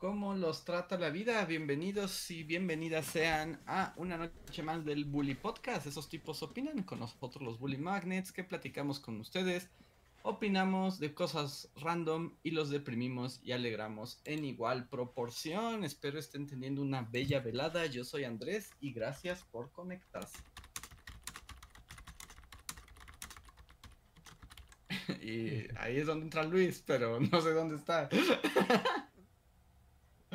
¿Cómo los trata la vida? Bienvenidos y bienvenidas sean a una noche más del Bully Podcast. Esos tipos opinan con nosotros los Bully Magnets que platicamos con ustedes. Opinamos de cosas random y los deprimimos y alegramos en igual proporción. Espero estén teniendo una bella velada. Yo soy Andrés y gracias por conectarse. y ahí es donde entra Luis, pero no sé dónde está.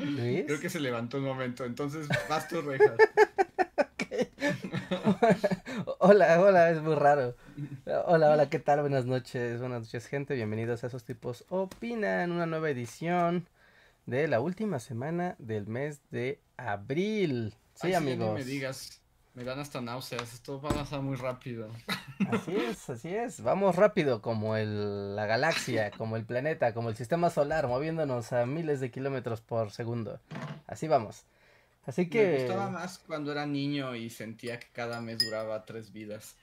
¿Luis? Creo que se levantó un momento, entonces vas tú, Rejas. hola, hola, es muy raro. Hola, hola, ¿qué tal? Buenas noches, buenas noches, gente. Bienvenidos a esos tipos Opinan, una nueva edición de la última semana del mes de abril. Sí, Ay, amigos. me digas, me dan hasta náuseas, esto va a pasar muy rápido. Así es, así es. Vamos rápido como el, la galaxia, como el planeta, como el sistema solar, moviéndonos a miles de kilómetros por segundo. Así vamos. Así Me que... gustaba más cuando era niño y sentía que cada mes duraba tres vidas.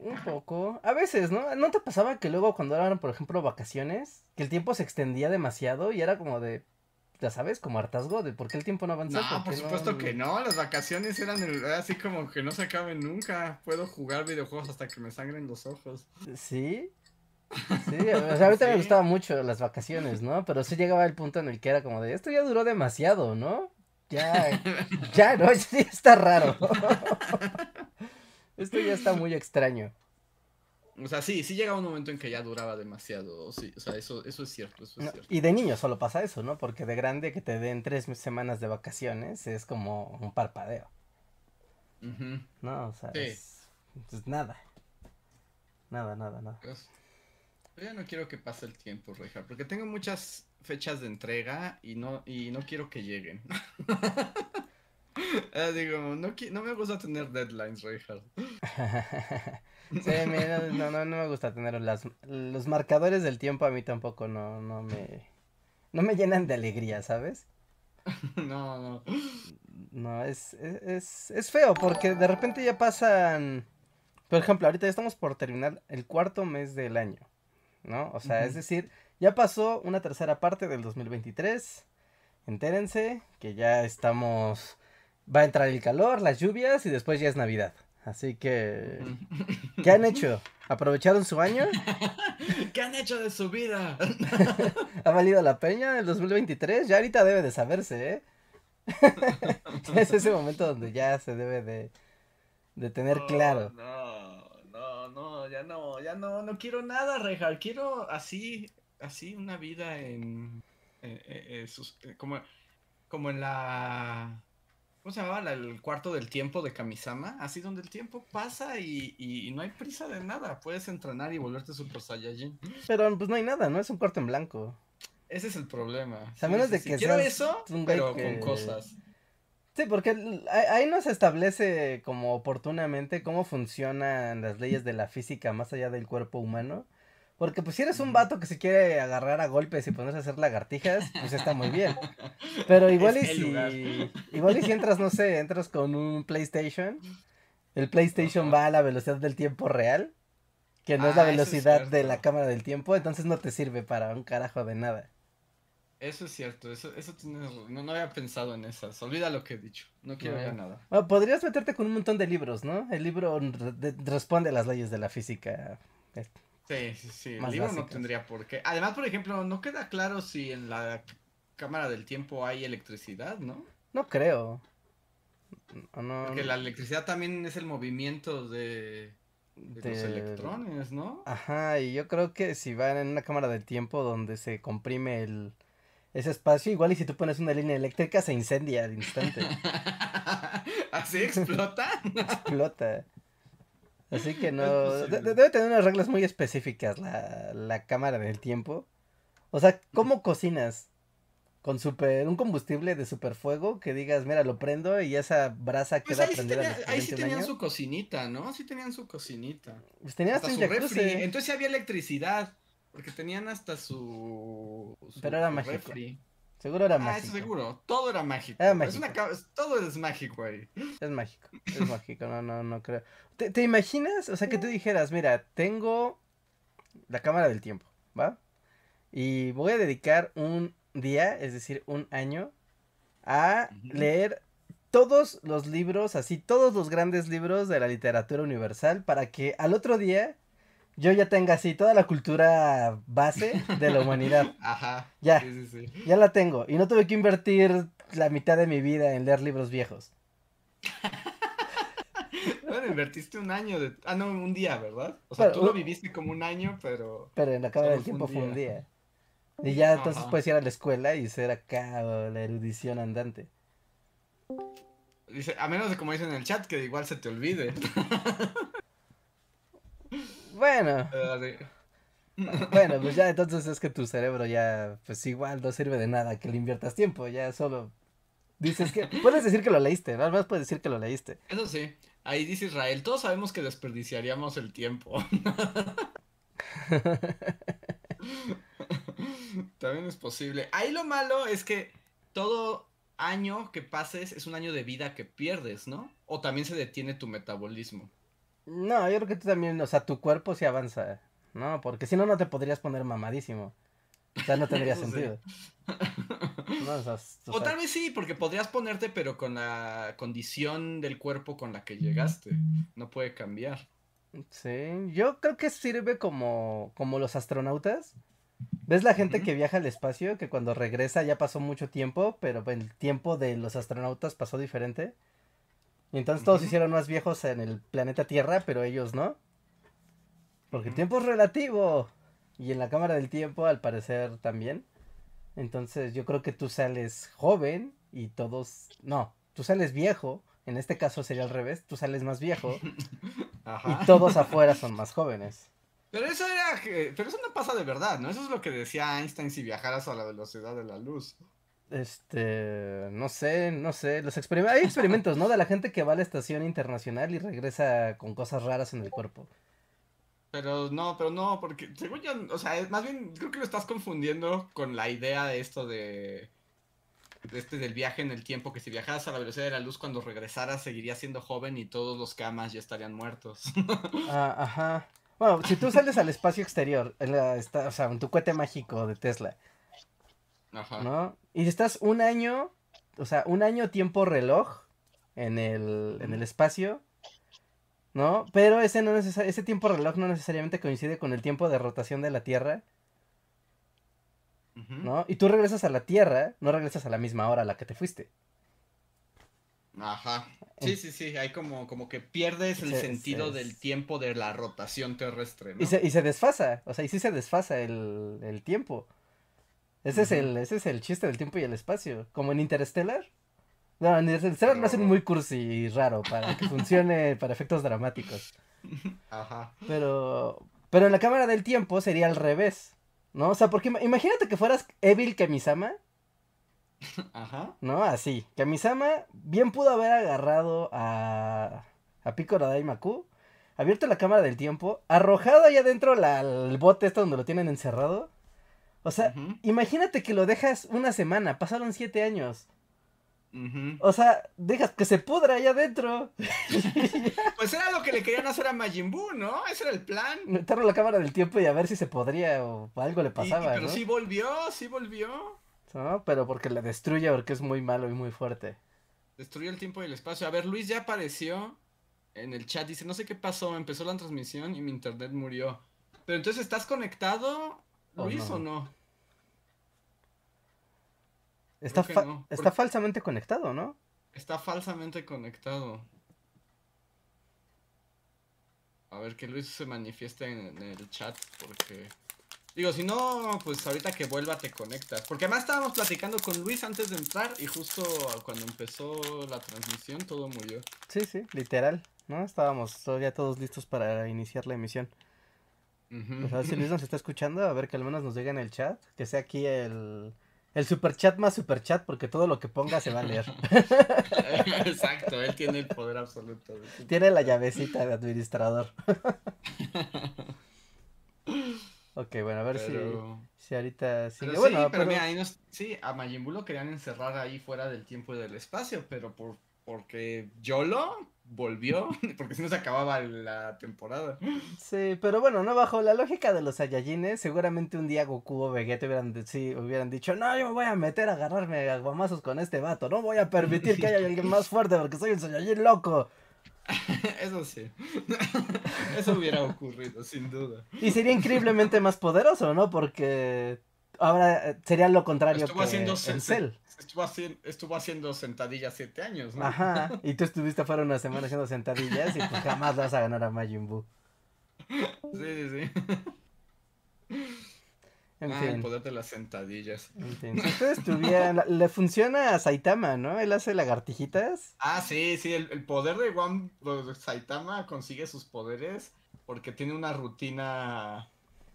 Un poco. A veces, ¿no? ¿No te pasaba que luego cuando eran, por ejemplo, vacaciones, que el tiempo se extendía demasiado y era como de, ya sabes, como hartazgo de por qué el tiempo no avanza? No, por supuesto que no, las vacaciones eran el- así como que no se acaben nunca. Puedo jugar videojuegos hasta que me sangren los ojos. Sí. Sí, o sea, ahorita me Sí. gustaba mucho las vacaciones, ¿no? Pero sí llegaba el punto en el que era como de, esto ya duró demasiado, ¿no? Ya, ya, ¿no? Sí, está raro. Esto ya está muy extraño. O sea, sí, sí llegaba un momento en que ya duraba demasiado. Sí, o sea, eso, eso es cierto, eso es No, cierto. y de niño solo pasa eso, ¿no? Porque de grande que te den tres semanas de vacaciones es como un parpadeo. ¿no? O sea, Sí. es, es nada. Nada, nada, nada. Pues, yo ya no quiero que pase el tiempo, Reja, porque tengo muchas fechas de entrega y no, y no quiero que lleguen. Ah, digo, no, no me gusta tener deadlines, Reja. Sí, mira, no, no, no me gusta tener las, los marcadores del tiempo a mí tampoco no, no me, no me llenan de alegría, ¿sabes? No, no. No, es, es, es, es feo porque de repente ya pasan, por ejemplo, ahorita ya estamos por terminar el cuarto mes del año, ¿no? O sea, es decir, ya pasó una tercera parte del 2023, entérense que ya estamos, va a entrar el calor, las lluvias y después ya es Navidad. Así que, ¿qué han hecho? ¿Aprovecharon su año? ¿Qué han hecho de su vida? ¿Ha valido la pena el 2023? Ya ahorita debe de saberse, ¿eh? es ese momento donde ya se debe de, de tener Oh, claro. No, no, no, ya no, ya no, no quiero nada, Rejar. Quiero así, así una vida en, eh, eh, eh, sus- como, como en la, ¿cómo se llamaba? La- el cuarto del tiempo de Kamisama, así donde el tiempo pasa y, y no hay prisa de nada. Puedes entrenar y volverte Super Saiyajin. Pero pues no hay nada, ¿no? Es un corte en blanco. Ese es el problema. a menos de que Quiero seas eso, pero que- con cosas. Sí, porque ahí ahí no se establece como oportunamente cómo funcionan las leyes de la física más allá del cuerpo humano. Porque pues si eres un vato que se quiere agarrar a golpes y ponerse a hacer lagartijas, pues está muy bien. Pero igual y lugar. si igual y si entras, no sé, entras con un PlayStation, el PlayStation va a la velocidad del tiempo real, que no es la Ah, es velocidad de la cámara del tiempo, entonces no te sirve para un carajo de nada. Eso es cierto, eso, eso tienes, no, no había pensado en esas. Olvida lo que he dicho. No quiero No. ya nada. Bueno, podrías meterte con un montón de libros, ¿no? El libro re- de- responde a las leyes de la física. Sí, sí, sí. El libro no tendría por qué. Además, por ejemplo, no queda claro si en la cámara del tiempo hay electricidad, ¿no? No creo. No, Porque la electricidad también es el movimiento de, de los electrones, ¿no? Ajá, y yo creo que si van en una cámara del tiempo donde se comprime el ese espacio, igual y si tú pones una línea eléctrica se incendia al instante, ¿Así explota? explota. Así que no, de- debe tener unas reglas muy específicas la, la cámara del tiempo. O sea, ¿cómo cocinas? con super, un combustible de super fuego que digas, mira, lo prendo y esa brasa Pues queda ahí sí, prendida tenía- después ahí sí 21 tenían años. su cocinita, ¿no? Sí tenían su cocinita. Pues tenía Hasta hasta su refri. Entonces sí había electricidad. Porque tenían hasta su. su- Pero era mágico. refri. Seguro era Ah, mágico. eso seguro. Todo era mágico. Era Es mágico. una ca- todo es mágico ahí. Es mágico, es mágico, no, no, no creo. ¿Te, te imaginas? O sea, que tú dijeras, mira, tengo la cámara del tiempo, ¿va? Y voy a dedicar un día, es decir, un año, a leer todos los libros, así, todos los grandes libros de la literatura universal, para que al otro día yo ya tenga así toda la cultura base de la humanidad. Ajá. Ya. Sí, sí, sí. Ya la tengo. Y no tuve que invertir la mitad de mi vida en leer libros viejos. Bueno, invertiste un año de. Ah, no, un día, ¿verdad? O sea, Pero, tú lo viviste como un año, pero. Pero en la cámara del un tiempo fue un día. día. Y ya entonces Ajá. puedes ir a la escuela y ser acá o la erudición andante. Dice, a menos de como dicen en el chat, que igual se te olvide. Bueno, Eh, bueno, pues ya entonces es que tu cerebro ya, pues igual no sirve de nada que le inviertas tiempo, ya solo dices que, puedes decir que lo leíste, nada más puedes decir que lo leíste. Eso sí. Ahí dice Israel, todos sabemos que desperdiciaríamos el tiempo. También es posible. Ahí lo malo es que todo año que pases es un año de vida que pierdes, ¿no? O también se detiene tu metabolismo. No, yo creo que tú también, o sea, tu cuerpo sí avanza, ¿no? Porque si no, no te podrías poner mamadísimo. O sea, no tendría sentido. No, o sea, o O sea, tal vez sí, porque podrías ponerte, pero con la condición del cuerpo con la que llegaste. No puede cambiar. Sí, yo creo que sirve como, como los astronautas. ¿Ves la gente que viaja al espacio? Que cuando regresa ya pasó mucho tiempo, pero el tiempo de los astronautas pasó diferente. Y entonces todos se hicieron más viejos en el planeta Tierra, pero ellos no. Porque el tiempo es relativo. Y en la cámara del tiempo, al parecer, también. Entonces yo creo que tú sales joven y todos... No, tú sales viejo. En este caso sería al revés. Tú sales más viejo Ajá. y todos afuera son más jóvenes. Pero eso era que- pero eso no pasa de verdad, ¿no? Eso es lo que decía Einstein si viajaras a la velocidad de la luz. Este, no sé, no sé, los experimentos, hay experimentos, ¿no? De la gente que va a la estación internacional y regresa con cosas raras en el cuerpo. Pero no, pero no, porque según yo, o sea, más bien creo que lo estás confundiendo con la idea de esto de, de este del viaje en el tiempo, que si viajaras a la velocidad de la luz cuando regresaras seguirías siendo joven y todos los que amas ya estarían muertos. Ah, ajá. Bueno, si tú sales al espacio exterior, en la, esta- o sea, en tu cohete mágico de Tesla, Ajá. ¿no? Y estás un año, o sea, un año tiempo reloj en el, en el espacio, ¿no? Pero ese, no ese tiempo reloj no necesariamente coincide con el tiempo de rotación de la Tierra. ¿no? Y tú regresas a la Tierra, no regresas a la misma hora a la que te fuiste. Ajá. Sí, sí, sí, hay como, como que pierdes el Se- sentido se- del tiempo de la rotación terrestre, ¿no? Y se, y se desfasa, o sea, y sí se desfasa el, el tiempo. Ese, es el, ese es el chiste del tiempo y el espacio. Como en Interstellar. No, en Interstellar lo hacen muy cursi y raro para que funcione para efectos dramáticos. Ajá. Pero, pero en la cámara del tiempo sería al revés, ¿no? O sea, porque ima- imagínate que fueras Evil Kamisama, Ajá. ¿no? Así. Kamisama bien pudo haber agarrado a, a Piccolo Daimaku, abierto la cámara del tiempo, arrojado ahí adentro la, el bote este donde lo tienen encerrado. O sea, imagínate que lo dejas una semana, pasaron siete años. O sea, dejas que se pudra ahí adentro. Pues era lo que le querían hacer a Majin Buu, ¿no? Ese era el plan. Meterlo a la cámara del tiempo y a ver si se podría o algo le Y- y- pasaba, pero ¿no? sí volvió, sí volvió. ¿no? Pero porque la destruye porque es muy malo y muy fuerte. Destruyó el tiempo y el espacio. A ver, Luis ya apareció en el chat. Dice, no sé qué pasó, empezó la transmisión y mi internet murió. Pero entonces, ¿estás conectado, ¿O Luis, no? o no? Está, que fa- no, está falsamente conectado, ¿no? Está falsamente conectado. A ver, que Luis se manifieste en, en el chat, porque... Digo, si no, pues ahorita que vuelva te conectas. Porque además estábamos platicando con Luis antes de entrar y justo cuando empezó la transmisión todo murió. Sí, sí, literal, ¿no? Estábamos ya todos listos para iniciar la emisión. Ujú. Pues a ver si Luis nos está escuchando, a ver que al menos nos diga en el chat, que sea aquí el, El super chat más super chat, porque todo lo que ponga se va a leer. Exacto, él tiene el poder absoluto. Tiene la llavecita de administrador. ok, bueno, a ver si, si ahorita sigue. bueno, pero, mira, ahí nos, sí, a Majin lo querían encerrar ahí fuera del tiempo y del espacio, pero por porque Yolo volvió, porque si no se acababa la temporada. Sí, pero bueno, no bajo la lógica de los Saiyajines, seguramente un día Goku o Vegeta hubieran, hubieran dicho, no, yo me voy a meter a agarrarme a guamazos con este vato, no voy a permitir que haya alguien más fuerte porque soy un Saiyajin loco. Eso sí. Eso hubiera ocurrido, sin duda. Y sería increíblemente más poderoso, ¿no? Porque ahora eh, sería lo contrario estuvo haciendo en Cell. Estuvo, haciendo, estuvo haciendo sentadillas siete años, ¿no? Ajá, y tú estuviste fuera una semana haciendo sentadillas y pues jamás vas a ganar a Majin Buu. Sí, sí, sí. En ah, fin. el poder de las sentadillas. En fin. Si ustedes tuvieran, le funciona a Saitama, ¿no? Él hace lagartijitas. Ah, sí, sí, el, el poder de One, Saitama consigue sus poderes porque tiene una rutina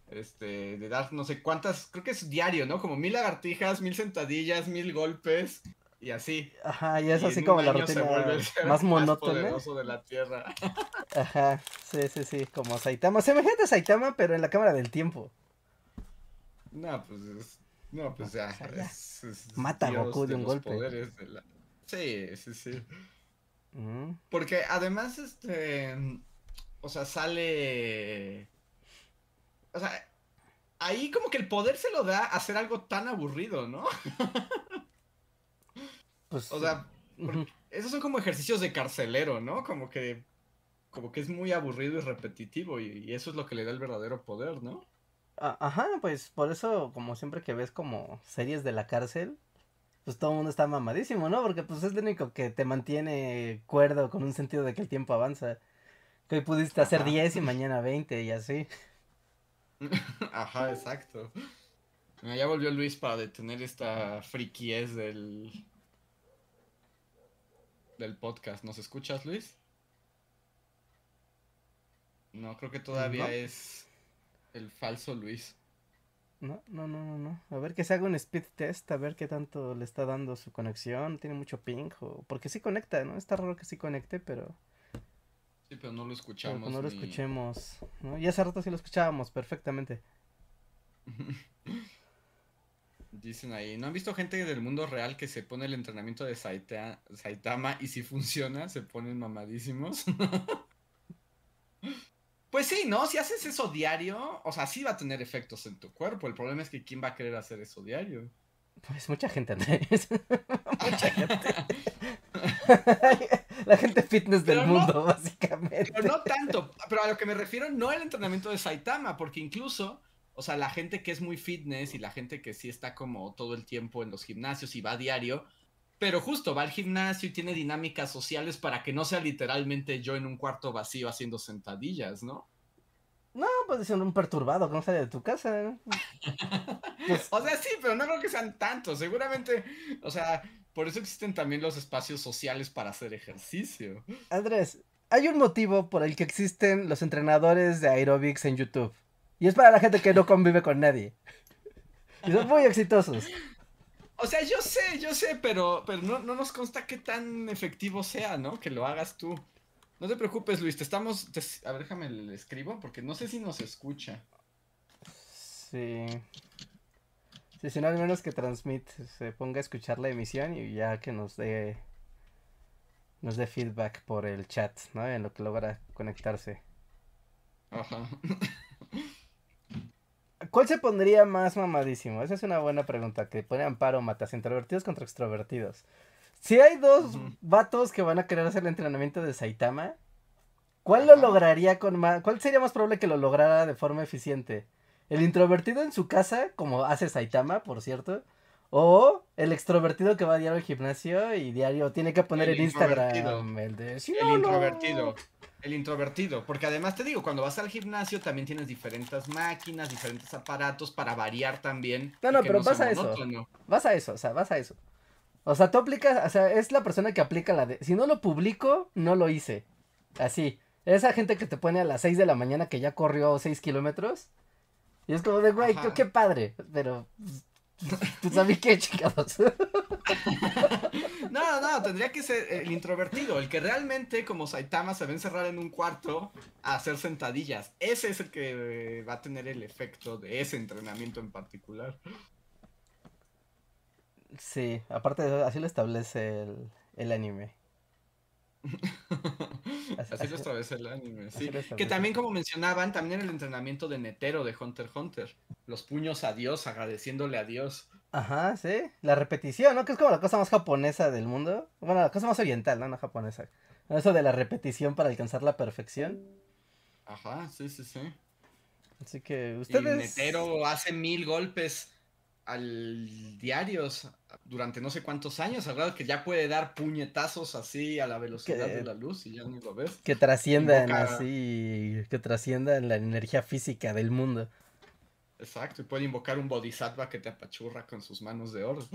este, de dar no sé cuántas, creo que es diario, ¿no? Como mil lagartijas, mil sentadillas, mil golpes y así. Ajá, y es así como la rutina más monótona. Más de la tierra. Ajá, sí, sí, sí, como Saitama. Imagínate a Saitama, pero en la cámara del tiempo. No, pues no, pues ya. Mata a Goku de un golpe. Sí, sí, sí. Mm. Porque además, este, o sea, sale o sea, ahí como que el poder se lo da a hacer algo tan aburrido, ¿no? Pues, o sea, esos son como ejercicios de carcelero, ¿no? Como que, como que es muy aburrido y repetitivo y, eso es lo que le da el verdadero poder, ¿no? Ajá, pues por eso, como siempre que ves como series de la cárcel, pues todo el mundo está mamadísimo, ¿no? Porque pues es lo único que te mantiene cuerdo con un sentido de que el tiempo avanza. Que hoy pudiste hacer 10 y mañana 20 y así. Ajá, exacto. Ya volvió Luis para detener esta friquiez del. del podcast. ¿Nos escuchas, Luis? No, creo que todavía es el falso Luis. No, no, no, no, no. A ver que se haga un speed test, a ver qué tanto le está dando su conexión. Tiene mucho ping, o... porque sí conecta, ¿no? Está raro que sí conecte, pero. Sí, pero no lo escuchamos. no lo escuchemos. ¿no? Y hace rato sí lo escuchábamos perfectamente. Dicen ahí, ¿no han visto gente del mundo real que se pone el entrenamiento de Saitama y si funciona, se ponen mamadísimos? pues sí, ¿no? Si haces eso diario, o sea, sí va a tener efectos en tu cuerpo. El problema es que ¿quién va a querer hacer eso diario? Pues mucha gente, Andrés. mucha gente. la gente fitness del mundo, básicamente. Pero no tanto, pero a lo que me refiero no el entrenamiento de Saitama, porque incluso, o sea, la gente que es muy fitness y la gente que sí está como todo el tiempo en los gimnasios y va a diario, pero justo va al gimnasio y tiene dinámicas sociales para que no sea literalmente yo en un cuarto vacío haciendo sentadillas, ¿no? No, pues ser un perturbado que no sale de tu casa. Pues o sea, sí, pero no creo que sean tantos. Seguramente, o sea, por eso existen también los espacios sociales para hacer ejercicio. Andrés, hay un motivo por el que existen los entrenadores de aerobics en YouTube. Y es para la gente que no convive con nadie. Y son muy exitosos. O sea, yo sé, yo sé, pero, pero no, nos consta qué tan efectivo sea, ¿no? Que lo hagas tú. No te preocupes, Luis, te estamos... A ver, déjame le escribo porque no sé si nos escucha. Sí. Sí, si no, al menos que Transmit se ponga a escuchar la emisión y ya que nos dé nos dé feedback por el chat, ¿no? En lo que logra conectarse. Ajá. ¿Cuál se pondría más mamadísimo? Esa es una buena pregunta. Que pone Amparo Matas, introvertidos contra extrovertidos. Si hay dos vatos que van a querer hacer el entrenamiento de Saitama, ¿cuál lo lograría con más? ¿Cuál sería más probable que lo lograra de forma eficiente? El introvertido en su casa, como hace Saitama, por cierto. O el extrovertido que va a diario al gimnasio y diario tiene que poner en Instagram el de... el introvertido. El introvertido. Porque además te digo, cuando vas al gimnasio también tienes diferentes máquinas, diferentes aparatos para variar también. No, no, pero vas a eso. Vas a eso, o sea, vas a eso. O sea, tú aplicas, o sea, es la persona que aplica la de... Si no lo publico, no lo hice. Así. Esa gente que te pone a las 6 de la mañana que ya corrió 6 kilómetros y es como de, güey, qué, padre, pero ¿Tú sabes qué, chingados? No, no, tendría que ser el introvertido, el que realmente, como Saitama, se va a encerrar en un cuarto a hacer sentadillas. Ese es el que va a tener el efecto de ese entrenamiento en particular. Sí, aparte así lo establece el, el anime. así, así, lo establece el anime, sí. Que también, como mencionaban, también el entrenamiento de Netero de Hunter x Hunter. Los puños a Dios, agradeciéndole a Dios. Ajá, sí. La repetición, ¿no? Que es como la cosa más japonesa del mundo. Bueno, la cosa más oriental, ¿no? No japonesa. Eso de la repetición para alcanzar la perfección. Ajá, sí, sí, sí. Así que ustedes... Y Netero hace mil golpes al diarios durante no sé cuántos años, al grado que ya puede dar puñetazos así a la velocidad de la luz y ya ni lo ves. Que trasciendan así, que trasciendan la energía física del mundo. Exacto, y puede invocar un bodhisattva que te apachurra con sus manos de oro.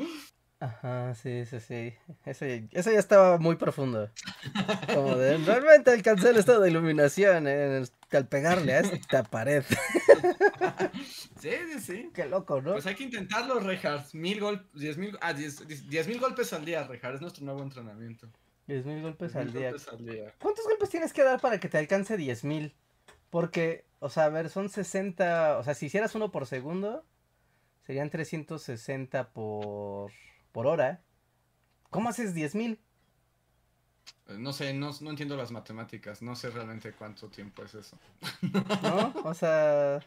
Ajá, sí, sí, sí. Eso, eso ya estaba muy profundo. Como de, realmente alcancé el estado de iluminación eh, al pegarle a esta pared. Sí, sí, sí. Qué loco, ¿no? Pues hay que intentarlo, Rejas. Mil golpes, diez mil, ah, diez, diez mil golpes al día, Rejar. Es nuestro nuevo entrenamiento. Diez mil golpes, al, día. golpes al día. ¿Cuántos golpes tienes que dar para que te alcance diez mil? Porque, o sea, a ver, son 60, o sea, si hicieras uno por segundo, serían 360 por por hora. ¿Cómo haces 10.000? Eh, no sé, no, no, entiendo las matemáticas, no sé realmente cuánto tiempo es eso. ¿No? O sea...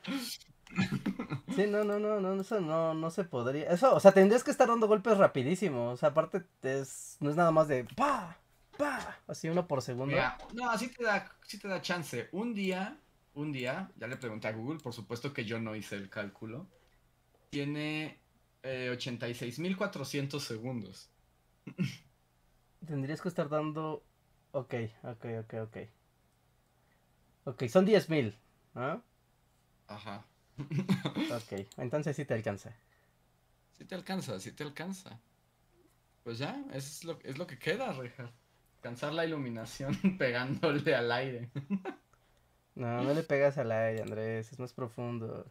Sí, no, no, no, no, eso no, no se podría. Eso, o sea, tendrías que estar dando golpes rapidísimo. O sea, aparte es, no es nada más de pa, pa, así uno por segundo. no, así te da, sí te da chance. Un día, un día, ya le pregunté a Google, por supuesto que yo no hice el cálculo. Tiene eh, 86.400 segundos. Tendrías que estar dando... Ok, ok, ok, ok. Ok, son 10.000, ¿no? Ajá. ok, entonces sí te alcanza. Sí te alcanza, sí te alcanza. Pues ya, es lo, es lo que queda, Reja. Alcanzar la iluminación pegándole al aire. no, no le pegas al aire, Andrés, es más profundo.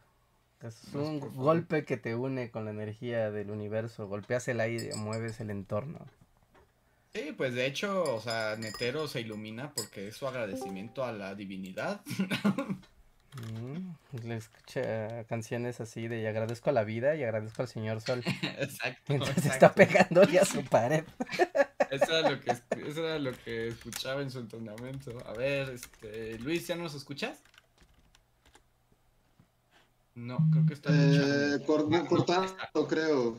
Es un golpe que te une con la energía del universo. Golpeas el aire, mueves el entorno. Sí, pues de hecho, o sea, Netero se ilumina porque es su agradecimiento a la divinidad. Mm, le escucha canciones así de y agradezco a la vida y agradezco al señor sol. exacto. Entonces está pegándole a su pared. Eso era, lo que, eso era lo que escuchaba en su entrenamiento. A ver, este, Luis, ¿ya nos escuchas? No, creo que está. Eh, cortando, creo.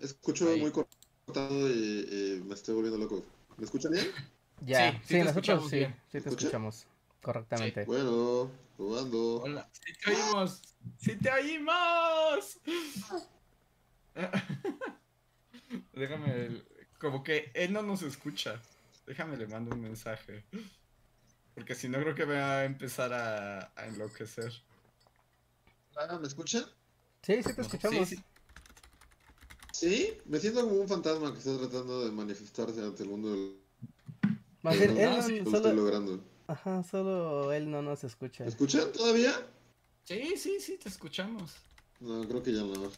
Escucho muy cortado y, me estoy volviendo loco. ¿Me escuchan bien? Ya, sí, nosotros sí, sí te escuchamos correctamente. Bueno, jugando. Hola, sí te oímos, sí te oímos. Déjame, como que él no nos escucha. Déjame le mando un mensaje. Porque si no, creo que va a empezar a, enloquecer. Ah, ¿Me escuchan? Sí, sí te escuchamos. Sí, me siento como un fantasma que está tratando de manifestarse ante el mundo del... Más bien, él no, solo... estoy logrando. Ajá, solo él no nos escucha. ¿Me escuchan todavía? Sí, sí, sí, te escuchamos. No, creo que ya no.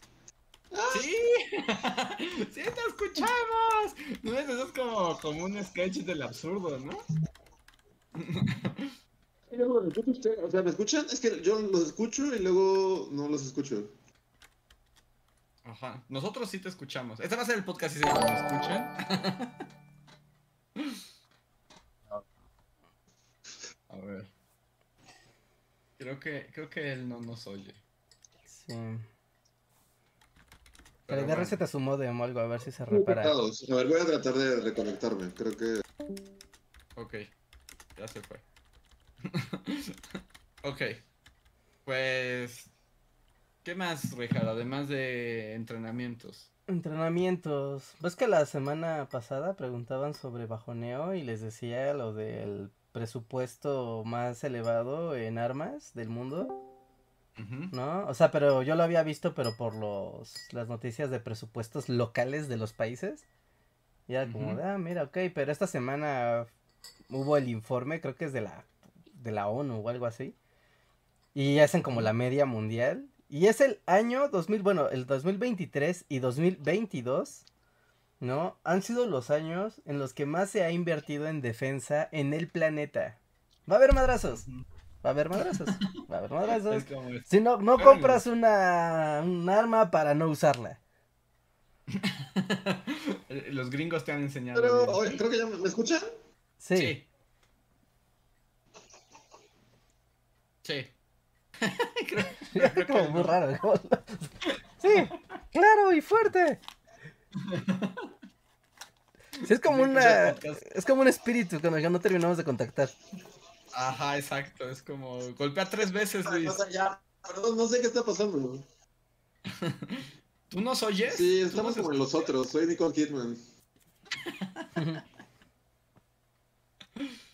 ¡Sí! ¡Sí te escuchamos! No, eso es como, como un sketch del absurdo, ¿no? O sea, ¿me escuchan? Es que yo los escucho y luego no los escucho. Ajá. Nosotros sí te escuchamos. Este va a ser el podcast si se lo escuchan. A ver. Creo que, creo que él no nos oye. Sí. Pero, bueno. su modem o algo, a ver si se repara. A ver, voy a tratar de reconectarme. Creo que. Ok. Ya se fue. ok. Pues. ¿Qué más, Richard? Además de entrenamientos. Entrenamientos. ¿Ves que la semana pasada preguntaban sobre bajoneo y les decía lo del presupuesto más elevado en armas del mundo? ¿No? O sea, pero yo lo había visto, pero por los las noticias de presupuestos locales de los países. Y era como, ah, mira, ok, pero esta semana hubo el informe, creo que es de la, de la ONU o algo así. Y hacen como la media mundial. Y es el año 2000, bueno, el 2023 y 2022, ¿no? Han sido los años en los que más se ha invertido en defensa en el planeta. Va a haber madrazos. Va a haber madrazos. Va a haber madrazos. Es como es. Si no, no compras una, un arma para no usarla. Los gringos te han enseñado. Pero, oye, creo que ya me, ¿me escuchan. Sí. Sí. Sí. creo, creo que como muy no. raro. sí, claro y fuerte. Sí, es como una. Es como un espíritu cuando ya no terminamos de contactar. Ajá, exacto. Es como golpea tres veces, Luis. perdón, no sé qué está pasando. ¿Tú nos oyes? Sí, ¿Tú estamos como en los otros. Soy Nicole Kidman.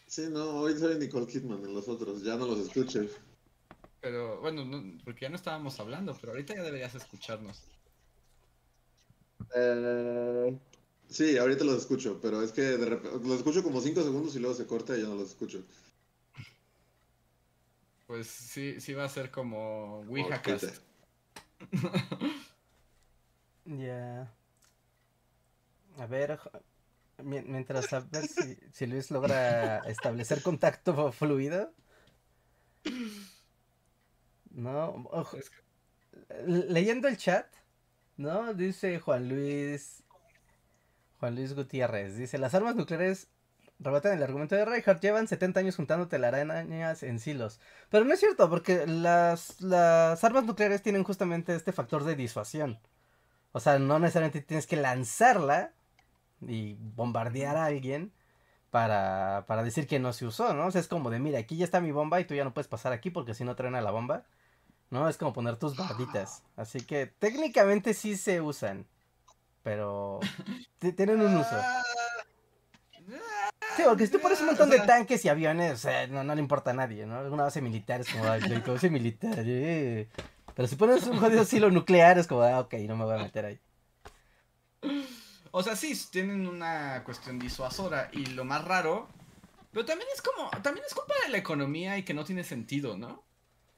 Sí, no, hoy soy Nicole Kidman en los otros. Ya no los escucho. Pero bueno, no- porque ya no estábamos hablando, pero ahorita ya deberías escucharnos. Eh, sí, ahorita los escucho, pero es que de repente los escucho como 5 segundos y luego se corta y ya no los escucho. Pues sí, sí va a ser como. Twitter. Ya. A ver, mientras a ver si, si Luis logra establecer contacto fluido. No, ojo, leyendo el chat, ¿no? Dice Juan Luis. Juan Luis Gutiérrez. Dice: Las armas nucleares rebatan el argumento de Reinhardt. Llevan 70 años juntando telarañas en silos. Pero no es cierto, porque las, las armas nucleares tienen justamente este factor de disuasión. O sea, no necesariamente tienes que lanzarla y bombardear a alguien para, para decir que no se usó, ¿no? O sea, es como de, mira, aquí ya está mi bomba y tú ya no puedes pasar aquí porque si no traen a la bomba. ¿No? Es como poner tus barditas. Así que técnicamente sí se usan. Pero tienen un uso. Sí, porque si tú pones un montón de tanques y aviones, o sea, no, no le importa a nadie, ¿no? Alguna base militar es como, ay, base militar, eh. Pero si pones un jodido silo nuclear es como, ah, ok, no me voy a meter ahí. O sea, sí, tienen una cuestión disuasora y lo más raro, pero también es como, también es culpa de la economía y que no tiene sentido, ¿no?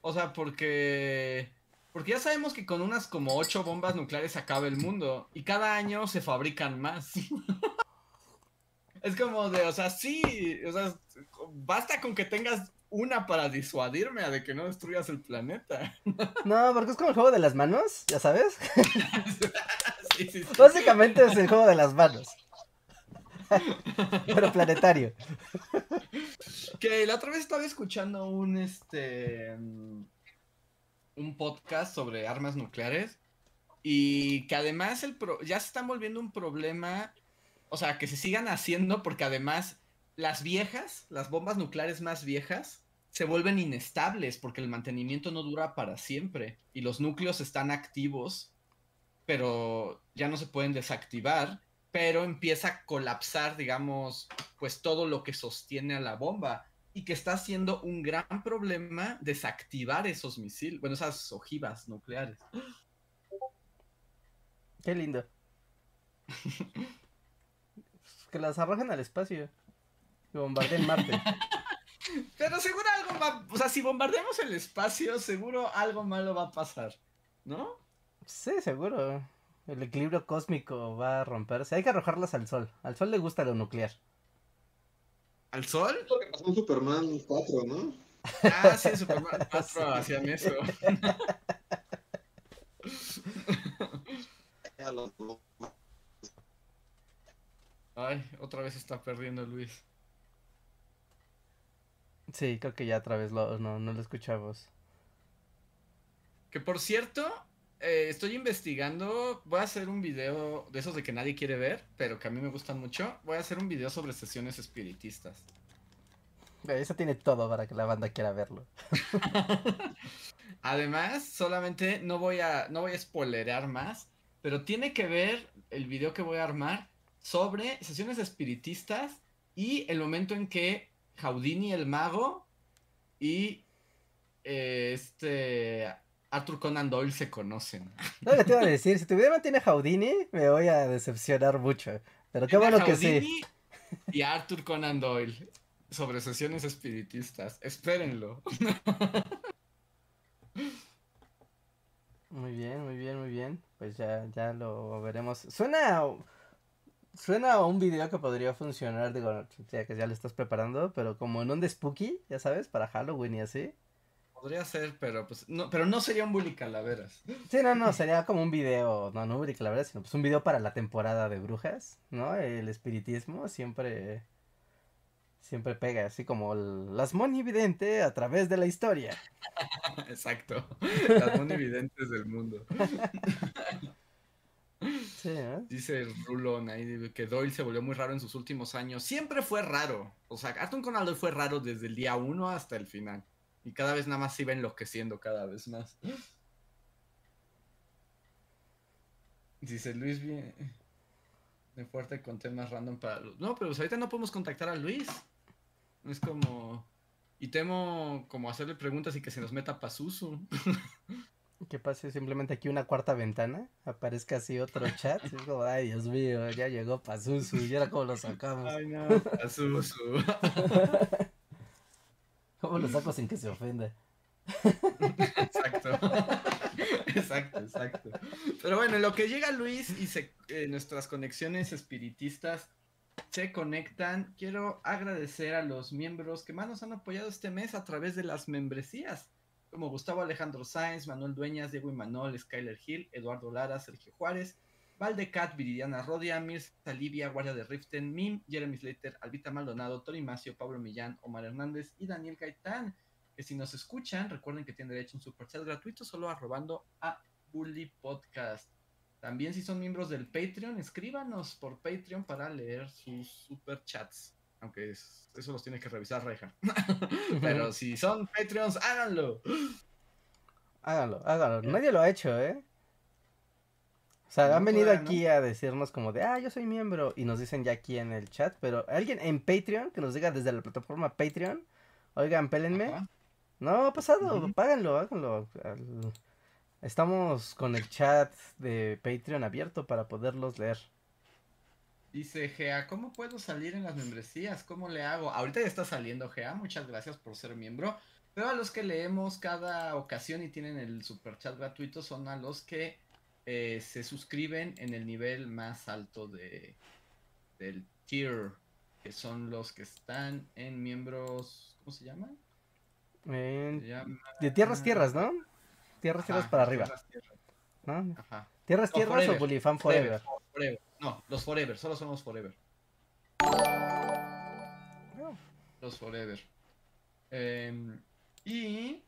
O sea, porque, porque ya sabemos que con unas como ocho bombas nucleares acaba el mundo y cada año se fabrican más. es como de, o sea, sí, o sea, basta con que tengas una para disuadirme a de que no destruyas el planeta. No, porque es como el juego de las manos, ya sabes. sí, sí, sí. Básicamente es el juego de las manos. Pero planetario. Que la otra vez estaba escuchando un este mm, un podcast sobre armas nucleares y que además el pro- ya se están volviendo un problema, o sea, que se sigan haciendo porque además las viejas, las bombas nucleares más viejas se vuelven inestables porque el mantenimiento no dura para siempre y los núcleos están activos, pero ya no se pueden desactivar, pero empieza a colapsar, digamos, pues todo lo que sostiene a la bomba y que está siendo un gran problema desactivar esos misiles, bueno, esas ojivas nucleares. Qué lindo. Que las arrojen al espacio. Y bombardeen Marte. Pero seguro algo va, o sea, si bombardeamos el espacio, seguro algo malo va a pasar, ¿no? Sí, seguro. El equilibrio cósmico va a romperse. Hay que arrojarlas al sol. Al sol le gusta lo nuclear. ¿Al sol? Es lo que pasó en Superman 4, ¿no? Ah, sí, en Superman 4 hacían eso. Ay, otra vez está perdiendo Luis. Sí, creo que ya otra vez lo, no, no lo escuchamos. Que por cierto, eh, estoy investigando, voy a hacer un video de esos de que nadie quiere ver, pero que a mí me gustan mucho. Voy a hacer un video sobre sesiones espiritistas. Eso tiene todo para que la banda quiera verlo. Además, solamente no voy a no voy a spoilerear más, pero tiene que ver el video que voy a armar sobre sesiones espiritistas y el momento en que Houdini el mago y eh, este Arthur Conan Doyle se conocen. No, te iba a decir, si tu video no tiene Houdini, me voy a decepcionar mucho. Pero qué bueno que sí. Y Arthur Conan Doyle sobre sesiones espiritistas. Espérenlo. Muy bien, muy bien, muy bien. Pues ya, ya lo veremos. Suena, suena a un video que podría funcionar, digo, ya que ya lo estás preparando, pero como en un de spooky, ya sabes, para Halloween y así. Podría ser, pero pues no, pero no sería un bully calaveras. Sí, no, no, sería como un video, no, no bully calaveras, sino pues un video para la temporada de brujas, ¿no? El espiritismo siempre siempre pega, así como el, las monividente a través de la historia. Exacto, las monividentes del mundo. ¿no? Dice Rulon ahí que Doyle se volvió muy raro en sus últimos años. Siempre fue raro. O sea, Arthur Conan Doyle fue raro desde el día uno hasta el final. Y cada vez nada más se iba enloqueciendo cada vez más. Dice Luis bien. De fuerte con temas random para los. No, pero pues ahorita no podemos contactar a Luis. Es como. Y temo como hacerle preguntas y que se nos meta Pazuzu. Que pase simplemente aquí una cuarta ventana, aparezca así otro chat, y es como, ay Dios mío, ya llegó Pazuzu, y ahora cómo lo sacamos. Ay, no, Pazuzu. ¿Cómo lo saco sin que se ofenda? Exacto. Exacto, exacto. Pero bueno, en lo que llega Luis y se, eh, nuestras conexiones espiritistas se conectan, quiero agradecer a los miembros que más nos han apoyado este mes a través de las membresías, como Gustavo Alejandro Sáenz, Manuel Dueñas, Diego Imanol, Skyler Hill, Eduardo Lara, Sergio Juárez, Valdecat, Viridiana Rodia, Mirza Livia, Guardia de Riften, Mim, Jeremy Slater, Albita Maldonado, Tori Macio, Pablo Millán, Omar Hernández y Daniel Gaitán. Que si nos escuchan, recuerden que tienen derecho a un superchat gratuito solo arrobando a Bully Podcast. También si son miembros del Patreon, escríbanos por Patreon para leer sus superchats. Aunque es- eso los tiene que revisar Reja. Pero si son Patreons, háganlo. Háganlo, háganlo. Nadie lo ha hecho, ¿eh? O sea, No, han venido no. aquí a decirnos como de, ah, yo soy miembro, y nos dicen ya aquí en el chat, pero alguien en Patreon que nos diga desde la plataforma Patreon, oigan, pélenme. Ajá. No, ha pasado, Ujú. páganlo, háganlo. Estamos con el chat de Patreon abierto para poderlos leer. Dice Gea, ¿cómo puedo salir en las membresías? ¿Cómo le hago? Ahorita ya está saliendo Gea, muchas gracias por ser miembro. Pero a los que leemos cada ocasión y tienen el super chat gratuito son a los que eh, se suscriben en el nivel más alto de del tier, que son los que están en miembros, ¿cómo se llama? En- Se llama- De tierras, tierras, ¿no? Tierras, tierras para arriba, tierras, tierras. ¿no? Ajá. Tierras, No, tierras o Bullyfan Forever. Forever. No, los Forever, solo son los Forever. Los Forever. Em, y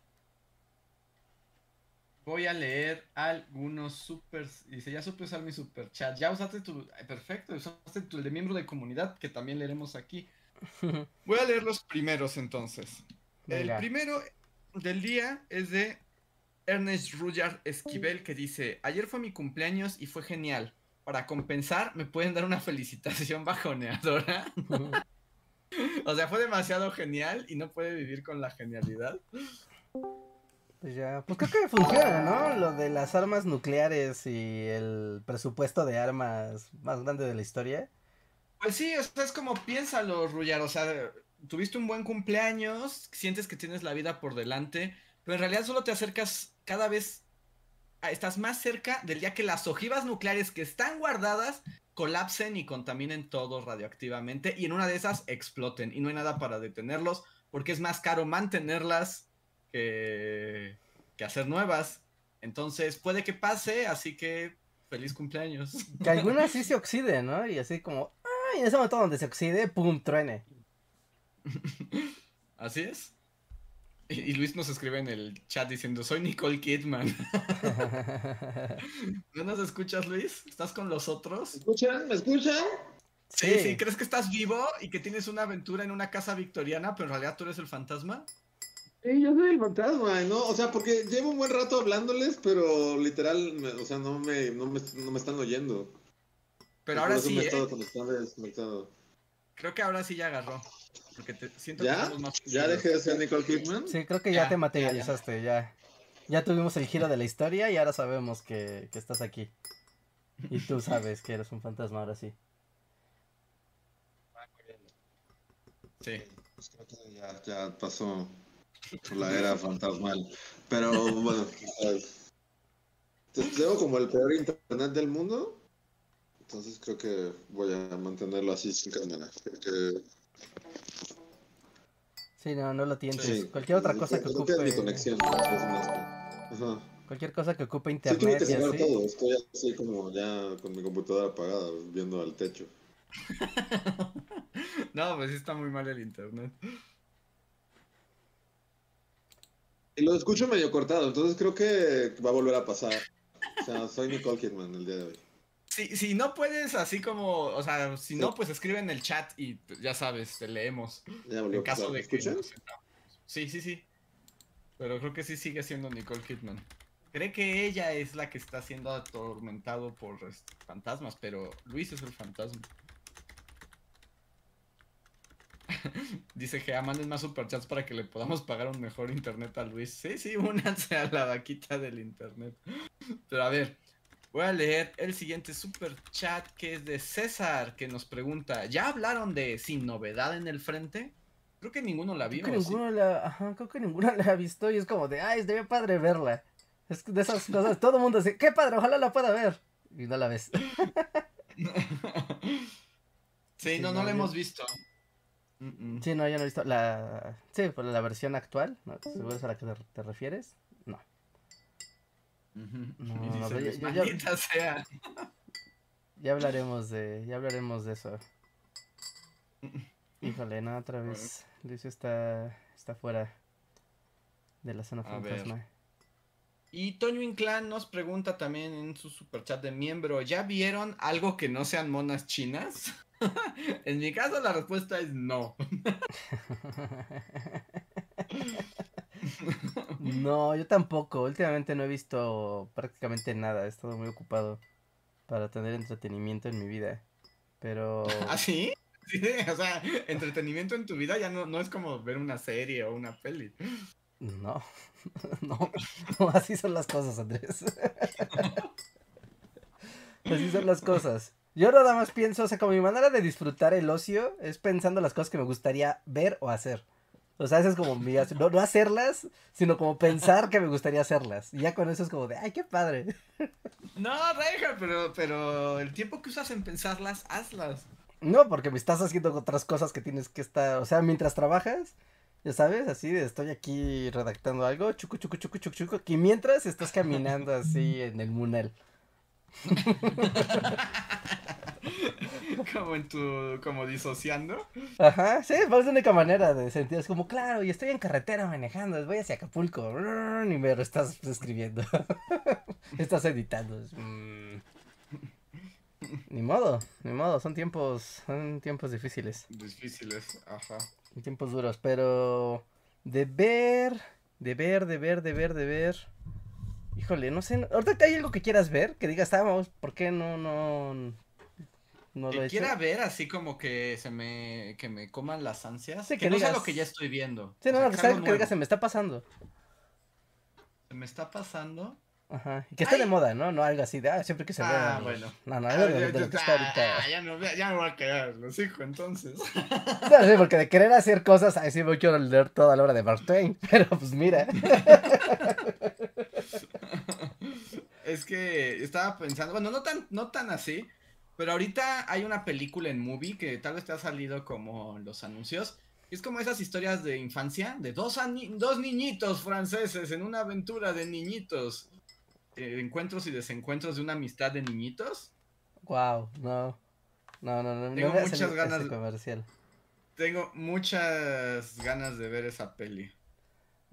voy a leer algunos super. Dice, ya supe usar mi super chat. Ya usaste tu. ay, Perfecto, usaste tu el de miembro de comunidad, que también leeremos aquí. Voy a leer los primeros entonces. El primero del día es de Ernest Rudyard Esquivel que dice, ayer fue mi cumpleaños y fue genial. Para compensar, me pueden dar una felicitación bajoneadora. o sea, fue demasiado genial y no puede vivir con la genialidad. Pues ya, pues creo que funciona, ¿no? Lo de las armas nucleares y el presupuesto de armas más grande de la historia. Pues sí, o sea, es como piénsalo, Rudyard. O sea, tuviste un buen cumpleaños, sientes que tienes la vida por delante, pero en realidad solo te acercas cada vez, estás más cerca del día que las ojivas nucleares que están guardadas colapsen y contaminen todo radioactivamente y en una de esas exploten y no hay nada para detenerlos porque es más caro mantenerlas que, que hacer nuevas. Entonces puede que pase, así que feliz cumpleaños. Que algunas sí se oxiden, ¿no? Y así como, ay, en ese momento donde se oxide, pum, truene. Así es. Y, Luis nos escribe en el chat diciendo, soy Nicole Kidman. ¿No nos escuchas, Luis? ¿Estás con los otros? ¿Me escuchan? ¿Me escuchan? Sí, sí, ¿crees que estás vivo y que tienes una aventura en una casa victoriana, pero en realidad tú eres el fantasma? Sí, yo soy el fantasma, ¿no? O sea, porque llevo un buen rato hablándoles, pero literal, me- o sea, no me, no me, no me están oyendo. Pero Y ahora sí, ¿eh? Creo que ahora sí ya agarró. Porque te siento que ¿Ya? somos más ¿Ya dejé de ser Nicole Kidman? Sí, creo que ya, Ya, te materializaste, ya. Ya tuvimos el giro de la historia y ahora sabemos que, que estás aquí. Y tú sabes que eres un fantasma ahora sí. Sí. Pues creo que ya, ya pasó por la era fantasmal. Pero bueno, ¿sabes? Tengo como el peor internet del mundo. Entonces creo que voy a mantenerlo así sin cámara. Porque... Sí, no, no lo tienes. Sí. Cualquier otra cosa que No ocupe. tienes mi conexión. Ajá. Cualquier cosa que ocupe Sí, internet y cerrar así. todo. Estoy así como ya con mi computadora apagada, viendo al techo. No, pues sí está muy mal el internet. Y lo escucho medio cortado, entonces creo que va a volver a pasar. O sea, soy Nicole Kidman el día de hoy. Si, si no puedes, así como, o sea, si no, pues escribe en el chat y pues, ya sabes, te leemos. Ya En caso ¿Me de que. Sí, sí, sí. Pero creo que sí sigue siendo Nicole Kidman. Cree que ella es la que está siendo atormentado por este, fantasmas, pero Luis es el fantasma. Dice que manden más superchats para que le podamos pagar un mejor internet a Luis. Sí, sí, únanse a la vaquita del internet. Pero a ver, voy a leer el siguiente superchat que es de César, que nos pregunta, ¿ya hablaron de Sin Novedad en el Frente? Creo que ninguno la vio. Creo que ninguno la, ajá, creo que ninguno la ha visto y es como de, ay, estaría padre verla. Es de esas cosas, todo el mundo dice, qué padre, ojalá la pueda ver. Y no la ves. sí, Sí, no, no, no la yo- hemos visto. Mm, mm. Sí, no, yo no he visto la, sí, pues la versión actual, ¿no? ¿Seguro es a la que te refieres? No. Ujú. No, Y dice pero Luis, yo- yo- "Maldita sea. Ya hablaremos de, ya hablaremos de eso. Híjole, no, otra vez. Luis está, está fuera de la zona fantasma. Y Toño Inclán nos pregunta también en su superchat de miembro, ¿ya vieron algo que no sean monas chinas? en mi caso la respuesta es no. No, yo tampoco. Últimamente no he visto prácticamente nada. He estado muy ocupado para tener entretenimiento en mi vida. Pero ¿Ah, sí? Sí, o sea, entretenimiento en tu vida ya no, no es como ver una serie o una peli. no, no, no, así son las cosas, Andrés. Así son las cosas. Yo nada más pienso, o sea, como mi manera de disfrutar el ocio es pensando las cosas que me gustaría ver o hacer. O sea, esa es como mi, no, no hacerlas, sino como pensar que me gustaría hacerlas. Y ya con eso es como de, ay, qué padre. No, deja, pero, pero el tiempo que usas en pensarlas, hazlas. No, porque me estás haciendo otras cosas que tienes que estar, o sea, mientras trabajas, ya sabes, así de estoy aquí redactando algo, chucu, chucu, chucu, chucu, chucu, y mientras estás caminando así en el munal. como en tu, como disociando. Ajá, sí, es la única manera de sentir, es como, claro, y estoy en carretera manejando, voy hacia Acapulco, y me lo estás escribiendo, estás editando. mm. Ni modo, ni modo, son tiempos, son tiempos difíciles. Difíciles, ajá. Tiempos duros, pero de ver, de ver, de ver, de ver, de ver. Híjole, no sé, ahorita hay algo que quieras ver, que digas, ah, vamos, ¿por qué no, no, no lo Que he hecho? quiera ver así como que se me, que me coman las ansias. Sí, que, que no sea lo que ya estoy viendo. Sí, no, sea, no, que sea algo que digas, se me está pasando. Se me está pasando. Ajá, y que esté de moda, ¿no? No algo así de, ah, siempre que se Ah, vea. bueno. No, no, Ah, algo de, ya- de lo que está ahorita. ah, ya, no, ya me voy a quedar, los hijos entonces. No, sí, porque de querer hacer cosas, ahí sí me quiero leer toda la obra de Mark Twain, pero pues mira. es que estaba pensando, bueno, no tan, no tan así, pero ahorita hay una película en movie que tal vez te ha salido como los anuncios. Es como esas historias de infancia, de dos, dos niñitos franceses en una aventura de niñitos. eh, encuentros y desencuentros de una amistad de niñitos. Wow, no. No, no, no. Tengo no muchas ganas ese de- comercial. Tengo muchas ganas de ver esa peli.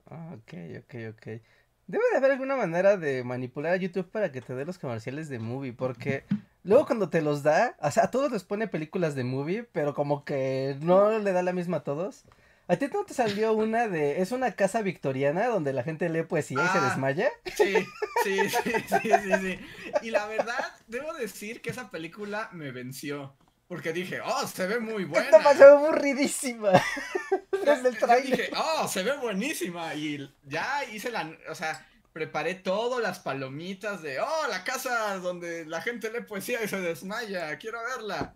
Ok, ok, ok. Debe de haber alguna manera de manipular a YouTube para que te dé los comerciales de movie, porque luego cuando te los da, o sea, a todos les pone películas de movie, pero como que no le da la misma a todos. ¿A ti no te salió una de, es una casa victoriana donde la gente lee poesía y se Ah. desmaya? Sí, sí, sí, sí, sí, sí. Y la verdad, debo decir que esa película me venció. Porque dije, oh, se ve muy buena. Esta pasó aburridísima. Desde el Yo trailer. dije, oh, se ve buenísima. Y ya hice la, o sea, preparé todo, las palomitas de, oh, la casa donde la gente lee poesía y se desmaya, quiero verla.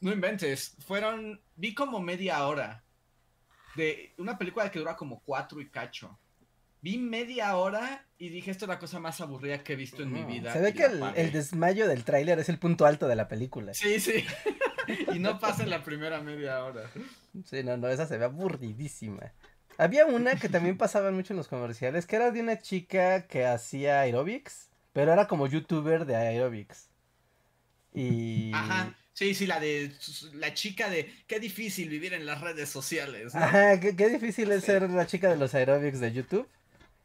No inventes, fueron, vi como media hora de una película que dura como cuatro y cacho. Vi media hora y dije, esto es la cosa más aburrida que he visto en mi vida. Se ve que el, el desmayo del tráiler es el punto alto de la película. Sí, sí. y no pasa en la primera media hora. Sí, no, no, esa se ve aburridísima. Había una que también pasaba mucho en los comerciales, que era de una chica que hacía aerobics, pero era como youtuber de aerobics. Y... Ajá. Sí, sí, la de la chica de qué difícil vivir en las redes sociales. ¿no? Ajá, qué, qué difícil es Sí. ser la chica de los aerobics de YouTube.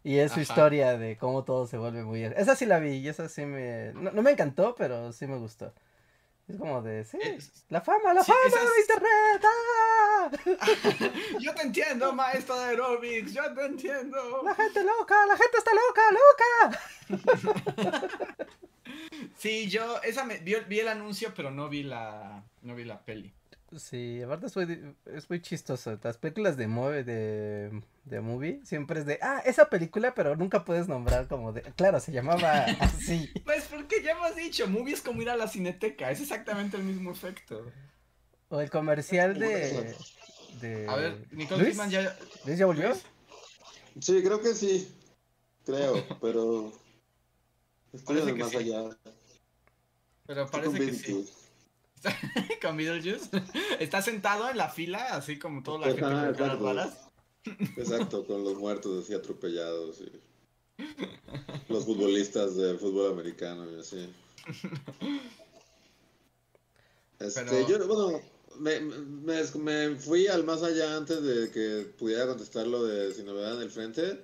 Y es su Ajá. historia de cómo todo se vuelve muy... Esa sí la vi y esa sí me... No, no me encantó, pero sí me gustó. Es como de... Sí, Es- la fama, la Sí, fama esas- de internet. ¡ah! Yo te entiendo, maestra de aerobics, yo te entiendo. La gente loca, la gente está loca, loca. Sí, yo esa me, vi, vi el anuncio, pero no vi la no vi la peli. Sí, aparte es muy, es muy chistoso. Las películas de, move, de, de movie siempre es de, ah, esa película, pero nunca puedes nombrar como de, claro, se llamaba así. Pues porque ya hemos dicho, movie es como ir a la cineteca, es exactamente el mismo efecto. O el comercial de... de... A ver, Nicole ¿Luis? Kidman ya ¿Luis ya volvió? Sí, creo que sí. Creo, pero. Estoy más sí. allá. pero parece que sí. Con Beetlejuice. Está sentado en la fila, así como toda la gente con caras exacto. raras. Exacto, con los muertos así atropellados y los futbolistas de fútbol americano y así. Este, Pero- yo, bueno, me, me, me fui al más allá antes de que pudiera contestar lo de Sin Novedad en el Frente.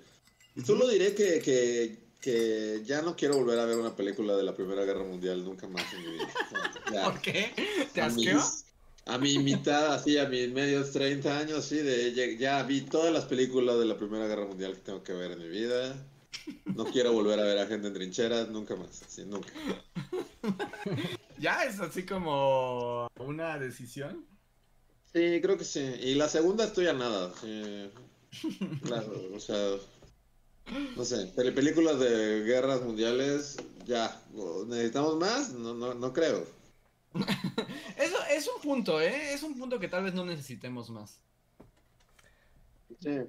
Y solo diré que, que, que ya no quiero volver a ver una película de la Primera Guerra Mundial nunca más en mi vida. O sea, ya. ¿Por qué? ¿Te asqueó? a mi mitad, así, a mis medios 30 años, sí, de ya, ya vi todas las películas de la Primera Guerra Mundial que tengo que ver en mi vida. No quiero volver a ver a gente en trincheras, nunca más, así, nunca. Ya es así como una decisión. Sí, creo que sí. Y la segunda estoy a nada, sí. Claro, o sea, no sé, pero películas de guerras mundiales, ya, ¿necesitamos más? No, no, no creo. Eso es un punto, ¿eh? Es un punto que tal vez no necesitemos más. Sí.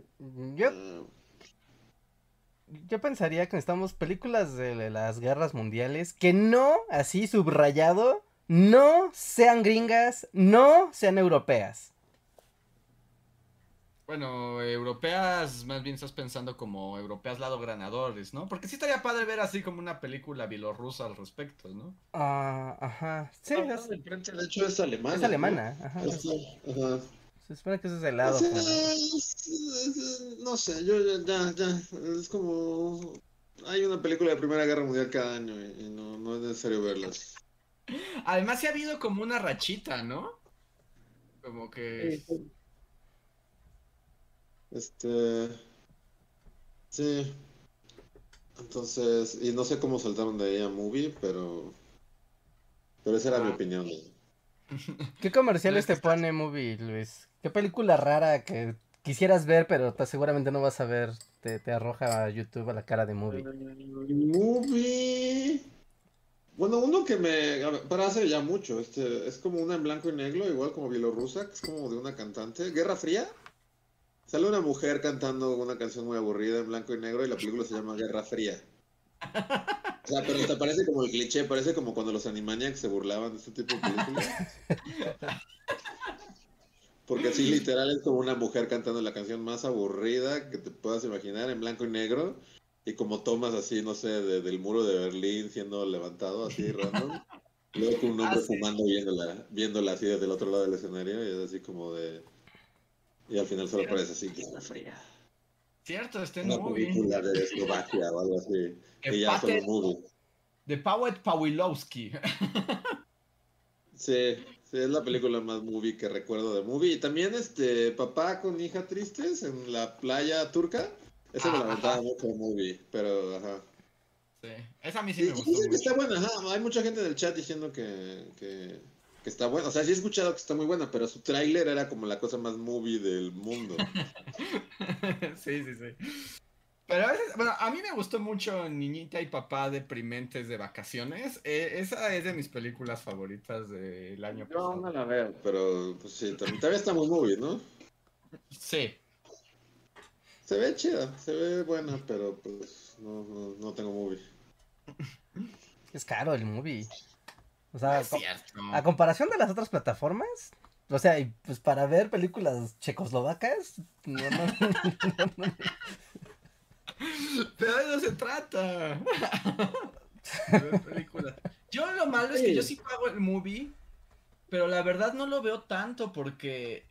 Yo, Eh, yo pensaría que necesitamos películas de las guerras mundiales que no, así subrayado, no sean gringas, no sean europeas. Bueno, europeas, más bien estás pensando como europeas lado ganadores, ¿no? Porque sí estaría padre ver así como una película bielorrusa al respecto, ¿no? Ah, ajá. Sí, Ah, es, de hecho, es alemana. es ¿no? alemana. Ajá. Sí, ajá. Se supone que eso es el lado. O sea, como- es- es- no sé, yo ya, ya, ya, es como... Hay una película de Primera Guerra Mundial cada año y, y no, no es necesario verlas. Además sí ha habido como una rachita, ¿no? Como que... Este... Sí. Entonces, y no sé cómo saltaron de ahí a Movie, pero... Pero esa era mi Ah. opinión. ¿Qué comerciales te pone Movie, Luis? ¿Qué película rara que quisieras ver, pero te- seguramente no vas a ver? Te, te arroja a YouTube a la cara de Movie. Movie. Bueno, uno que me. ver, Pero hace ya mucho. Este, es como una en blanco y negro, igual como bielorrusa, que es como de una cantante. Guerra Fría. Sale una mujer cantando una canción muy aburrida en blanco y negro y la película se llama Guerra Fría. O sea, pero te parece como el cliché, parece como cuando los Animaniacs se burlaban de este tipo de películas. Porque así literal es como una mujer cantando la canción más aburrida que te puedas imaginar en blanco y negro. Y como tomas así, no sé, de- del muro de Berlín siendo levantado así random. Luego con un hombre Ah, sí. fumando viéndola, viéndola así desde el otro lado del escenario y es así como de... Y al final solo aparece así, Guerra Fría. Cierto, está en Una movie. película de Eslovaquia o algo así. Que ya solo Pate- movie. De Pawet Pawilowski. Sí, sí, es la película más movie que recuerdo de movie. Y también este papá con hija tristes en la playa turca. Esa me la aventaba mucho de movie, pero ajá. Sí. Esa a mí sí me gustó dicen que está buena, ajá. Hay mucha gente en el chat diciendo que, que, que está buena. O sea, sí he escuchado que está muy buena, pero su tráiler era como la cosa más movie del mundo. sí, sí, sí. Pero a veces, bueno, a mí me gustó mucho Niñita y Papá Deprimentes de Vacaciones. Eh, esa es de mis películas favoritas del año Yo pasado. no la veo, pero pues sí, también, todavía está muy movie, ¿no? Sí. Sí, Se ve chida, se ve buena, pero pues no, no, no tengo movie. Es caro el movie. O sea, Es co- cierto. a comparación de las otras plataformas, o sea, y pues para ver películas checoslovacas, no, no, no, Pero de eso se trata. De ver películas. Yo lo malo es que yo sí pago el movie, pero la verdad no lo veo tanto porque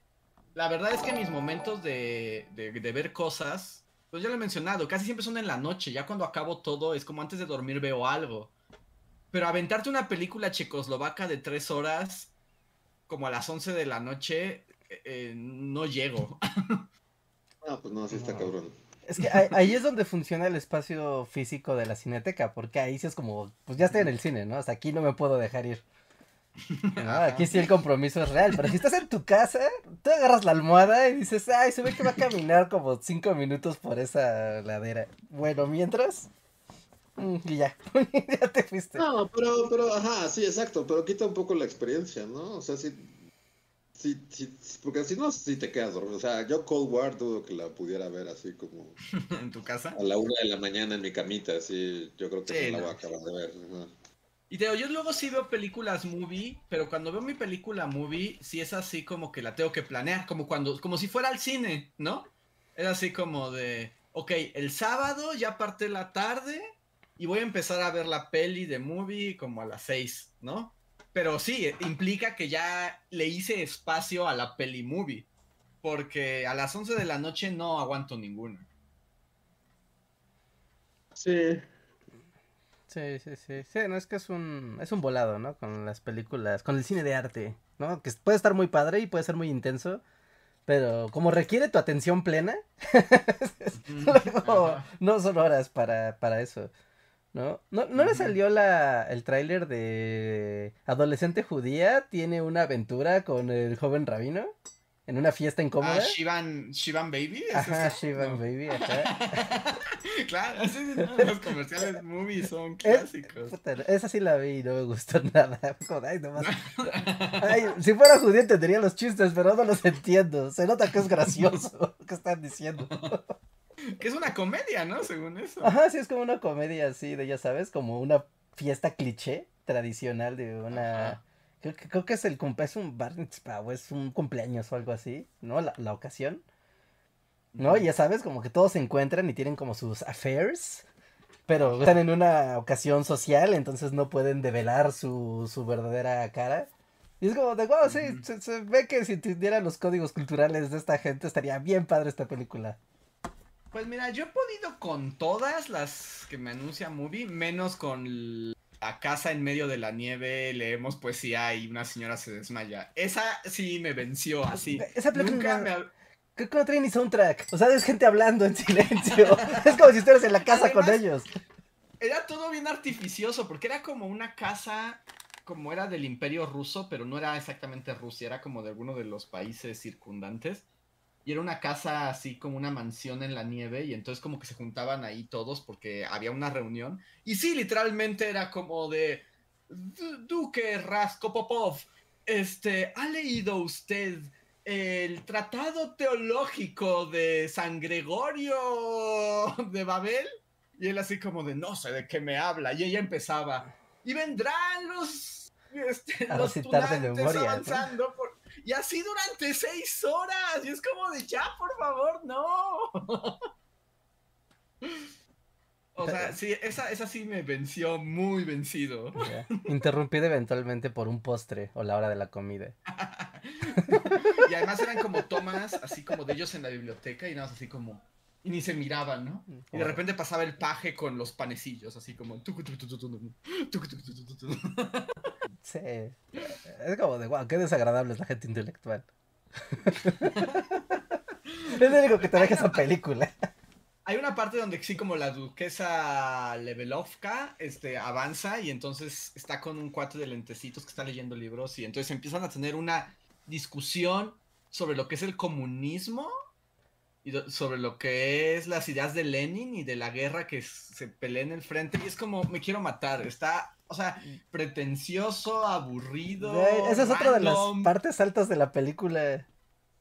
la verdad es que mis momentos de, de, de ver cosas, pues ya lo he mencionado, casi siempre son en la noche, ya cuando acabo todo es como antes de dormir veo algo. Pero aventarte una película checoslovaca de tres horas, como a las 11 de la noche, eh, eh, no llego. Ah, pues no, sí está No. cabrón. Es que ahí, ahí es donde funciona el espacio físico de la cineteca, porque ahí sí es como, pues ya estoy en el cine, ¿no? Hasta aquí no me puedo dejar ir. ¿no? Aquí sí el compromiso es real, pero si estás en tu casa, tú agarras la almohada y dices, ay, se ve que va a caminar como cinco minutos por esa ladera. Bueno, mientras, y ya, ya te fuiste. No, pero, pero, ajá, sí, exacto, pero quita un poco la experiencia, ¿no? O sea, sí, sí, sí, sí, porque si no, sí te quedas dormido. O sea, yo Cold War dudo que la pudiera ver así como en tu casa. a la una de la mañana en mi camita, así, yo creo que Sí, no la voy a acabar de ver. ajá. Y te digo, yo luego sí veo películas movie, pero cuando veo mi película movie, sí es así como que la tengo que planear, como cuando, como si fuera al cine, ¿no? Es así como de, ok, el sábado ya parte la tarde y voy a empezar a ver la peli de movie como a las 6, ¿no? Pero sí, implica que ya le hice espacio a la peli movie, porque a las 11 de la noche no aguanto ninguna. Sí. Sí, sí, sí, sí, no es que es un, es un volado, ¿no? Con las películas, con el cine de arte, ¿no? Que puede estar muy padre y puede ser muy intenso, pero como requiere tu atención plena, luego no son horas para, para eso, ¿no? ¿No, no le salió la, el tráiler de Adolescente Judía tiene una aventura con el joven rabino en una fiesta incómoda? Ah, Shivan, Shivan Baby. ¿es Ajá? Shivan No. Baby, ajá. claro, sí, no, los comerciales movie son Es- clásicos. Puta, esa sí la vi y no me gustó nada. Como, ay, nomás. Ay, si fuera judío entendería los chistes, pero no los entiendo. Se nota que es gracioso que están diciendo. Que es una comedia, ¿no? Según eso. Ajá, sí, es como una comedia así de, ya sabes, como una fiesta cliché tradicional de una... Ajá. Creo, que- creo que es el cumple, es un bar o es un cumpleaños o algo así, ¿no? La, la ocasión. ¿No? Y ya sabes, como que todos se encuentran y tienen como sus affairs, pero están en una ocasión social, entonces no pueden develar su, su verdadera cara. Y es como de, wow, sí, se, se ve que si entendieran los códigos culturales de esta gente estaría bien padre esta película. Pues mira, yo he podido con todas las que me anuncia Movie, menos con la casa en medio de la nieve, leemos poesía y una señora se desmaya. Esa sí me venció así. Esa película Nunca no- me... Creo que no trae ni soundtrack. O sea, es gente hablando en silencio. es como si estuvieras en la casa con ellos. Era todo bien artificioso, porque era como una casa, como era del imperio ruso, pero no era exactamente Rusia, era como de alguno de los países circundantes. Y era una casa así como una mansión en la nieve, y entonces como que se juntaban ahí todos porque había una reunión. Y sí, literalmente era como de "Du- Duque Raskopopov, este, ¿ha leído usted el tratado teológico de San Gregorio de Babel? Y él así como de, no sé de qué me habla. Y ella empezaba, y vendrán los, este, A los tunantes memoria, ¿no? avanzando. por- Y así durante seis horas. Y es como de, ya, por favor, no. O sea, sí, esa, esa sí me venció muy vencido. Ya. Interrumpido eventualmente por un postre o la hora de la comida. Y además eran como tomas así como de ellos en la biblioteca y nada más así como... Y ni se miraban, ¿no? Y de repente pasaba el paje con los panecillos, así como... Sí. Es como de, wow, qué desagradable es la gente intelectual. es lo único que te deja esa película. Hay una parte donde sí, como la duquesa Levelovka este, avanza y entonces está con un cuate de lentecitos que está leyendo libros y entonces empiezan a tener una discusión sobre lo que es el comunismo y sobre lo que es las ideas de Lenin y de la guerra que se pelea en el frente y es como me quiero matar, está, o sea, pretencioso, aburrido. Esa es otra de las partes altas de la película.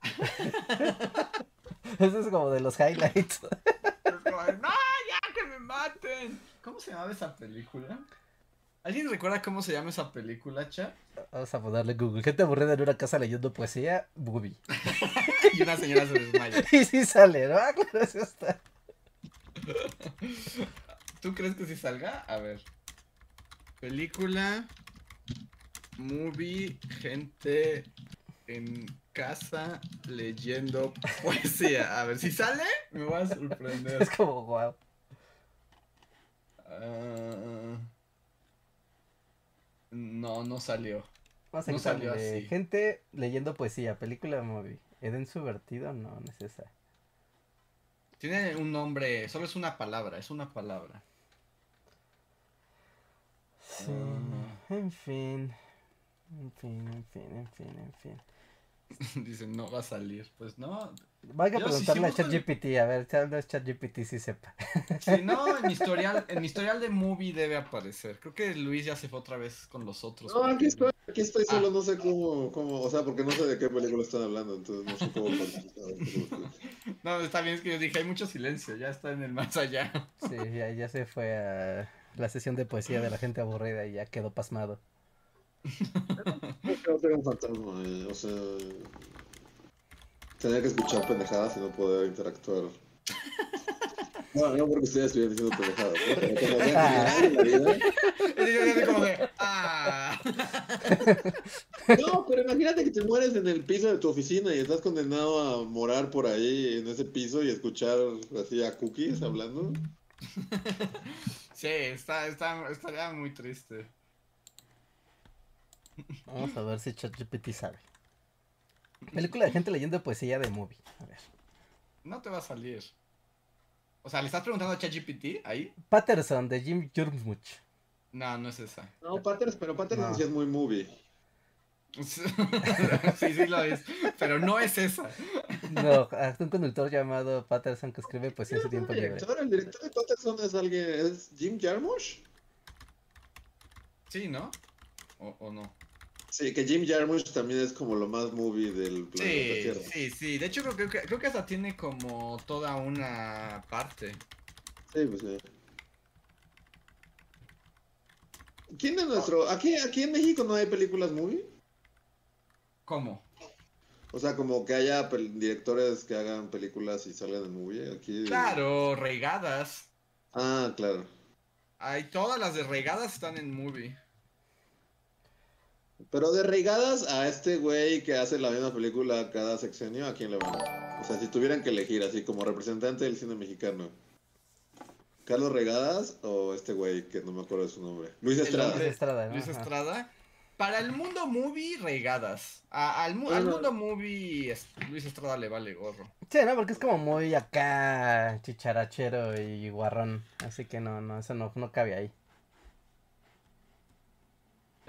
Eso es como de los highlights. No, ya que me maten. ¿Cómo se llamaba esa película? ¿Alguien recuerda cómo se llama esa película, chat? Vamos a ponerle Google. Gente aburrida en una casa leyendo poesía, movie. y una señora se desmaya. y sí sale, ¿no? Ah, claro, eso está. ¿Tú crees que sí salga? A ver. Película, movie, gente en casa leyendo poesía. A ver, si sale, me va a sorprender. Es como, wow. Ah, no, no salió. Vamos a No salió así. Gente leyendo poesía, película movie. ¿Eden Subvertido? No, no es esa. Tiene un nombre, solo es una palabra, es una palabra. Sí. Ah. En fin. En fin, en fin, en fin, en fin. Dicen, no va a salir. Pues no. Vaya a si- preguntarle si a el- ChatGPT, a ver, tal vez ChatGPT sí sepa. Si no, en mi historial, en mi historial de movie debe aparecer. Creo que Luis ya se fue otra vez con los otros. No, aquí estoy, aquí estoy, Ah. solo no sé cómo, cómo, o sea, porque no sé de qué película están hablando, entonces no sé cómo participar. No, está bien, es que yo dije, hay mucho silencio, ya está en el más allá. Sí, ya, ya se fue a la sesión de poesía de la gente aburrida y ya quedó pasmado. No tengo un fantasma, eh, o sea... Tenía que escuchar pendejadas y no poder interactuar. No, no porque ustedes estuvieran diciendo pendejadas, que ah. No, pero imagínate que te mueres en el piso de tu oficina y estás condenado a morar por ahí en ese piso y escuchar así a cookies hablando. Sí, está, está, estaría muy triste. Vamos a ver si ChatGPT sabe. Película de gente leyendo poesía de movie. A ver. No te va a salir. O sea, ¿le estás preguntando a ChatGPT ahí? Patterson de Jim Jarmusch. No, no es esa. No, Patterson, pero Patterson No. sí es muy movie. sí, sí lo es. Pero no es esa. No, a un conductor llamado Patterson que escribe poesía en su tiempo el libre. director, el director de Patterson es alguien, es Jim Jarmusch. Sí, ¿no? ¿O, o no? Sí, que Jim Jarmusch también es como lo más movie del planeta Sí, Tierra. sí, sí. De hecho, creo que, creo que hasta tiene como toda una parte. Sí, pues sí. ¿Quién es nuestro? Aquí, aquí en México no hay películas movie. ¿Cómo? O sea, como que haya directores que hagan películas y salgan en movie. Aquí. Claro, regadas. Ah, claro. Hay todas las de regadas están en movie. Pero de regadas a este güey que hace la misma película cada sexenio, ¿a quién le van? O sea, si tuvieran que elegir así como representante del cine mexicano. ¿Carlos Regadas o este güey que no me acuerdo de su nombre? Luis Estrada. hombre- Estrada, ¿no? Luis. Estrada. Para el mundo movie, regadas. A- al, mu- al Bueno. mundo movie, es- Luis Estrada le vale gorro. Sí, no, porque es como muy acá chicharachero y guarrón. Así que no, no, eso no, no cabe ahí.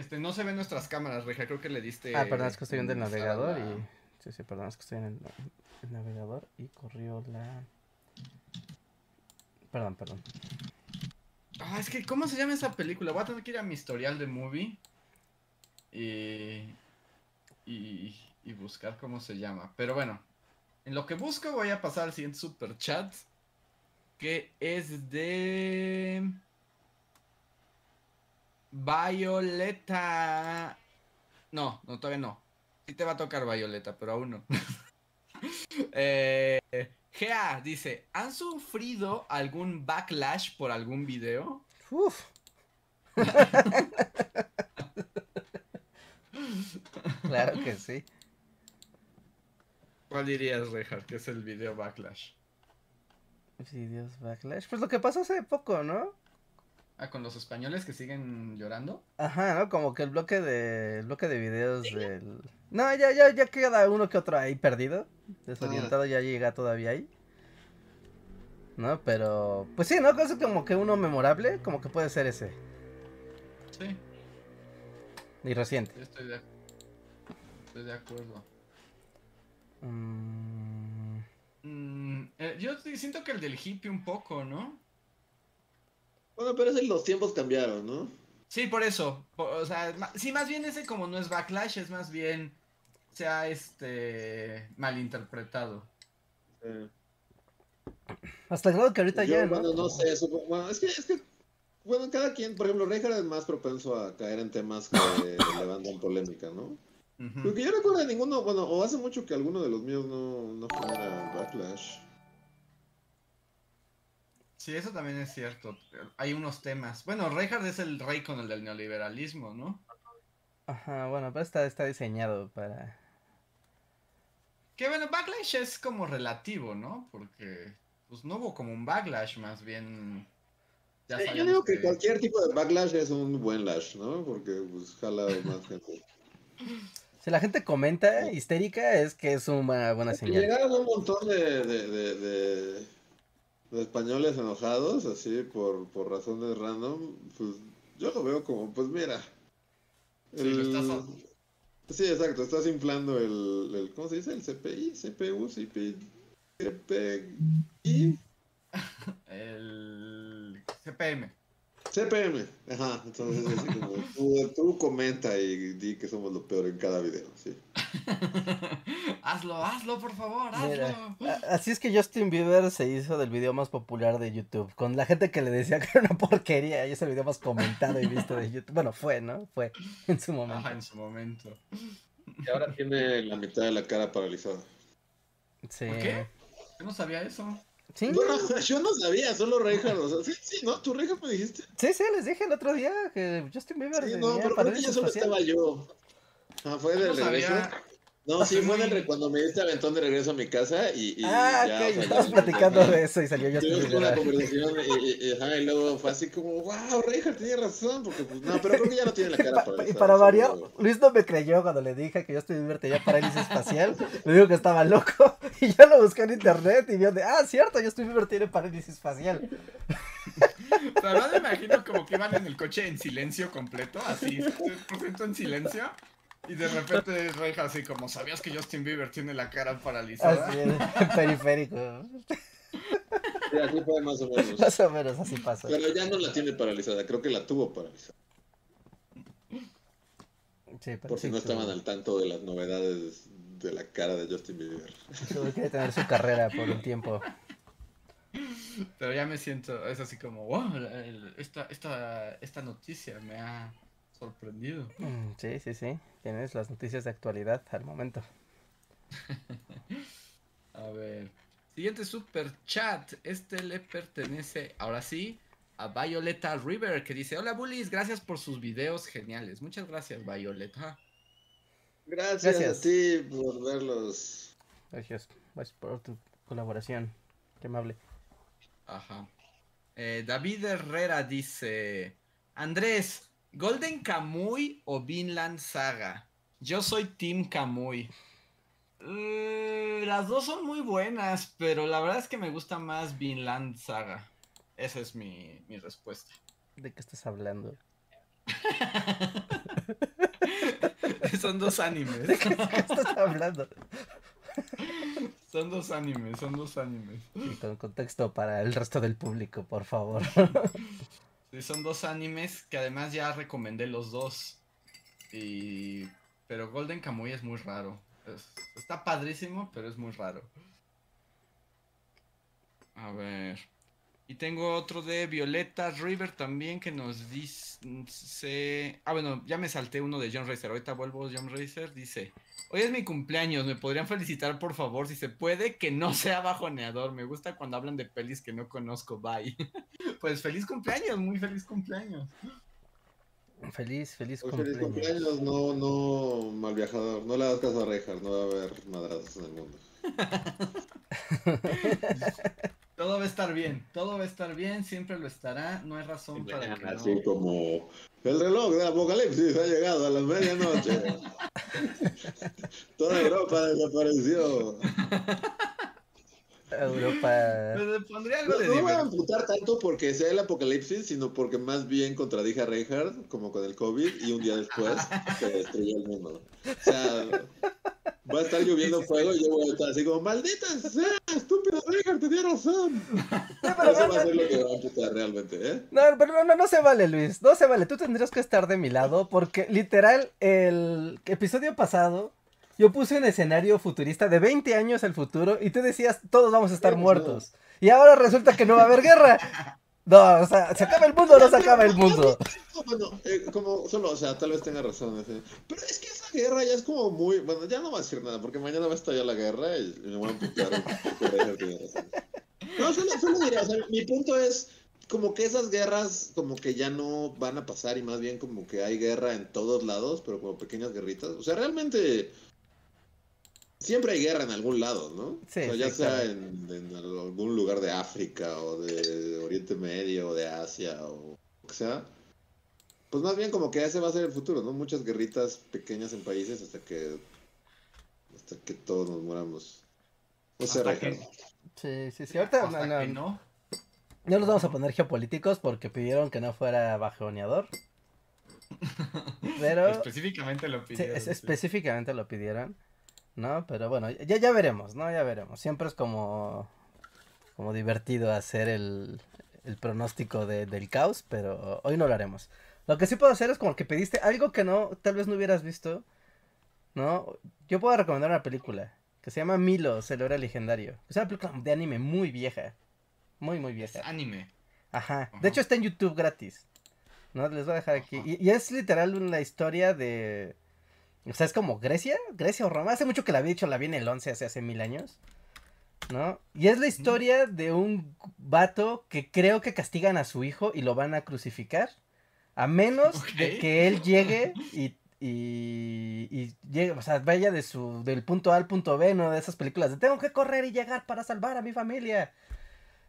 Este, no se ven nuestras cámaras, Reja, creo que le diste... Ah, perdón, es que estoy viendo el navegador y. Sí, sí, perdón, es que estoy en el, el navegador y corrió la. Perdón, perdón. Ah, es que, ¿cómo se llama esa película? Voy a tener que ir a mi historial de movie y, y, y buscar cómo se llama. Pero bueno, en lo que busco voy a pasar al siguiente super chat, que es de Violeta. No, no, todavía no. Sí te va a tocar Violeta, pero aún no. eh, Gea dice, ¿han sufrido algún backlash por algún video? Uf. claro que sí. ¿Cuál dirías, Rejar, que es el video backlash? Videos backlash. Pues lo que pasó hace poco, ¿no? Ah, con los españoles que siguen llorando. Ajá, ¿no? Como que el bloque de el bloque de videos del No, ya ya ya queda uno que otro ahí perdido, desorientado ya llega todavía ahí. ¿No? Pero pues sí, ¿no? Cosa como que uno memorable, como que puede ser ese Sí, y reciente. yo estoy de, estoy de acuerdo. Mm, Mm, eh, yo siento que el del hippie un poco, ¿no? Bueno, pero es que los tiempos cambiaron, ¿no? Sí, por eso. o sea, sí, más bien ese como no es backlash, es más bien se ha este malinterpretado. Eh, Hasta el grado que ahorita yo, ya, ¿no? bueno, no sé, supo- bueno, es que, es que, bueno, cada quien, por ejemplo, Reinhardt es más propenso a caer en temas que levantan polémica, ¿no? Ujú. Porque yo recuerdo de ninguno, bueno, o hace mucho que alguno de los míos no, no genera backlash. Sí, eso también es cierto. Hay unos temas. Bueno, Reinhardt es el rey con el del neoliberalismo, ¿no? Ajá, bueno, pero está, está diseñado para... Que bueno, backlash es como relativo, ¿no? Porque pues no hubo como un backlash, más bien. ya Sí, yo digo que cualquier tipo de backlash es un buen lash, ¿no? Porque pues jala más gente. Si la gente comenta histérica es que es una buena señal. Llegaron un montón de, de, de, de- de españoles enojados, así, por, por razones random. Pues yo lo veo como, pues mira. Sí, lo estás- Sí, exacto, estás inflando el, el, ¿cómo se dice? El CPI, CPU, CPI, CPI, El CPM. CPM. Ajá, entonces es así como, tú, tú comenta y di que somos lo peor en cada video, sí. hazlo, hazlo, por favor, Mira, hazlo. así es que Justin Bieber se hizo del video más popular de YouTube, con la gente que le decía que era una porquería, y es el video más comentado y visto de YouTube. Bueno, fue, ¿no? Fue en su momento. Ajá, en su momento. Y ahora tiene la mitad de la cara paralizada. Sí. ¿Por qué? Yo no sabía eso. Sí, Bueno, yo no sabía, solo Reinhardt, o sea, sí, sí, ¿no? ¿Tu Reinhardt me dijiste? sí, sí, les dije el otro día que Justin Bieber Sí, no, pero creo que ya solo estaba yo. Ah, fue del no sabía. No, sí, fue re- cuando me diste aventón de regreso a mi casa y, y Ah, ya, ok, o sea, ya- estabas platicando de eso y salió Justin Tuvimos una conversación y, y- y, ajá, y luego fue así como, wow, Reinhardt tenía razón, porque pues no, pero creo que ya no tiene la cara Pa- paralizada. y para variar, Luis no me creyó cuando le dije que Justin Bieber tenía parálisis facial. Me dijo que estaba loco. Y yo lo busqué en internet y vio de, ah, cierto, Justin Bieber tiene parálisis facial. Verdad me imagino como que iban en el coche en silencio completo, así, 100% en silencio. Y de repente Reija así como, ¿sabías que Justin Bieber tiene la cara paralizada? Así, periférico. Sí, así fue más o menos. Más o menos así pasa. Pero ya no la tiene paralizada, creo que la tuvo paralizada. Sí, pero Por si no estaban al tanto de las novedades de la cara de Justin Bieber. tuvo que detener su carrera por un tiempo. Pero ya me siento, es así como, wow, esta, esta, esta noticia me ha sorprendido. Mm, Sí, sí, sí. Tienes las noticias de actualidad al momento. A ver. Siguiente super chat. Este le pertenece, ahora sí, a Violeta River, que dice: Hola bullies, gracias por sus videos geniales. Muchas gracias, Violeta. Gracias, Gracias. a ti por verlos. Gracias, gracias por tu colaboración. Qué amable. Ajá. Eh, David Herrera dice: Andrés, ¿Golden Kamuy o Vinland Saga? Yo soy Team Kamuy. Eh, las dos son muy buenas, pero la verdad es que me gusta más Vinland Saga. Esa es mi, mi respuesta. ¿De qué estás hablando? son dos animes. ¿De qué estás hablando? Son dos animes, son dos animes. Y con contexto para el resto del público, por favor. Sí, son dos animes que además ya recomendé los dos. Y... Pero Golden Kamuy es muy raro. Es- Está padrísimo, pero es muy raro. A ver. Y tengo otro de Violeta River también que nos dice... Ah, bueno, ya me salté uno de John Racer. Ahorita vuelvo John Racer. Dice... Hoy es mi cumpleaños, ¿me podrían felicitar por favor? Si se puede, que no sea bajoneador. Me gusta cuando hablan de pelis que no conozco. Bye. Pues feliz cumpleaños, muy feliz cumpleaños. Feliz, feliz Muy feliz cumpleaños. cumpleaños, no, no, mal viajador. No le hagas caso a Reinhardt, no va a haber madrazos en el mundo. Todo va a estar bien, todo va a estar bien, siempre lo estará, no hay razón para que Así no. como el reloj del apocalipsis ha llegado a la medianoche. Toda Europa desapareció. Europa. Pues algo No, de no voy a amputar tanto porque sea el apocalipsis, sino porque más bien contradije a Reinhardt, como con el COVID, y un día después se destruyó el mundo. O sea, va a estar lloviendo fuego y yo voy a estar así como, maldita sea, estúpido Reinhardt, tenía razón. Eso va a ser lo que va a realmente, ¿eh? No, pero no, no, no se vale, Luis. No se vale. Tú tendrías que estar de mi lado porque literal el episodio pasado yo puse un escenario futurista de 20 años al futuro y tú decías, todos vamos a estar pues, muertos. Y ahora resulta que no va a haber guerra. No, o sea, ¿se acaba el mundo o no se acaba el mundo? No, Bueno, eh, como solo, o sea, tal vez tenga razón. Pero es que esa guerra ya es como muy. Bueno, ya no voy a decir nada, porque mañana va a estallar la guerra y, me voy a empujar. No, solo, solo diría, o sea, mi punto es como que esas guerras como que ya no van a pasar y más bien como que hay guerra en todos lados, pero como pequeñas guerritas. O sea, realmente siempre hay guerra en algún lado, ¿no? Sí, o sea, ya sí, sea claro. en, en algún lugar de África o de Oriente Medio o de Asia o lo que sea. Pues más bien como que ese va a ser el futuro, ¿no? Muchas guerritas pequeñas en países hasta que hasta que todos nos muramos. No sé, Hasta que- Ricardo. Sí, sí, sí. Ahorita Hasta no, que no, no. no nos vamos a poner geopolíticos porque pidieron que no fuera bajoneador. Pero... Específicamente lo Sí, pidieron. es- sí. específicamente lo pidieron, ¿no? Pero bueno, ya, ya veremos, ¿no? Ya veremos. Siempre es como, como divertido hacer el, el pronóstico de- del caos, pero hoy no lo haremos. Lo que sí puedo hacer es como que pediste algo que no, tal vez no hubieras visto, ¿no? Yo puedo recomendar una película que se llama Milo, el héroe legendario. Es una película de anime muy vieja, muy, muy Es vieja. anime. Ajá. De hecho está en YouTube gratis. No, les voy a dejar aquí. Y, y es literal una historia de... O sea, es como Grecia, Grecia o Roma. Hace mucho que la de hecho la vi en el 11 hace, hace mil años. ¿No? Y es la historia de un vato que creo que castigan a su hijo y lo van a crucificar. A menos de que él llegue y, y, y llegue, o sea, vaya de su, del punto A al punto B, ¿no? De esas películas de tengo que correr y llegar para salvar a mi familia.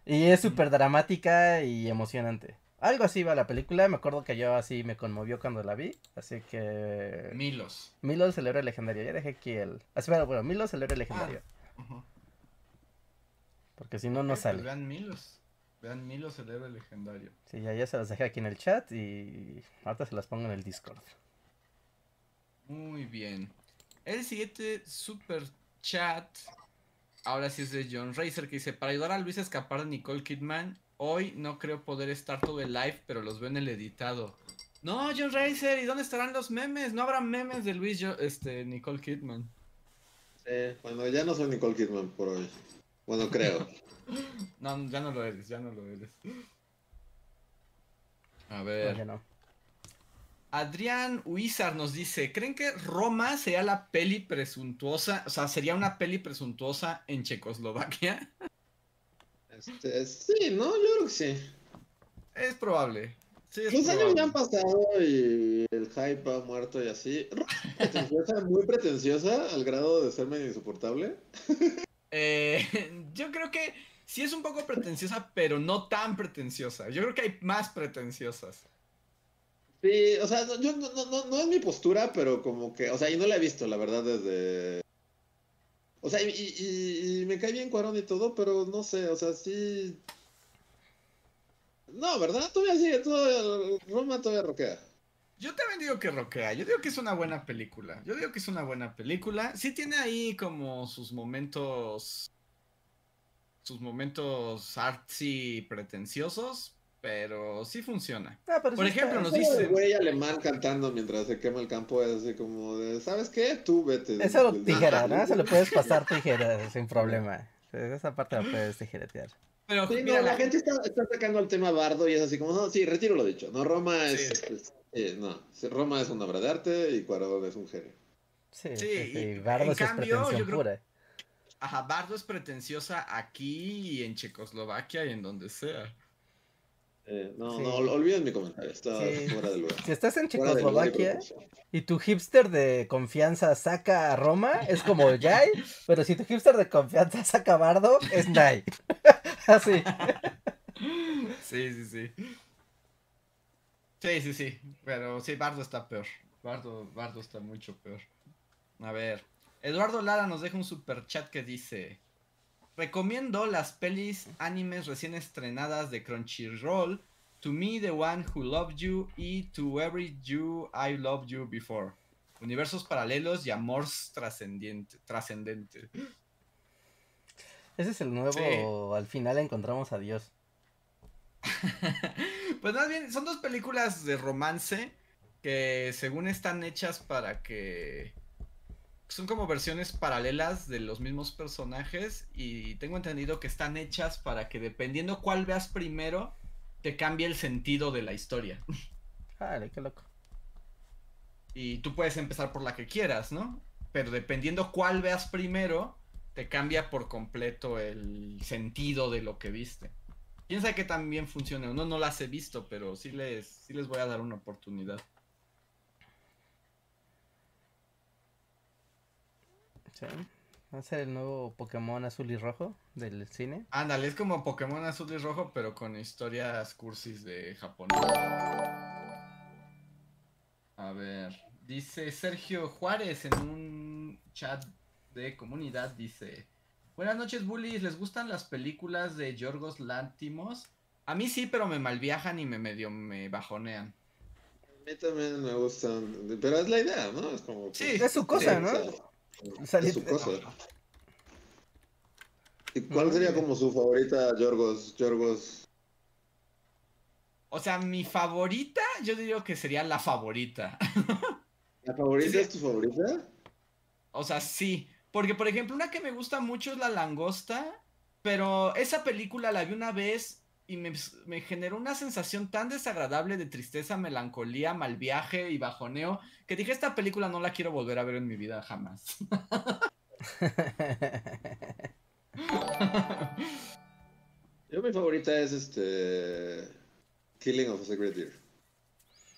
Y es súper dramática y emocionante. Algo así va la película. Me acuerdo que yo así me conmovió cuando la vi. Así que. Milos. Milos, el héroe legendario. Ya dejé aquí el. Así, bueno, bueno, Milos, el héroe legendario. Ujú. Porque si no, no pues sale. vean Milos. Vean Milos, el héroe legendario. Sí, ya, ya se las dejé aquí en el chat y ahorita se las pongo en el Discord. Muy bien. El siguiente super chat. Ahora sí es de John Racer que dice: Para ayudar a Luis a escapar de Nicole Kidman, hoy no creo poder estar todo el live, pero los veo en el editado. No, John Racer, ¿y dónde estarán los memes? No habrá memes de Luis, yo, este, Nicole Kidman. Sí, bueno, ya no soy Nicole Kidman por hoy. Bueno, creo. No, ya no lo eres, ya no lo eres. A ver. no. Adrián Huizar nos dice, ¿creen que Roma sería la peli presuntuosa? O sea, sería una peli presuntuosa en Checoslovaquia. Este, sí, no, yo creo que sí. Es probable. Sí, es Los años probable. ya han pasado y el hype ha muerto y así. Pretenciosa, muy pretenciosa al grado de ser medio insoportable. Eh, yo creo que sí es un poco pretenciosa, pero no tan pretenciosa. Yo creo que hay más pretenciosas. Sí, o sea, yo no, no, no, no es mi postura, pero como que, o sea, y no la he visto, la verdad, desde... O sea, y, y- me cae bien Cuarón y todo, pero no sé, o sea, sí... No, ¿verdad? Todavía sigue, todo, Roma todavía roquea. Yo también digo que roquea. Yo digo que es una buena película. Yo digo que es una buena película. Sí tiene ahí como sus momentos. Sus momentos artsy pretenciosos. Pero sí funciona. Ah, pero Por sí ejemplo, está- nos dice- el güey alemán cantando mientras se quema el campo es así como de, ¿sabes qué? Tú vete. Eso Del- tijera, ¿no? Se lo puedes pasar tijera sin problema. Esa parte la puedes tijeretear. Pero Sí, mira, no, la la gente está, está sacando el tema bardo y es así como, no, sí, retiro lo dicho. No, Roma es, Sí. es- eh, no, Roma es una obra de arte y Cuarón es un genio. Sí, Sí, sí, y- Bardo en es cambio, pretensión yo creo- pura. Ajá, Bardo es pretenciosa aquí y en Checoslovaquia y en donde sea. Eh, no, Sí. no, ol- olviden mi comentario, está Sí. fuera de lugar. Si estás en Checoslovaquia y tu hipster de confianza saca a Roma, es como Jai, pero si tu hipster de confianza saca a Bardo, es Nai. Así. Sí, sí, sí. Sí, sí, sí. Pero sí, Bardo está peor. Bardo, Bardo está mucho peor. A ver. Eduardo Lara nos deja un super chat que dice: Recomiendo las pelis animes recién estrenadas de Crunchyroll. To Me, The One Who Loved You y To Every You I Loved You Before. Universos paralelos y amor trascendiente. trascendente. Ese es el nuevo, Sí. al final encontramos a Dios. Pues más bien, son dos películas de romance que según están hechas para que... son como versiones paralelas de los mismos personajes y tengo entendido que están hechas para que dependiendo cuál veas primero, te cambie el sentido de la historia. Vale, qué loco. Y tú puedes empezar por la que quieras, ¿no? Pero dependiendo cuál veas primero, te cambia por completo el sentido de lo que viste. Piensa que también funciona. No, no las he visto, pero sí les, sí les voy a dar una oportunidad. Sí. Va a ser el nuevo Pokémon azul y rojo del cine. Ándale, es como Pokémon azul y rojo, pero con historias cursis de Japón. A ver, dice Sergio Juárez en un chat de comunidad, dice... Buenas noches, bullies. ¿Les gustan las películas de Yorgos Lantimos? A mí sí, pero me malviajan y me medio me bajonean. A mí también me gustan, pero es la idea, ¿no? Es como... Sí. Es su cosa, Sí, ¿no? o sea, Es su cosa. ¿Y cuál sería como su favorita, Yorgos? Yorgos. O sea, mi favorita, yo diría que sería la favorita. ¿La favorita sí. es tu favorita? O sea, sí. Porque, por ejemplo, una que me gusta mucho es La Langosta. Pero esa película la vi una vez y me, me generó una sensación tan desagradable de tristeza, melancolía, mal viaje y bajoneo que dije, esta película no la quiero volver a ver en mi vida jamás. Yo mi favorita es este... Killing of a Sacred Deer.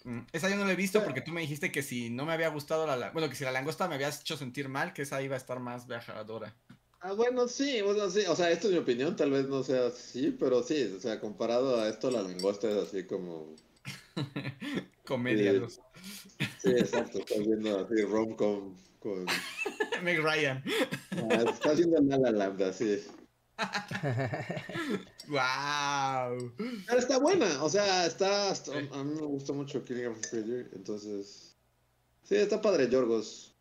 Mm, esa yo no la he visto porque tú me dijiste que si no me había gustado la... la- Bueno, que si la langosta me habías hecho sentir mal, que esa iba a estar más viajadora. Ah, bueno, sí, bueno, sí, o sea, esto es mi opinión, tal vez no sea así, pero sí, o sea, comparado a esto, la langosta es así como... Comedia. Sí. los- Sí, exacto, estás viendo así rom-com con... Meg Ryan. Ah, está haciendo La La Land, así. ¡Wow! Pero está buena, o sea, está, a mí me gustó mucho Killing of entonces... Sí, está padre, Yorgos.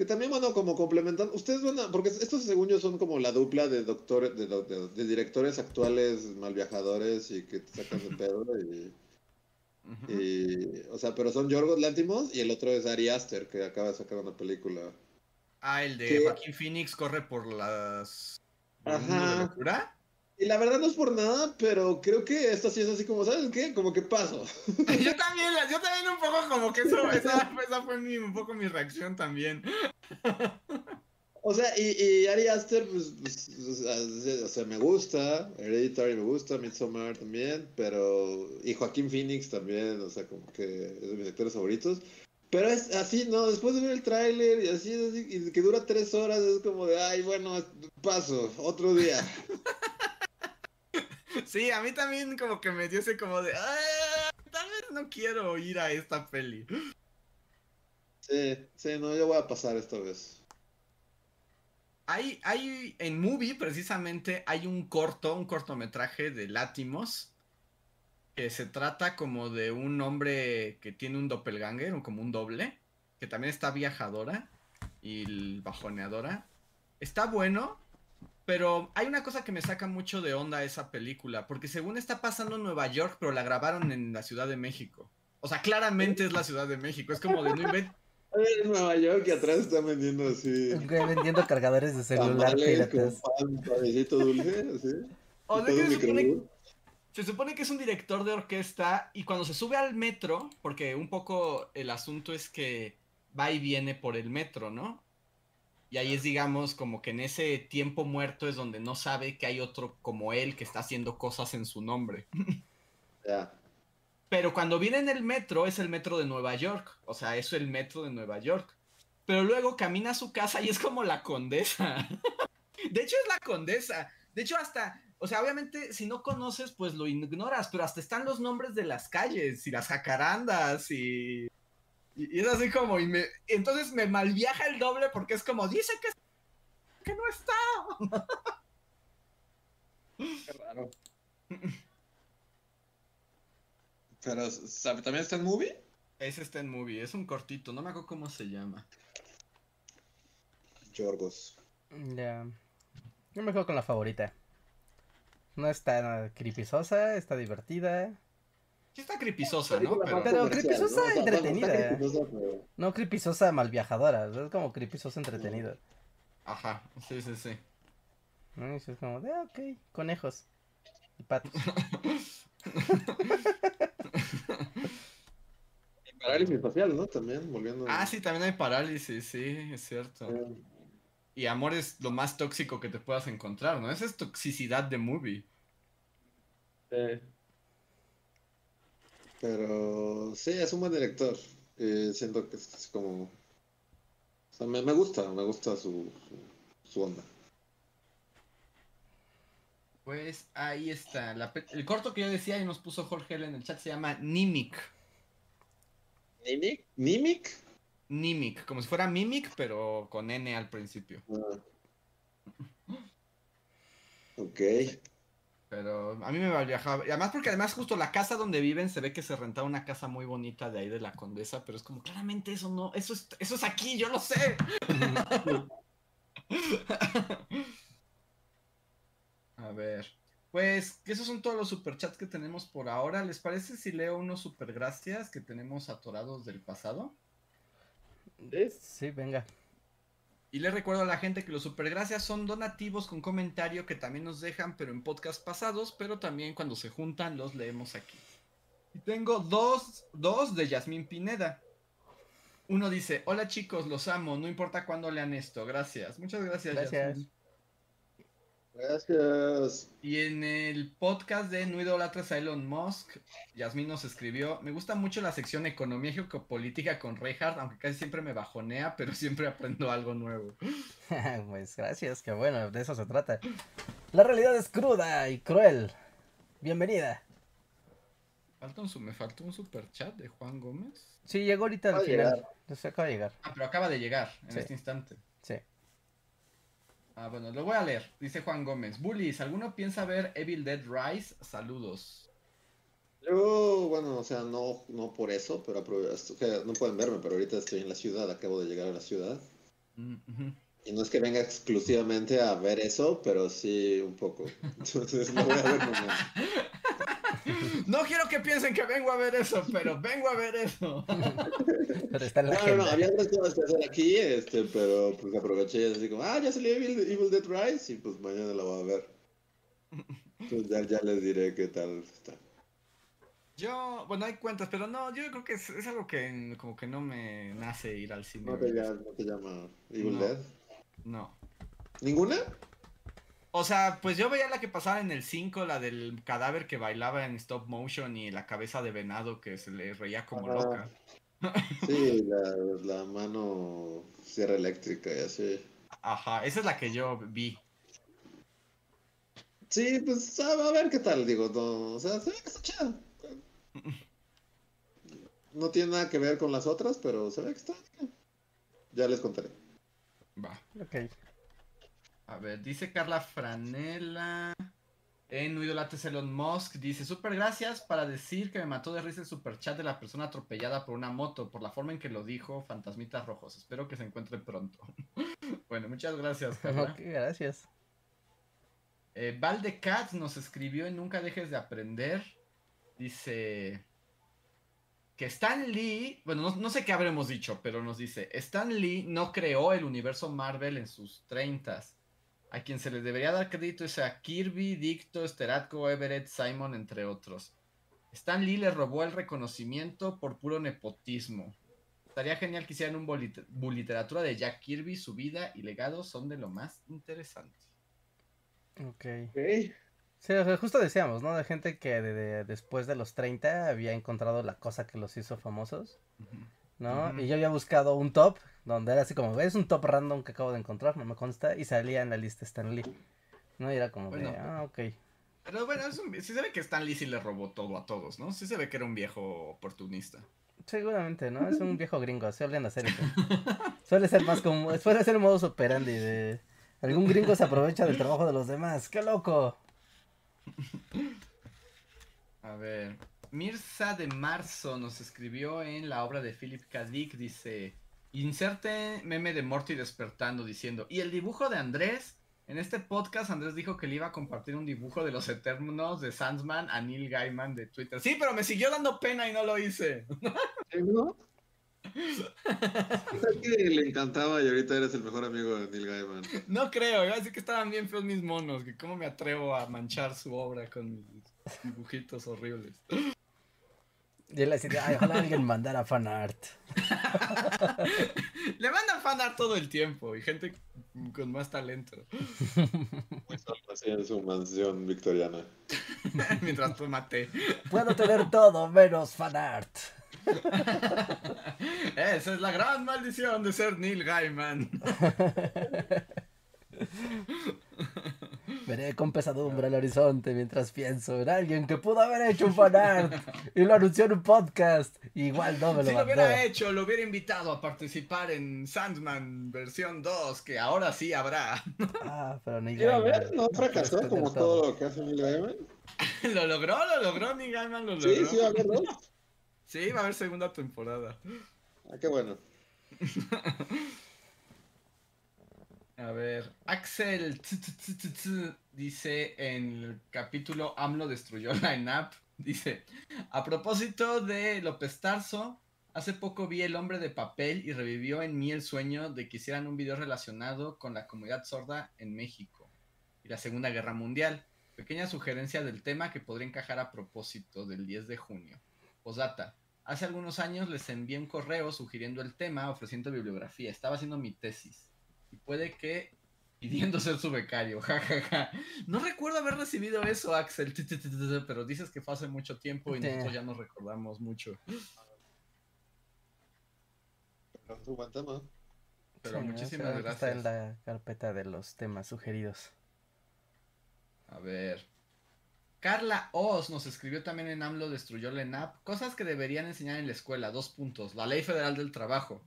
Que también, bueno, como complementan, ustedes van a, porque estos según yo son como la dupla de doctores, de, do- de- de directores actuales mal viajadores y que te sacan de pedo y, y, o sea, pero son Yorgos Lantimos y el otro es Ari Aster que acaba de sacar una película. Ah, el de. Joaquín Phoenix corre por las. Ajá. de locura. Y la verdad no es por nada, pero creo que esta sí es así como, ¿sabes qué? Como que paso. yo también, yo también un poco como que eso, esa, esa fue mi- un poco mi reacción también. O sea, y, y Ari Aster, pues, pues, o, sea, o sea, me gusta, Hereditary me gusta, Midsommar también, pero, y Joaquín Phoenix también, o sea, como que es de mis actores favoritos. Pero es así, ¿no? Después de ver el tráiler y así, así, y que dura tres horas, es como de, ay, bueno, paso, otro día. Sí, a mí también como que me dio ese como de. "Ah, tal vez no quiero ir a esta peli. Sí, sí, no, yo voy a pasar esta vez. Hay, hay, en Movie precisamente hay un corto, un cortometraje de Látimos, que se trata como de un hombre que tiene un doppelganger, o como un doble, que también está viajadora y bajoneadora. Está bueno, pero hay una cosa que me saca mucho de onda esa película, porque según está pasando en Nueva York, pero la grabaron en la Ciudad de México. O sea, claramente es la Ciudad de México, es como de no invent- En Nueva York y atrás están vendiendo así. Vendiendo cargadores de celular tamales con pan, dulce, así. O y sea, que todo se supone- microbús. Se supone que es un director de orquesta y cuando se sube al metro, porque un poco el asunto es que va y viene por el metro, ¿no? Y ahí es, digamos, como que en ese tiempo muerto es donde no sabe que hay otro como él que está haciendo cosas en su nombre. Pero cuando viene en el metro es el metro de Nueva York, o sea, es el metro de Nueva York. Pero luego camina a su casa y es como la condesa. De hecho es la condesa. De hecho hasta, o sea, obviamente si no conoces pues lo ignoras, pero hasta están los nombres de las calles y las jacarandas y... Y, y es así como, y me, entonces me malviaja el doble porque es como, dice que, que no está. Qué raro. Pero, ¿sabe- ¿también está en movie? Ese está en movie, es un cortito, no me acuerdo cómo se llama. Yorgos. Ya. Yo me quedo con la favorita. No está creepysosa, está divertida. Sí está creepizosa, ¿no? Pero, Pero creepysosa ¿no? Entretenida. está creepysosa, pero- No creepysosa mal viajadora, es como creepysosa entretenida. ajá, sí, sí, sí. ¿no? Y es como de, ah, ok, conejos y patos. Y Parálisis facial, ¿no? También, volviendo. Ah, sí, también hay parálisis, sí, es cierto. Eh, Y amor es lo más tóxico que te puedas encontrar, ¿no? Esa es toxicidad de movie. eh. Pero sí, es un buen director. Eh, siento que es como. O sea, me, me gusta, me gusta su, su, su onda. Pues ahí está. la el corto que yo decía y nos puso Jorge L en el chat se llama Nimic. ¿Nimic? ¿Nimic? Nimic, como si fuera Mimic, pero con N al principio. Ah. Ok. Pero a mí me va a viajar. Y además, porque además, justo la casa donde viven se ve que se rentaba una casa muy bonita de ahí de la condesa, pero es como claramente eso no, eso es, eso es aquí, yo lo sé. A ver. Pues esos son todos los superchats que tenemos por ahora. ¿Les parece si leo unos supergracias que tenemos atorados del pasado? Sí, venga. Y les recuerdo a la gente que los supergracias son donativos con comentario que también nos dejan, pero en podcast pasados, pero también cuando se juntan los leemos aquí. Y tengo dos, dos de Yasmín Pineda. Uno dice, hola chicos, los amo, no importa cuándo lean esto, gracias. Muchas gracias, Gracias. Yasmín. Gracias. Y en el podcast de No idolatres a Elon Musk, Yasmín nos escribió, me gusta mucho la sección Economía y Geopolítica con Reinhardt, aunque casi siempre me bajonea, pero siempre aprendo algo nuevo. pues gracias, que bueno, de eso se trata. La realidad es cruda y cruel. Bienvenida. Falta un, su- me faltó un super chat de Juan Gómez. Sí, llegó ahorita al final. Se acaba de llegar. Ah, pero acaba de llegar en Sí. este instante. Ah, bueno, lo voy a leer. Dice Juan Gómez. Bullies, ¿alguno piensa ver Evil Dead Rise? Saludos. Yo, bueno, o sea, no, no por eso, pero no pueden verme, pero ahorita estoy en la ciudad, acabo de llegar a la ciudad. Mm. Y no es que venga exclusivamente a ver eso, pero sí un poco. Entonces lo voy a ver mañana. No quiero que piensen que vengo a ver eso, pero vengo a ver eso. Pero está en la No, no, no, había otras cosas que hacer aquí, este, pero pues aproveché así como, ah, ya salió Evil, Evil Dead Rise y pues mañana la voy a ver. Entonces ya, ya les diré qué tal está. Yo, bueno, hay cuentas, pero no, yo creo que es, es algo que como que no me nace ir al cine. No te, llama, no te llama Evil No. Dead. No. ¿Ninguna? O sea, pues yo veía la que pasaba en el 5, la del cadáver que bailaba en stop motion y la cabeza de venado que se le reía como Ajá. loca. Sí, la, la mano sierra eléctrica y así. Ajá, esa es la que yo vi. Sí, pues a, ver qué tal, digo, no, o sea, se ve que está chido. No tiene nada que ver con las otras, pero se ve que está. Ya les contaré. Va. Ok. A ver, dice Carla Franela. En No idolates Elon Musk dice, super gracias para decir que me mató de risa el super chat de la persona atropellada por una moto, por la forma en que lo dijo, fantasmitas rojos. Espero que se encuentre pronto. bueno, muchas gracias, Carla. Ok, gracias. Eh, Valdecat nos escribió en Nunca dejes de aprender. Dice que Stan Lee, bueno, no, no sé qué habremos dicho, pero nos dice, Stan Lee no creó el universo Marvel en sus treintas. A quien se le debería dar crédito es a Kirby, Dicto, Steratko, Everett, Simon, entre otros. Stan Lee le robó el reconocimiento por puro nepotismo. Estaría genial que hicieran un buliteratura de Jack Kirby, su vida y legado son de lo más interesante. Ok. Ok. Sí, o sea, justo decíamos, ¿no? De gente que de- de- después de los 30 había encontrado la cosa que los hizo famosos. ¿no? Ujú. Y yo había buscado un top, donde era así como, es un top random que acabo de encontrar, no me consta, y salía en la lista Stan Lee. ¿No? Y era como de, Bueno. ah, ok. Pero bueno, es un- sí se ve que Stan Lee sí le robó todo a todos, ¿no? Sí se ve que era un viejo oportunista. Seguramente, ¿no? Es un viejo gringo, suelen hacer eso. Suele ser más como, suele ser el modus operandi de... Algún gringo se aprovecha del trabajo de los demás, ¡qué loco! A ver, Mirza de Marzo nos escribió en la obra de Philip K. Dick, dice, inserte meme de Morty despertando diciendo, y el dibujo de Andrés, En este podcast Andrés dijo que le iba a compartir un dibujo de los Eternos de Sandsman a Neil Gaiman de Twitter. Sí, pero me siguió dando pena y no lo hice. Que le encantaba y ahorita eres el mejor amigo de Neil Gaiman. No creo, iba a decir que estaban bien feos mis monos, que cómo me atrevo a manchar su obra con mis dibujitos horribles. Y él decía, ay, ojalá alguien mandara fanart. Le mandan fanart todo el tiempo y gente con más talento. Muy solo así en su mansión victoriana. Mientras tú maté. Puedo tener todo menos fanart. Esa es la gran maldición de ser Neil Gaiman. Veré con pesadumbre al horizonte mientras pienso en alguien que pudo haber hecho un fanart y lo anunció en un podcast. Igual no me lo Si lo hubiera hecho, lo hubiera invitado a participar en Sandman versión 2, que ahora sí habrá. Ah, pero ni Quiero Gaiman. ver, ¿no fracasó como todo lo que hace Neil Gaiman? lo logró, lo logró, Neil Gaiman lo logró. Sí, sí, va a haber dos. Sí, va a haber segunda temporada. Ah, qué bueno. A ver, Axel dice en el capítulo AMLO destruyó la ENAP, dice, a propósito de López Tarso, hace poco vi El hombre de papel y revivió en mí el sueño de que hicieran un video relacionado con la comunidad sorda en México y la Segunda Guerra Mundial. Pequeña sugerencia del tema que podría encajar a propósito del 10 de junio. Posdata. Hace algunos años les envié un correo sugiriendo el tema, ofreciendo bibliografía. Estaba haciendo mi tesis. Y puede que pidiendo ser su becario. jajaja. No recuerdo haber recibido eso, Axel. Pero dices que fue hace mucho tiempo y Sí. nosotros ya nos recordamos mucho. Pero. Pero Sí, muchísimas Sí, Está en gracias. la carpeta de los temas sugeridos. A ver. Carla Oz nos escribió también en AMLO destruyó la ENAP. Cosas que deberían enseñar en la escuela. Dos puntos. La Ley Federal del Trabajo.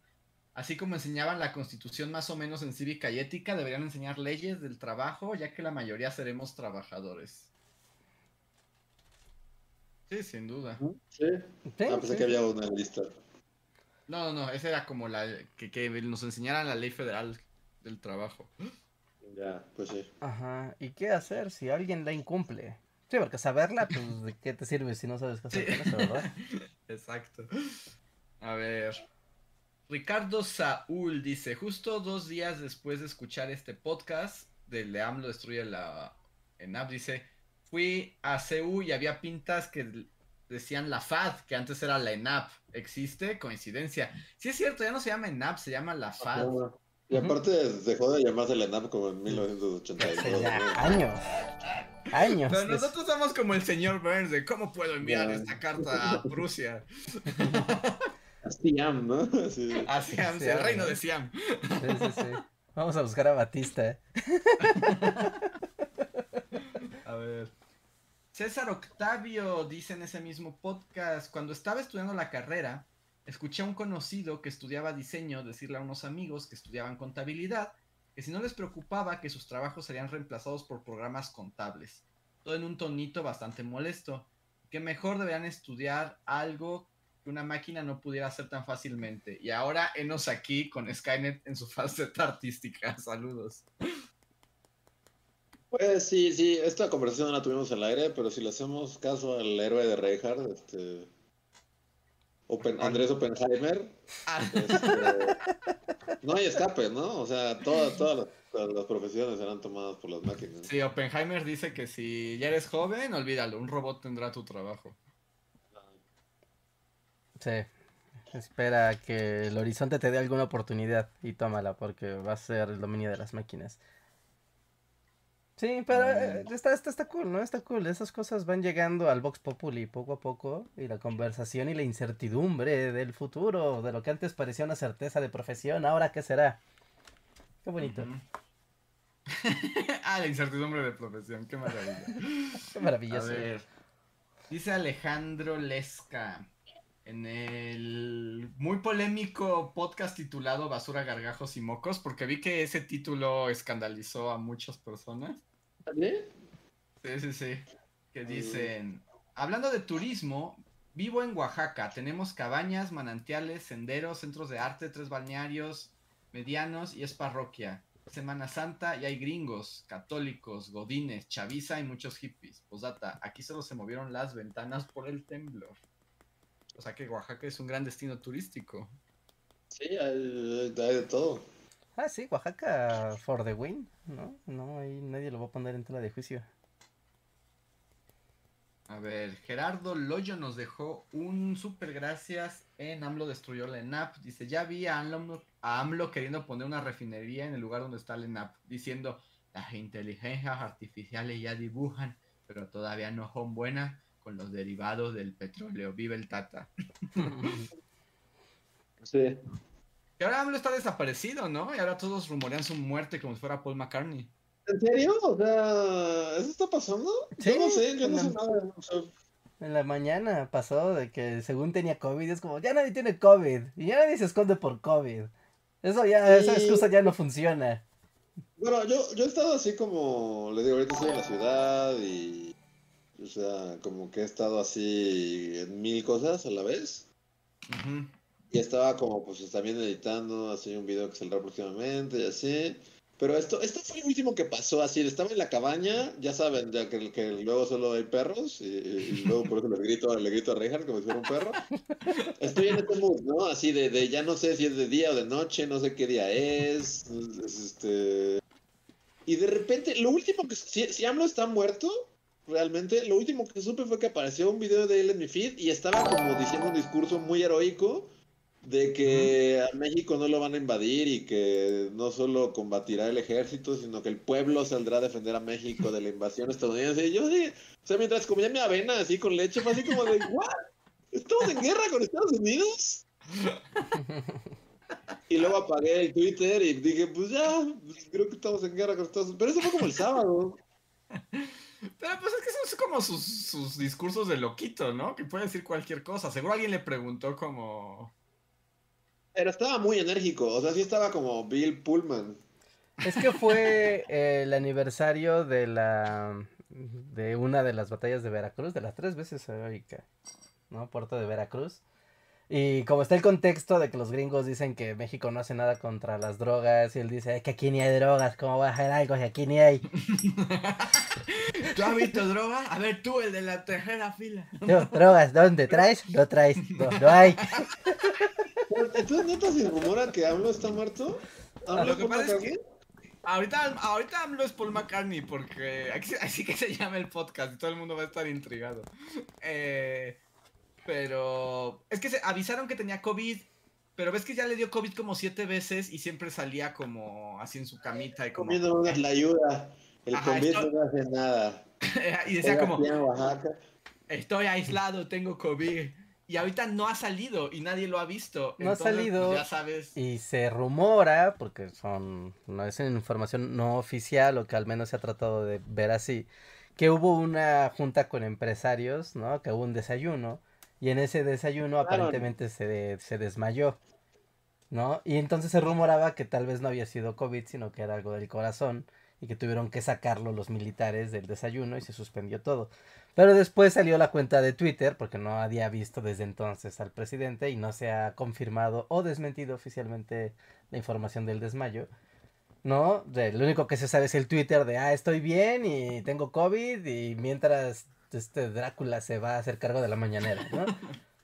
Así como enseñaban la Constitución más o menos en cívica y ética, deberían enseñar leyes del trabajo, ya que la mayoría seremos trabajadores. Sí, sin duda. Sí. Sí, Ah, pensé sí. que había una lista. No, no, no, esa era como la que, que nos enseñaran la Ley Federal del Trabajo. Ya, pues sí. Ajá. ¿Y qué hacer si alguien la incumple? Sí, porque saberla, pues, ¿de qué te sirve si no sabes qué hacer Sí. con eso, verdad? Exacto. A ver. Ricardo Saúl dice, justo dos días después de escuchar este podcast del de AMLO destruye la ENAP, dice, fui a CEU y había pintas que decían la FAD, que antes era la ENAP. ¿Existe? Coincidencia. Sí es cierto, ya no se llama ENAP, se llama la FAD. Y aparte dejó de llamarse la ENAP como en 1982. Hace ya ¿no? años. Años. Pero nosotros somos como el señor Burns de cómo puedo enviar esta carta a Prusia. Siam, ¿no? Sí. A Siam, Siam, el reino ¿no? de Siam. Sí, sí, sí. Vamos a buscar a Batista. ¿eh? A ver. César Octavio dice en ese mismo podcast, cuando estaba estudiando la carrera, escuché a un conocido que estudiaba diseño decirle a unos amigos que estudiaban contabilidad que si no les preocupaba que sus trabajos serían reemplazados por programas contables. Todo en un tonito bastante molesto. Que mejor deberían estudiar algo que una máquina no pudiera hacer tan fácilmente. Y ahora enos aquí con Skynet en su faceta artística. Saludos. Pues sí, sí, esta conversación no la tuvimos al aire, pero si le hacemos caso al héroe de Reinhardt, este. Open- Andrés Oppenheimer, Ah, este, no hay escape, ¿no? O sea, todas, todas las, todas las profesiones serán tomadas por las máquinas. Sí, Oppenheimer dice que si ya eres joven, olvídalo, un robot tendrá tu trabajo. Sí. Espera a que el horizonte te dé alguna oportunidad y tómala porque va a ser el dominio de las máquinas. Sí, pero eh, está, está, está cool, ¿no? Está cool. Esas cosas van llegando al Vox Populi poco a poco y la conversación y la incertidumbre del futuro, de lo que antes parecía una certeza de profesión, ahora qué será. Qué bonito, ah, la incertidumbre de profesión, qué maravilla. qué A maravilloso. ver, dice Alejandro Lesca en el muy polémico podcast titulado Basura, Gargajos y Mocos, porque vi que ese título escandalizó a muchas personas. ¿Sí? Sí, sí, sí. Que dicen, hablando de turismo, vivo en Oaxaca, tenemos cabañas, manantiales, senderos, centros de arte, tres balnearios medianos y es parroquia. Semana Santa y hay gringos, católicos, godines, chaviza y muchos hippies. Posdata, aquí solo se movieron las ventanas por el temblor. O sea que Oaxaca es un gran destino turístico. Sí, hay, hay de todo. Ah, sí, Oaxaca for the win, ¿no? No, ahí nadie lo va a poner en tela de juicio. A ver, Gerardo Loyo nos dejó un super gracias en AMLO destruyó la ENAP. Dice, ya vi a AMLO, a AMLO queriendo poner una refinería en el lugar donde está la ENAP, diciendo, las inteligencias artificiales ya dibujan, pero todavía no son buenas con los derivados del petróleo. Vive el Tata. Sí. Y ahora AMLO está desaparecido, ¿no? Y ahora todos rumorean su muerte como si fuera Paul McCartney. ¿En serio? O sea, ¿eso está pasando? Sí, yo no sé, yo no sé en la- nada. o sea, En la mañana pasó de que según tenía COVID, es como, ya nadie tiene COVID, y ya nadie se esconde por COVID. Eso ya, esa excusa ya no funciona. Bueno, yo, yo he estado así como, le digo, ahorita estoy en la ciudad y, o sea, como que he estado así en mil cosas a la vez. Ujú. Y estaba como, pues también editando, así un video que saldrá próximamente y así. Pero esto, esto fue lo último que pasó, así, estaba en la cabaña, ya saben, ya que, que luego solo hay perros, y, y luego por eso le grito, le grito a Reinhardt como si fuera un perro. Estoy en este mood, ¿no? Así de, de ya no sé si es de día o de noche, no sé qué día es, es, este... Y de repente, lo último que, si, si AMLO está muerto, realmente, lo último que supe fue que apareció un video de él en mi feed y estaba como diciendo un discurso muy heroico de que a México no lo van a invadir y que no solo combatirá el ejército, sino que el pueblo saldrá a defender a México de la invasión estadounidense. Y yo sí, o sea, mientras comía mi avena así con leche, fue así como de, ¿what? ¿Estamos en guerra con Estados Unidos? Y luego apagué el Twitter y dije, pues ya, pues creo que estamos en guerra con Estados Unidos. Pero eso fue como el sábado. Pero pues es que son como sus, sus discursos de loquito, ¿no? Que puede decir cualquier cosa. Seguro alguien le preguntó como... Pero estaba muy enérgico, o sea, sí estaba como Bill Pullman. Es que fue el aniversario de la de una de las batallas de Veracruz, de las tres veces heroica, ¿no? Puerto de Veracruz. Y como está el contexto de que los gringos dicen que México no hace nada contra las drogas, y él dice, "Es que aquí ni hay drogas, ¿cómo voy a hacer algo si aquí ni hay? ¿Tú has visto droga? A ver, tú, el de la tercera fila. Drogas, ¿dónde traes? No traes, no, no hay. Entonces, neta, se rumora que AMLO está muerto. ¿AMLO Lo que Paul pasa es que- McCartney? Ahorita, ahorita AMLO es Paul McCartney porque así, así que se llama el podcast y todo el mundo va a estar intrigado. Eh, pero es que se avisaron que tenía COVID, pero ves que ya le dio COVID como siete veces y siempre salía como así en su camita y como... Comiendo una tlayuda. El Ajá, COVID esto- no hace nada. y decía como, estoy aislado, tengo COVID. Y ahorita no ha salido y nadie lo ha visto. No ha Entonces, salido. pues, ya sabes. Y se rumora, porque son, no es información no oficial, o que al menos se ha tratado de ver así, que hubo una junta con empresarios, ¿no? Que hubo un desayuno, y en ese desayuno Claro. aparentemente se, se desmayó, ¿no? Y entonces se rumoraba que tal vez no había sido COVID, sino que era algo del corazón, y que tuvieron que sacarlo los militares del desayuno y se suspendió todo. Pero después salió la cuenta de Twitter, porque no había visto desde entonces al presidente y no se ha confirmado o desmentido oficialmente la información del desmayo. No, lo único que se sabe es el Twitter de, ah, estoy bien y tengo COVID y mientras este Drácula se va a hacer cargo de la mañanera, ¿no?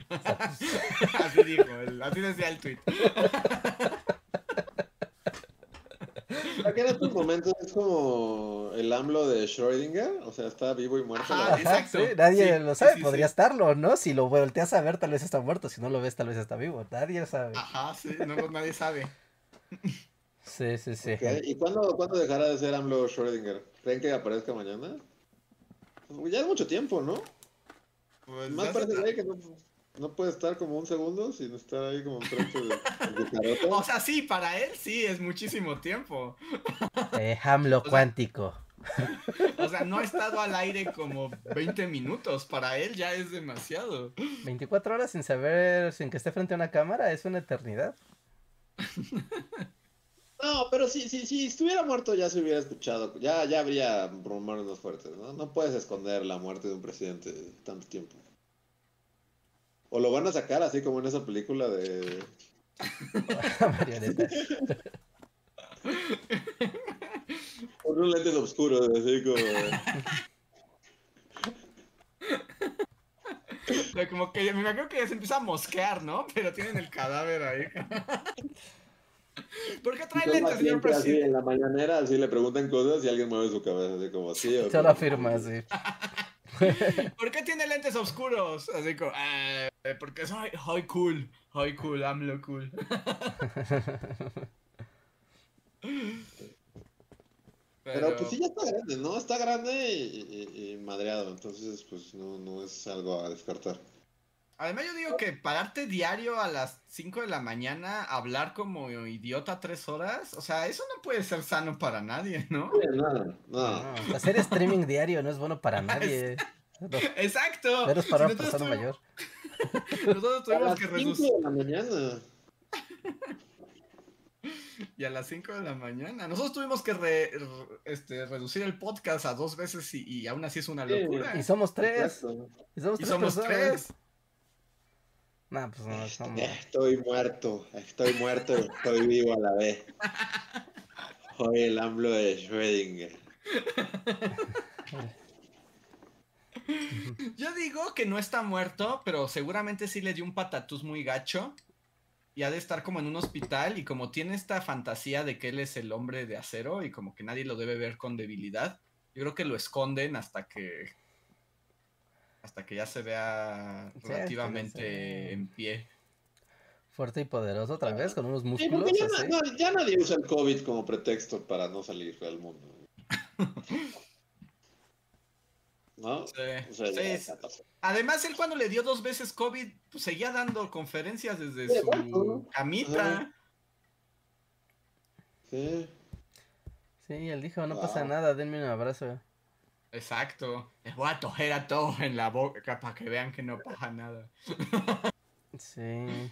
O sea, pues, así dijo, el- así decía el tweet. Aquí en estos momentos es como el AMLO de Schrödinger, o sea, está vivo y muerto. la Ajá, exacto. sí, nadie Sí, lo sabe, sí, podría sí. estarlo, ¿no? Si lo volteas a ver, tal vez está muerto, si no lo ves, tal vez está vivo, nadie sabe. Ajá, sí, no, nadie sabe. Sí, sí, sí. ¿Y cuándo, cuándo dejará de ser AMLO Schrödinger? ¿Creen que aparezca mañana? Pues ya es mucho tiempo, ¿no? Pues, Más parece que no, no puede estar como un segundo sin estar ahí como enfrente de, de Carota. O sea, sí, para él sí, es muchísimo tiempo. Eh, Hamlo sea- cuántico. O sea, no ha estado al aire como 20 minutos. Para él ya es demasiado. 24 horas sin saber, sin que esté frente a una cámara, es una eternidad. No, pero si, si, si estuviera muerto ya se hubiera escuchado, ya, ya habría rumores más fuertes, ¿no? No puedes esconder la muerte de un presidente tanto tiempo. O lo van a sacar así como en esa película de... Con unos lentes oscuros, así como. Pero como que me imagino que ya se empieza a mosquear, ¿no? Pero tienen el cadáver ahí. ¿Por qué trae lentes, señor siempre así presidente? en la mañanera, así le preguntan cosas y alguien mueve su cabeza, así como, sí o Solo no? afirma, sí. ¿Por qué tiene lentes oscuros? Así como, "Eh, porque soy, soy cool, soy cool, AMLO cool. Pero pues sí ya está grande, ¿no? Está grande y, y- y madreado, entonces pues no, no es algo a descartar. Además yo digo que pararte diario a las 5 de la mañana, hablar como idiota tres horas, o sea, eso no puede ser sano para nadie, ¿no? No, no. No, hacer streaming diario no es bueno para nadie. No, Exacto. Menos para Si una nosotros persona tuvimos- mayor. Nosotros A tuvimos las que 5 reducir. de la mañana. Y a las 5 de la mañana. Nosotros tuvimos que re- re- este, reducir el podcast a dos veces y, y aún así es una Sí, locura. Y somos tres. Y somos Y tres. somos personas. tres. No, pues no, somos- Estoy muerto, estoy muerto y estoy vivo a la vez. Soy el AMLO de Schrödinger. Yo digo que no está muerto, pero seguramente sí le dio un patatús muy gacho. Y ha de estar como en un hospital y como tiene esta fantasía de que él es el hombre de acero y como que nadie lo debe ver con debilidad, yo creo que lo esconden hasta que hasta que ya se vea Sí, relativamente sí. en pie. Fuerte y poderoso otra vez, con unos músculos ya, así. no- ya nadie usa el COVID como pretexto para no salir al mundo. ¿No? Sí, O sea. Además, él cuando le dio dos veces COVID, pues seguía dando conferencias desde Sí, su camita. Sí. Sí, él dijo, no pasa nada, denme un abrazo. Exacto. Les voy a toser a todos en la boca para que vean que no pasa nada. Sí.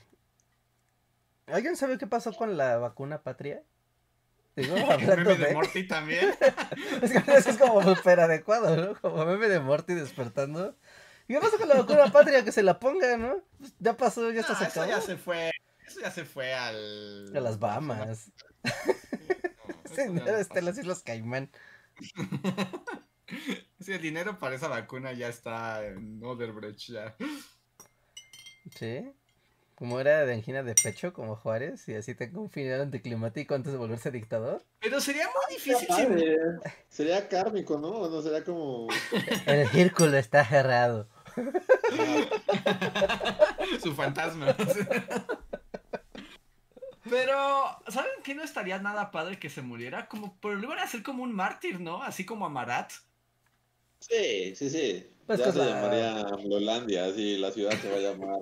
¿Alguien sabe qué pasó con la vacuna patria? Digo, hablando meme de de... Morty también. Es que eso es como súper adecuado, ¿no? Como meme de Morty despertando. ¿Y qué pasó con la vacuna patria? Que se la ponga, ¿no? Pues Ya pasó, ya está Ah, se eso ya se fue. Eso ya se fue al. A las Bahamas. No, Sí, eso ya no está en las pasa. Islas Caimán. Sí, el dinero para esa vacuna ya está en Oderbrecht ya. Sí. Como era de angina de pecho, como Juárez, y así tengo un final anticlimático antes de volverse dictador. Pero sería muy difícil. Sería si- padre. Sería kármico, ¿no? O no sería como. El círculo está cerrado. Su fantasma. Pero, ¿saben qué no estaría nada padre que se muriera? Como, pero lo iban a hacer como un mártir, ¿no? Así como a Marat. Sí, sí, sí. Pues ya se la- llamaría AMLOlandia, así la ciudad se va a llamar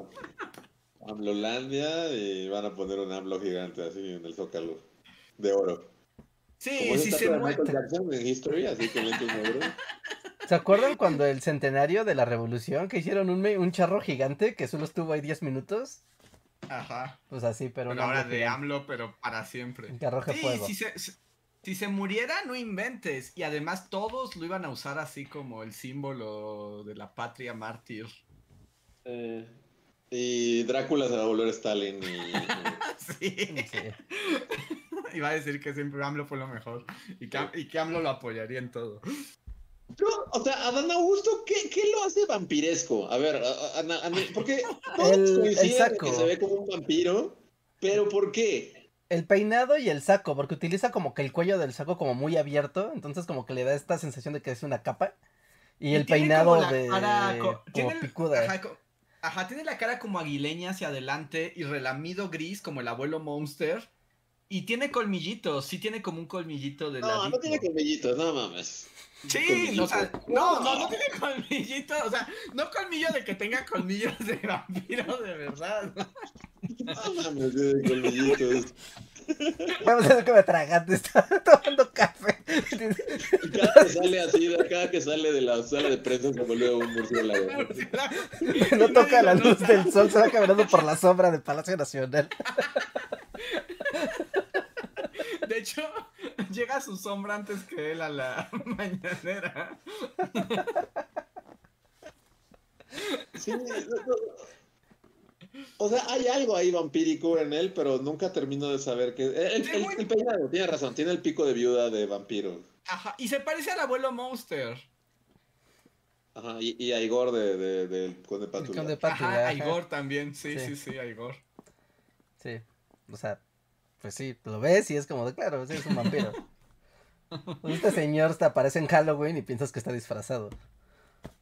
AMLOlandia y van a poner un AMLO gigante así en el zócalo de oro. Sí, Como sí se muere. En History, así. ¿Se acuerdan cuando el centenario de la revolución que hicieron un, un charro gigante que solo estuvo ahí 10 minutos? Ajá. Pues así, pero Pero ahora AMLO de gigante, AMLO, pero para siempre. que arroje Sí, fuego. se, si- se muriera, no inventes. Y además todos lo iban a usar así como el símbolo de la patria mártir. Eh, y Drácula se va a volver Stalin y... y- Sí. Sí. Iba a decir que siempre AMLO fue lo mejor. Y que, y que AMLO lo apoyaría en todo. Pero, o sea, Adán Augusto, ¿qué, qué lo hace vampiresco? A ver, a- a- Ana- Ana- porque El- el saco. que se ve como un vampiro, pero ¿por qué? El peinado y el saco, porque utiliza como que el cuello del saco como muy abierto, entonces como que le da esta sensación de que es una capa. Y, el peinado la de cara co- como tiene picuda. Ajá, tiene la cara como aguileña hacia adelante y relamido gris como el abuelo Monster. Y tiene colmillitos, sí tiene como un colmillito de No, no ladito. tiene colmillitos, no mames. Sí, Colmillito. o sea, no, no, no tiene colmillito, o sea, no colmillo de que tenga colmillos de vampiro de verdad. No mames, tiene colmillitos. Vamos a hacer que me tragante, está tomando café. Y cada que sale así, de- cada que sale de la sala de prensa se vuelve un murciélago. No toca la luz del sol, se va caminando por la sombra del Palacio Nacional. De hecho, llega su sombra antes que él a la mañanera. Sí, no, no. O sea, hay algo ahí vampírico en él, pero nunca termino de saber qué. El, Sí, el- muy- el peinado, tiene razón, tiene el pico de viuda de vampiro. Ajá, y se parece al abuelo Monster. Ajá, y, y a Igor de, de, del Conde Pátula. Conde Pátula, Ajá, a. Igor también, sí, Sí. sí, sí, a Igor. Sí. O sea, pues sí, lo ves y es como de claro, sí, es un vampiro. Pues este señor te aparece en Halloween y piensas que está disfrazado.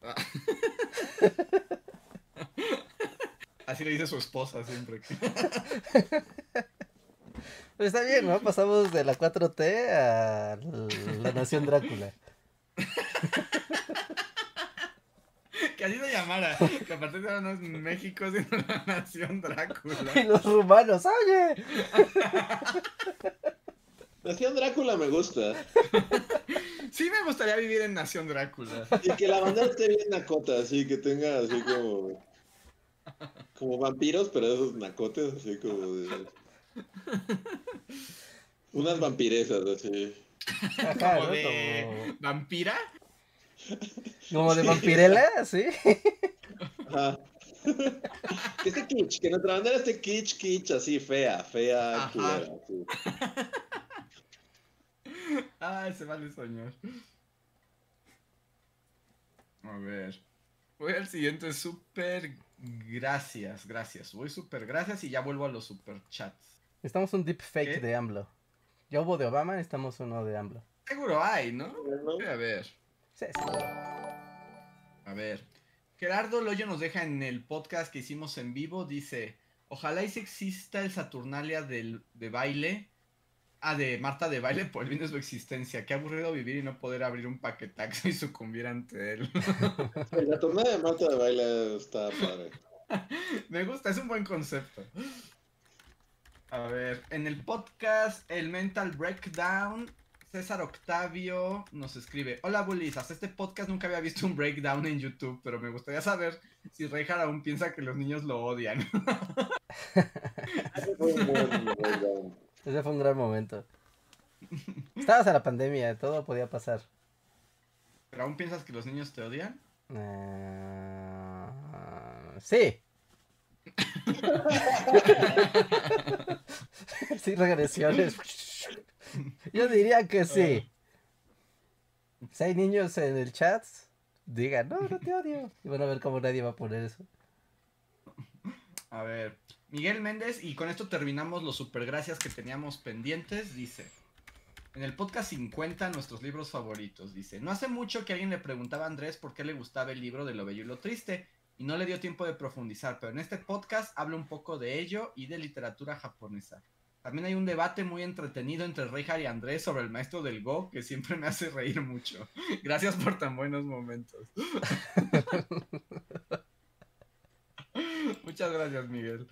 Así le dice su esposa siempre. Pero está bien, ¿no? Pasamos de la 4T a la Nación Drácula. Que así se llamara. Que aparte de ahora no es México, sino la nación Y Drácula. los rumanos, oye. Nación Drácula me gusta. Sí me gustaría vivir en Nación Drácula. Y que la bandera esté bien nacota, así que tenga así como. Como vampiros, pero esos nacotes, así como de. Unas vampiresas, así. Ajá, Como ¿no? de vampira. Como, de vampirela, ¿sí? Ajá. Que esté kitsch, que nuestra bandera esté kitsch, kitsch, así, fea, fea, Ajá. culera. así. Ay, se vale soñar. A ver. Voy al siguiente super gracias, gracias. Voy super gracias y ya vuelvo a los super chats. Estamos un deepfake ¿Qué? de AMLO. Ya hubo de Obama, estamos uno de AMLO. Seguro hay, ¿no? Bueno, A ver. Sí, sí. A ver. Gerardo Loyo nos deja en el podcast que hicimos en vivo. Dice: Ojalá y si exista el Saturnalia del, de baile. Ah, de Marta de baile por el bien de su existencia. Qué aburrido vivir y no poder abrir un paquetaxo y sucumbir ante él. La tornada de Marta de baile está padre. Me gusta, es un buen concepto. A ver, en el podcast El Mental Breakdown, César Octavio nos escribe: Hola Bullies, hasta este podcast nunca había visto un breakdown en YouTube, pero me gustaría saber si Reinhardt aún piensa que los niños lo odian. Ese fue un buen. Ese fue un gran momento. Estabas en la pandemia, todo podía pasar. ¿Pero aún piensas que los niños te odian? Ah, sí. sí, regresiones. Yo diría que sí. Si hay niños en el chat, digan, no, no te odio. Y van a ver cómo nadie va a poner eso. A ver, Miguel Méndez, y con esto terminamos los supergracias que teníamos pendientes, dice. En el podcast 50, nuestros libros favoritos, dice. No hace mucho que alguien le preguntaba a Andrés por qué le gustaba el libro de Lo Bello y lo Triste, y no le dio tiempo de profundizar, pero en este podcast habla un poco de ello y de literatura japonesa. También hay un debate muy entretenido entre Reihar y Andrés sobre el maestro del Go, que siempre me hace reír mucho. Gracias por tan buenos momentos. Muchas gracias, Miguel.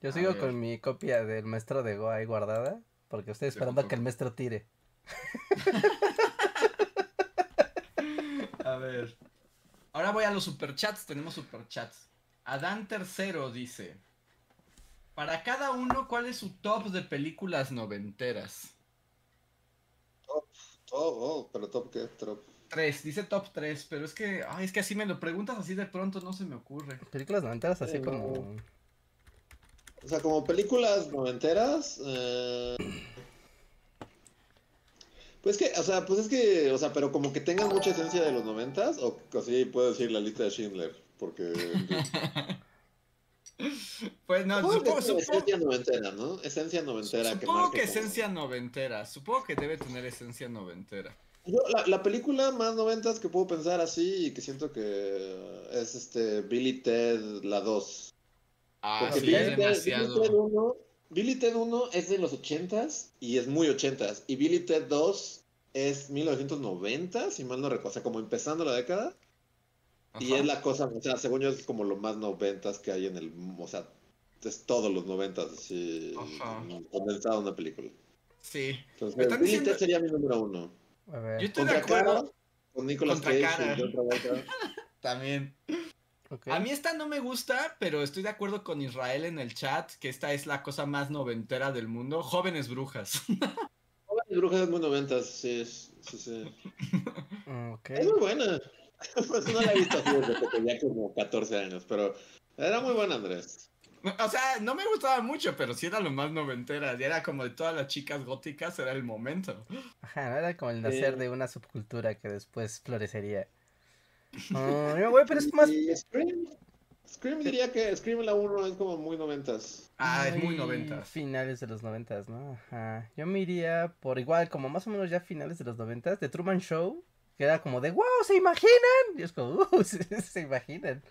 Yo sigo con mi copia del maestro de Go ahí guardada, porque estoy esperando a que el maestro tire. A ver. Ahora voy a los superchats. Tenemos superchats. Adán Tercero dice: Para cada uno, ¿cuál es su top de películas noventeras? Oh, oh, pero top qué, top. Tres, dice top 3, pero es que, ay, es que así me lo preguntas así de pronto, no se me ocurre. Películas noventeras así Sí, no. como... O sea, como películas noventeras. eh, Pues que, o sea, pues es que, o sea, pero como que tengan mucha esencia de los noventas, o así puedo decir la lista de Schindler, porque... Pues no, Supongo que supongo, es supongo- esencia noventera, ¿no? Esencia noventera. supongo que como- esencia noventera, supongo que debe tener esencia noventera. Yo, la, la película más noventas que puedo pensar así y que siento que es este Billy Ted la 2. Ah, Porque sí, Billy, es Ted, Billy demasiado. Ted 1, Billy Ted 1 es de los 80s y es muy 80s. Y Billy Ted 2 es 1990, si mal no recuerdo, o sea, como empezando la década. Y es la cosa, o sea, según yo es como lo más noventas que hay en el, o sea, es todos los noventas, así, condensado en una película. Sí. Entonces, Me están Billy diciendo- Ted sería mi número uno. A ver. Yo estoy de acuerdo Cara, con Nicolas Cage Cara. y John Travolta. también. A mí esta no me gusta, pero estoy de acuerdo con Israel en el chat que esta es la cosa más noventera del mundo. Jóvenes brujas. Jóvenes Brujas es muy noventas, sí, es- sí, sí. Mm. Es muy buena. Pues no la he visto así desde que tenía como 14 años, pero Era muy buena, Andrés. O sea, no me gustaba mucho, pero sí era lo más noventera. Y era como de todas las chicas góticas, era el momento. Ajá, era como el nacer Sí. de una subcultura que después florecería. No, güey, pero es más. Y Scream. Scream diría que Scream la 1 es como muy noventas. Ah, es muy noventas. Finales de los noventas, ¿no? Ajá. Yo me iría por igual, como más o menos ya finales de los noventas, de Truman Show, que era como de, wow, ¿se imaginan? Y es como, uh, se, se imaginan.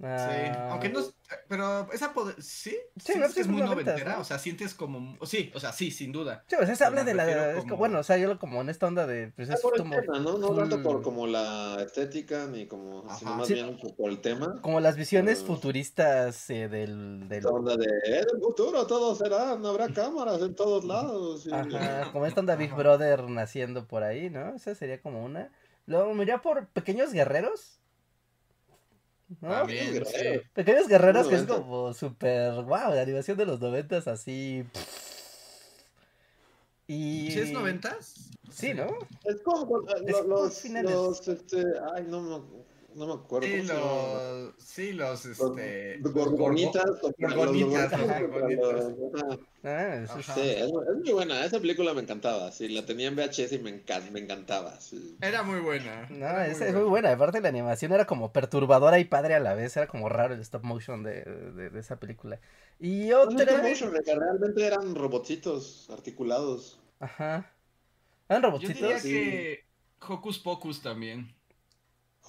Sí, Ah, aunque no. es- Pero esa poder. ¿Sí? Sí, ¿Sientes no, que sí es es muy noventera. ¿no? O sea, sientes como. Sí, o sea, sí, sin duda. Sí, o sea, se habla de la... refiero es como- como- bueno, o sea, yo lo como en esta onda de... Pues es por el como, tema, ¿no? No tanto por como la estética, ni como, sino Ajá. más Sí. bien por- por el tema. como las visiones Ah. futuristas eh, del... del... Esta onda de, en el futuro todo será, no habrá cámaras en todos lados. y- Ajá, como esta onda Big. Brother naciendo por ahí, ¿no? Esa sería como una. Luego me iría por Pequeños Guerreros. ¿No? También, sí. Pequeños Guerreros que es 90. como súper, wow, la animación de los noventas así. Y... ¿Sí es noventas? Sí, ¿no? Es como por los, finales. los, este, ay, no me, no me acuerdo. Sí, los. Sí, los. Este. los gorgonitas. los- gorgonitas. Ah. Sí, es, es muy buena. Esa película me encantaba. Sí, la tenía en VHS y me, encan- me encantaba. Sí. Era muy buena. No, era esa es muy buena. Aparte, la animación era como perturbadora y padre a la vez. Era como raro el stop motion de, de, de esa película. Y No, no, otra. motion, realmente eran robotitos articulados. Ajá. ¿Eran Yo robotitos? diría Sí. que. Hocus Pocus también.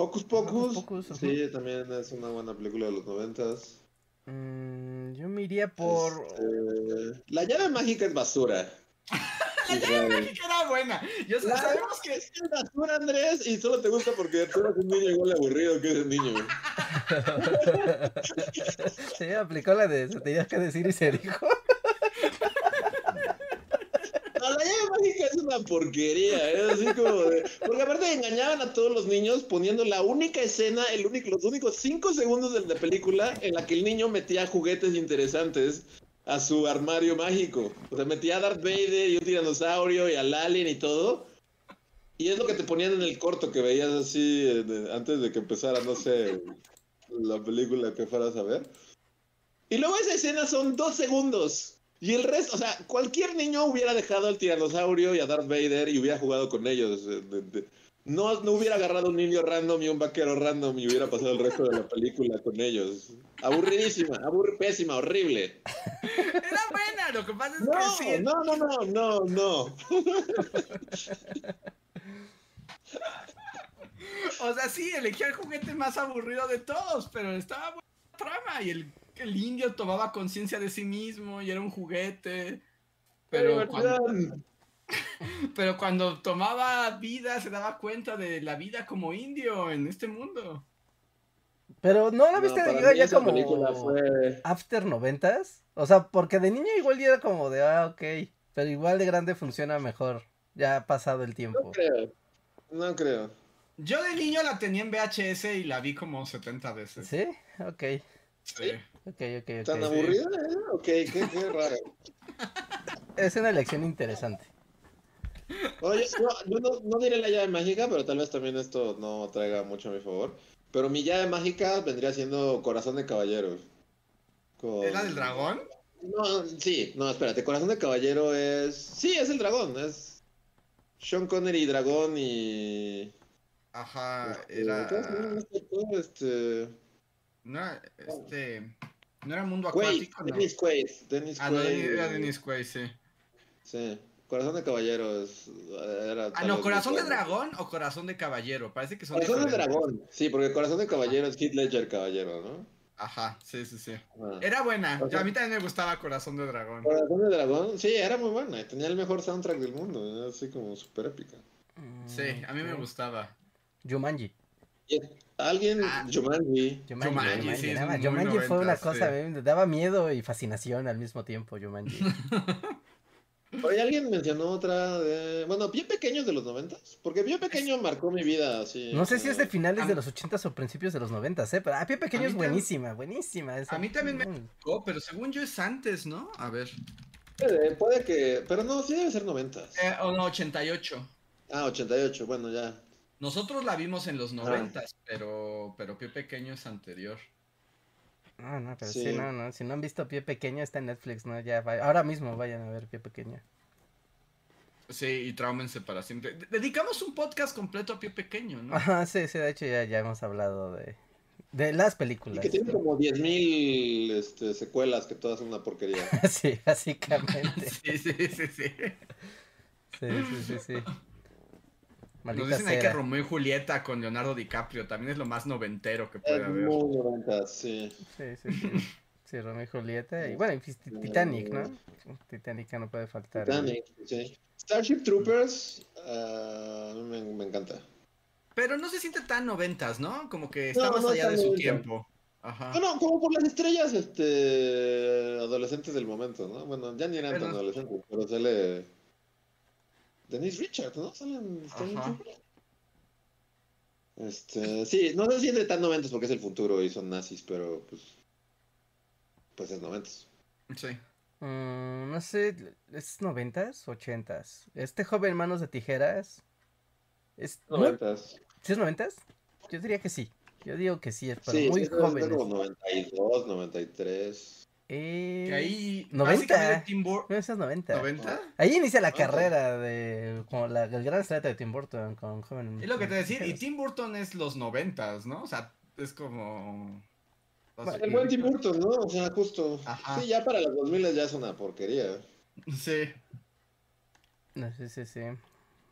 Hocus Pocus. Pocus, ajá. sí, también es una buena película de los noventas. Mm, yo me iría por. Este, La llave mágica es basura. La llave mágica era buena. Yo sé- sabemos que. Es basura, Andrés, y solo te gusta porque tú eres un niño igual aburrido que ese niño. Se aplicó la de se tenía que decir y se dijo. No, la llave mágica es una porquería, es así como de... Porque aparte engañaban a todos los niños poniendo la única escena, el único, los únicos cinco segundos de la película en la que el niño metía juguetes interesantes a su armario mágico. O sea, metía a Darth Vader y un tiranosaurio y al alien y todo. Y es lo que te ponían en el corto que veías así eh, de- antes de que empezara, no sé, la película que fueras a ver. Y luego esa escena son dos segundos. Y el resto, o sea, cualquier niño hubiera dejado al tiranosaurio y a Darth Vader y hubiera jugado con ellos. eh, no, no hubiera agarrado un niño random y un vaquero random y hubiera pasado el resto de la película con ellos. Aburridísima, aburri pésima, horrible. Era buena. Lo que pasa es No, que sí. no, no, no, no, no. O sea, sí, elegía el juguete más aburrido de todos, pero estaba buena la trama. Y el, el indio tomaba conciencia de sí mismo y era un juguete. Pero cuando, Diversidad. pero cuando tomaba vida se daba cuenta de la vida como indio en este mundo. Pero no la No, viste ya, mí ya como película fue... after noventas. O sea, porque de niño igual ya era como de ah, ok. Pero igual de grande funciona mejor. Ya ha pasado el No tiempo. creo, no creo. Yo de niño la tenía en VHS y la vi como 70 veces. ¿Sí? Ok. Sí. Ok, ok, ok. ¿Tan aburrida? eh? Ok, qué, qué raro. Es una elección interesante. Oye, no, yo no, no diré la llave mágica, pero tal vez también esto no traiga mucho a mi favor. Pero mi llave mágica vendría siendo Corazón de Caballero. Con- ¿Era del dragón? No, sí, no, espérate, Corazón de Caballero es... Sí, es el dragón, es Sean Connery, dragón y... Ajá, este, era. Este... No era, este. No era mundo Quaid, acuático, ¿no? Dennis Quaid, Dennis Ah, no, Quaid, era Dennis Quaid, sí. Sí, Corazón de Caballero es... Era Ah, no, ¿corazón de dragón o corazón de caballero? Parece que son Corazón de dragón, sí, porque Corazón de Caballero es Heath Ledger Caballero, ¿no? Ajá, sí, sí, sí. Ah. Era buena. O Yo- sea- a mí también me gustaba Corazón de Dragón. Corazón de Dragón, sí, era muy buena. Tenía el mejor soundtrack del mundo. Era así como súper épica. Sí, a mí me gustaba. Jumanji. Y alguien, Ah. Jumanji. Jumanji, Jumanji, sí, fue una cosa, sí. me daba miedo y fascinación al mismo tiempo, Jumanji. Ahí alguien mencionó otra de. Bueno, Pie Pequeños de los noventas. Porque Pie Pequeño marcó mi vida así. No sé si es de finales A de los ochentas o principios de los noventas, ¿eh? Pero a pie pequeño A es tam- buenísima, buenísima. esa. a mí también me- Mm. Oh, pero según yo es antes, ¿no? A ver. Puede, puede que. Pero no, sí debe ser noventas. Eh, o no, 88. Ah, 88, bueno, ya. Nosotros la vimos en los 90, pero, pero Pie Pequeño es anterior. No, no, pero sí. Sí. no, no. Si no han visto Pie Pequeño, está en Netflix, ¿no? Ya, va- ahora mismo vayan a ver Pie Pequeño. Sí, y traumense para siempre. De- Dedicamos un podcast completo a pie pequeño, ¿no? Ajá, sí, sí, de hecho ya, ya hemos hablado de, de las Y películas. que tiene como 10.000 este, secuelas que todas son una porquería. sí, básicamente. Sí, sí, sí, sí. Sí, sí, sí, sí. Nos Maldita dicen ahí que. Romeo y Julieta con Leonardo DiCaprio también es lo más noventero que Es puede haber. muy 90, sí. Sí, sí, sí. Sí, Romeo y Julieta. Y bueno, y Tis- Titanic, ¿no? Titanic ya no puede faltar. Titanic, sí. Starship Troopers, a mí me, me encanta. Pero no se siente tan noventas, ¿no? Como que está No, más no allá está de su noventa. tiempo. Ajá. Bueno, como por las estrellas este, adolescentes del momento, ¿no? Bueno, ya ni eran Pero- tan adolescentes, pero sale Denise Richards, ¿no? Salen. Este, sí, no se siente tan noventos porque es el futuro y son nazis, pero pues pues es noventos. Sí. Mm, no sé, ¿es noventas? ¿Ochentas? Este joven Manos de Tijeras. ¿Es Noventas. ¿Sí es noventas? Yo diría que sí. Yo digo que sí, es pero Sí, muy sí, es jóvenes. como 92, 93. Eh, Que ahí. 90. básicamente Tim Bur- No, esa es 90. ¿90? Ahí inicia la Ok. carrera de como la, el gran estrella de Tim Burton con joven. Es lo que te decía, y. Tim Burton es los noventas, ¿no? O sea, es como... Bueno, El buen Tim Burton, ¿no? O sea, justo. Ajá. Sí, ya para los 2000 ya es una porquería. Sí. No, sí, sí, sí.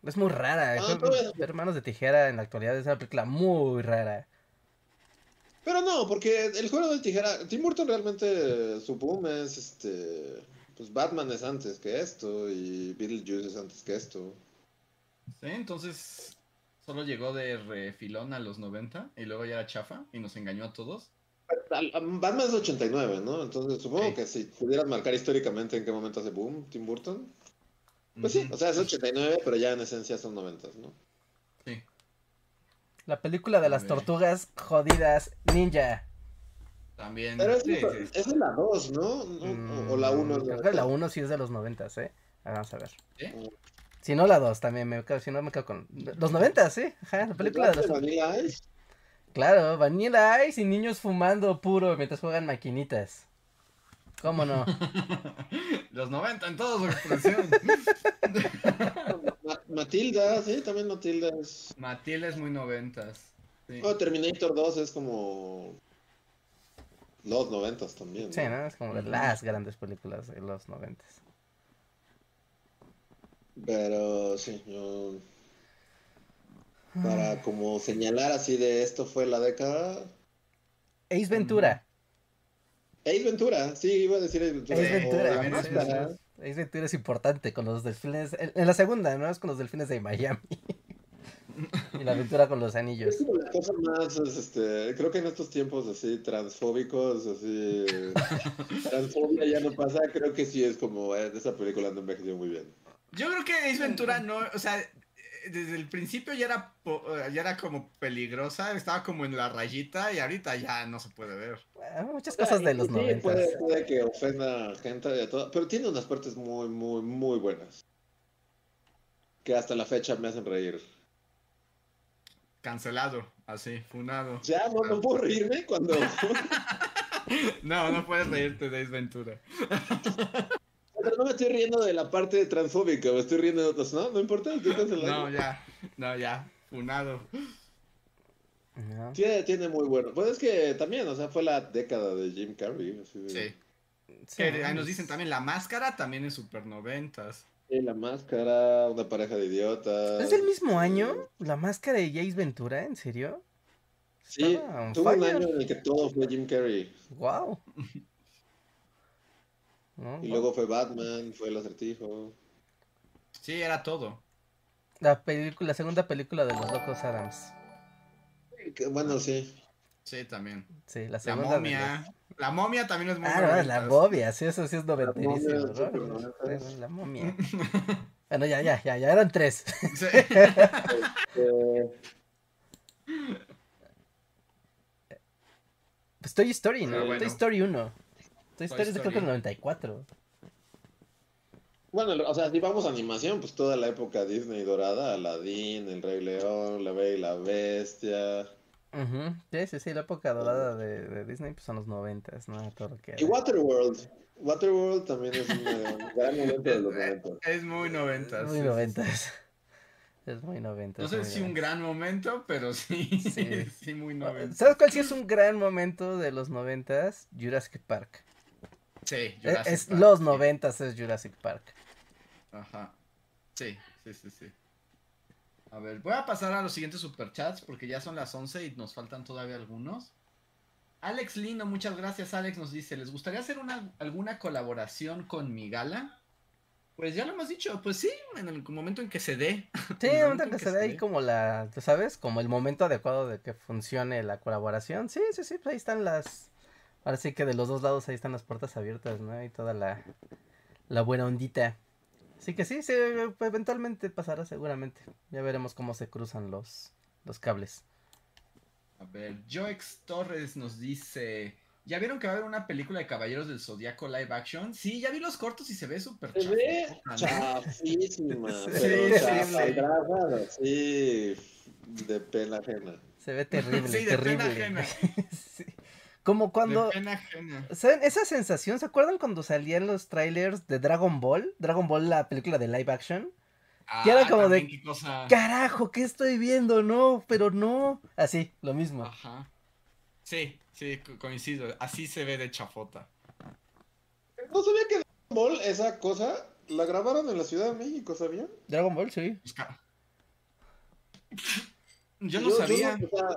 Es muy rara. Ah, jo- pero- Ver Manos de Tijera en la actualidad es una película muy rara. Pero no, porque el juego del tijera, Tim Burton realmente su boom es este, pues Batman es antes que esto y Beetlejuice es antes que esto. Sí, entonces solo llegó de refilón a los 90 y luego ya era chafa y nos engañó a todos. Batman es 89, ¿no? Entonces supongo que si pudieras marcar históricamente en qué momento hace boom Tim Burton, pues sí, o sea, es 89, pero ya en esencia son 90, ¿no? La película de las tortugas jodidas ninja. También. Pero es, sí, sí. es la 2, ¿no? ¿No? O, la 1 es Mm, Creo que la 1 sí es de los 90, ¿eh? Ah, Vamos a ver. ¿Sí? Si no, la 2 también. Me quedo, si no, me quedo con. Los 90, sí. Ajá, la película de los. Vanilla Ice. Claro, Vanilla Ice y niños fumando puro mientras juegan maquinitas. ¿Cómo no? los 90 en toda su expresión. Ma- Matilda, sí, también Matilda es... Matilda es muy noventas. Sí. Oh, Terminator 2 es como los 90 también. Sí, ¿no? Es como de las grandes películas de los 90. Pero sí, yo... Para como señalar así de esto fue la década... Ace Ventura. Ace Ventura, sí, iba a decir Ace Ventura. Ace Ventura. Ace Ventura es importante con los delfines. En, en la segunda, ¿no? Es con los delfines de Miami. y la aventura con los anillos. Es como la cosa más, es, este, creo que en estos tiempos así transfóbicos, así, transfobia ya no pasa, creo que sí es como, eh, esa película no envejeció muy bien. Yo creo que Ace Ventura no, o sea, desde el principio ya era, eh, ya era como peligrosa, estaba como en la rayita y ahorita ya no se puede ver. Ah, Muchas cosas de los Sí, 90. Puede, puede que ofenda a gente de todo, pero tiene unas partes muy, muy, muy buenas. Que hasta la fecha me hacen reír. Cancelado, así, funado. Ya, no, no puedo reírme cuando... No, no puedes reírte de Ace Ventura. Pero no me estoy riendo de la parte transfóbica, me estoy riendo de otras. No, no importa, estoy cancelando. No, ya, no, ya, funado. ¿no? Tiene, tiene muy bueno. Pues es que también, o sea, fue la década de Jim Carrey. así de- Sí. Sí, Que ahí nos dicen también la máscara también es super noventas. Sí, la máscara, una pareja de idiotas. ¿Es del mismo año? ¿La máscara de Ace Ventura? ¿En serio? Sí, tuvo un año en el que todo fue Jim Carrey. Wow. No, Y luego fue Batman, fue el acertijo. Sí, era todo. La película, la segunda película de los locos Adams. Bueno, sí. Sí, también. Sí, la La segunda. de momia. La momia también es muy Ah, no, la momia, sí, eso sí es noventerísimo. momia, ¿no? súper noventas. La momia. Bueno, ya, ya, ya, ya eran tres. Sí. Eh, Pues Toy Story, ¿no? Bueno. Toy Story 1. Toy Story es de creo Story. que el 94. bueno, o sea, si vamos a animación, pues toda la época Disney dorada, Aladdin, El Rey León, La Bella y la Bestia. Ujú, Sí, sí, sí, la época dorada de, de Disney pues son los noventas, ¿no? Todo lo que Y. Waterworld. Waterworld también es un eh, gran momento de los 90. Es muy noventas. Muy sí, sí, noventas. Es muy noventas. No sé muy si un noventas. gran momento, pero sí. Sí. Sí, muy noventas. ¿Sabes cuál sí es un gran momento de los noventas? Jurassic Park. Sí, Es, Jurassic es Park, los sí. noventas es Jurassic Park. Ajá. Sí, sí, sí, sí. A ver, voy a pasar a los siguientes superchats porque ya son las 11 y nos faltan todavía algunos. Alex Lindo, muchas gracias. Alex nos dice, ¿les gustaría hacer una, alguna colaboración con mi gala? Pues ya lo hemos dicho, pues sí, en el momento en que se dé. Sí, En el momento en que que se dé ahí como la, ¿tú sabes? Como el momento adecuado de que funcione la colaboración. Sí, sí, sí, pues ahí están las... Ahora sí que de los dos lados ahí están las puertas abiertas, ¿no? Y toda la, la buena ondita. Así que sí, sí, eventualmente pasará seguramente. Ya veremos cómo se cruzan los, los cables. A ver, Joex Torres nos dice, ¿ya vieron que va a haber una película de Caballeros del Zodíaco live action? Sí, ya vi los cortos y se ve súper Se ve chafísima, Sí, pero sí, sí, de pena ajena. Se ve terrible, Sí, de pena terrible. ajena. Sí. Como cuando... ¿Saben? Esa sensación, ¿se acuerdan cuando salían los trailers de Dragon Ball? Dragon Ball, la película de live action. Que era Ah, como de- también, qué cosa. Carajo, ¿qué estoy viendo? No, pero no. Así, lo mismo. Ajá. Sí, sí, co- coincido. Así se ve de chafota. No sabía que Dragon Ball, esa cosa, la grabaron en la Ciudad de México, ¿sabían? Dragon Ball, sí. Busca- Yo no sabía. o sea,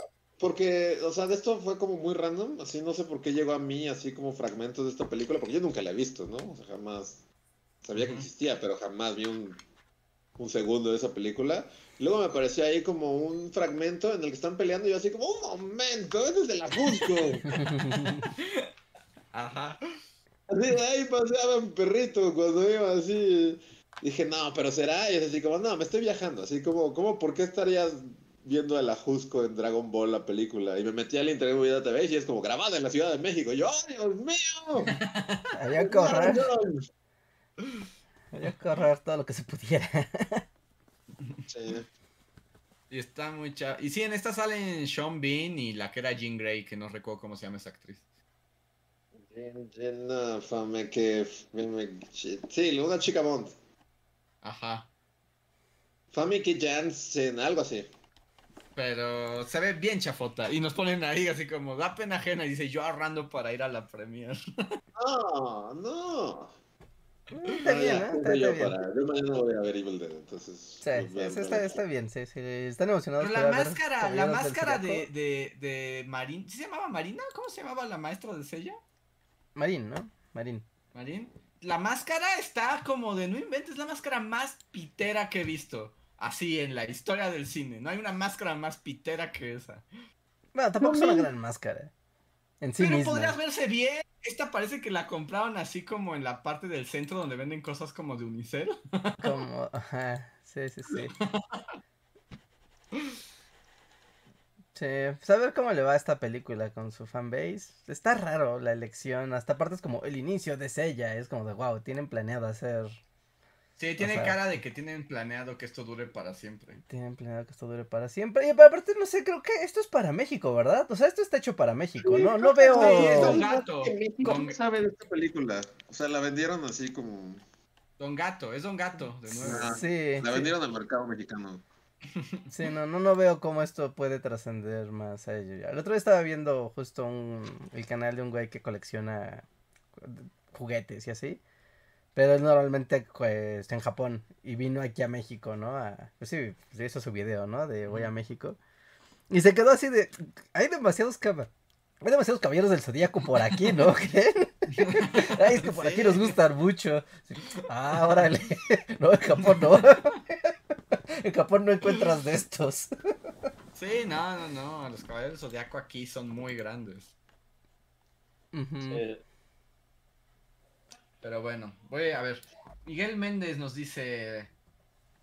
porque, o sea, de esto fue como muy random, así no sé por qué llegó a mí así como fragmentos de esta película, porque yo nunca la he visto, ¿no? O sea, jamás sabía que existía, pero jamás vi un, un segundo de esa película. Luego me apareció ahí como un fragmento en el que están peleando y yo así como, un momento, ese es de la Cusco. Ajá. Así, ahí paseaba un perrito cuando iba así. Dije, no, pero será. Y es así como, no, me estoy viajando. Así como, ¿cómo, ¿por qué estarías viendo el Ajusco en Dragon Ball, la película? Y me metí al internet de Vida TV y es como grabada en la Ciudad de México. Y yo, ¡ay, Dios mío! Había que correr, había que correr todo lo que se pudiera. Sí. Y está muy cha... Y sí, en esta salen Sean Bean y la que era Jean Grey, que no recuerdo cómo se llama esa actriz. Sí, una chica Bond. Ajá. Famike Jansen, algo así. Pero se ve bien chafota. Y nos ponen ahí así como, da pena ajena. Y dice, yo ahorrando para ir a la premier. No, no. Está No, bien, junto Está, yo, está bien. para- yo mañana voy a ver Evil Dead, entonces. Sí, pues, sí, está, está bien, sí, sí. Están emocionados Pero la máscara, la máscara de, de, de Marín. ¿Sí se llamaba Marina? ¿Cómo se llamaba la maestra de Sella? Marín, ¿no? Marín. Marín. La máscara está como de no inventes, la máscara más pitera que he visto. Así en la historia del cine. No hay una máscara más pitera que esa. Bueno, tampoco es una gran máscara. En sí Pero misma. podrías verse bien. Esta parece que la compraron así como en la parte del centro donde venden cosas como de Unicel. Como, ajá, sí, sí, sí. Sí, pues a ver cómo le va a esta película con su fanbase. Está raro la elección, hasta aparte es como el inicio de Sella, es como de wow, tienen planeado hacer, Sí, tiene sea- cara de que tienen planeado que esto dure para siempre. tienen planeado que esto dure para siempre. Y aparte no sé, creo que esto es para México, ¿verdad? O sea, esto está hecho para México, ¿no? No veo... Sí, es no, gato. no sabe de esta película. O sea, la vendieron así como. Don Gato, es Don Gato, de nuevo. Ah, Sí, La sí. vendieron al mercado mexicano. Sí, no, no, no veo cómo esto puede trascender más a ello. El otro día estaba viendo justo un, el canal de un güey que colecciona juguetes y así. Pero él normalmente pues, está en Japón y vino aquí a México, ¿no? A, pues sí, pues, hizo su video, ¿no? De voy a México. Y se quedó así de, hay demasiados cab- hay demasiados caballeros del zodíaco por aquí, ¿no? ¿Creen? Ay, es que por aquí Sí. nos gustan mucho. Sí. Ah, órale. No, en Japón no. En Japón no encuentras de estos. Sí, no, no, no. Los caballeros del zodiaco aquí son muy grandes. Ujú. Pero bueno, voy a ver. Miguel Méndez nos dice.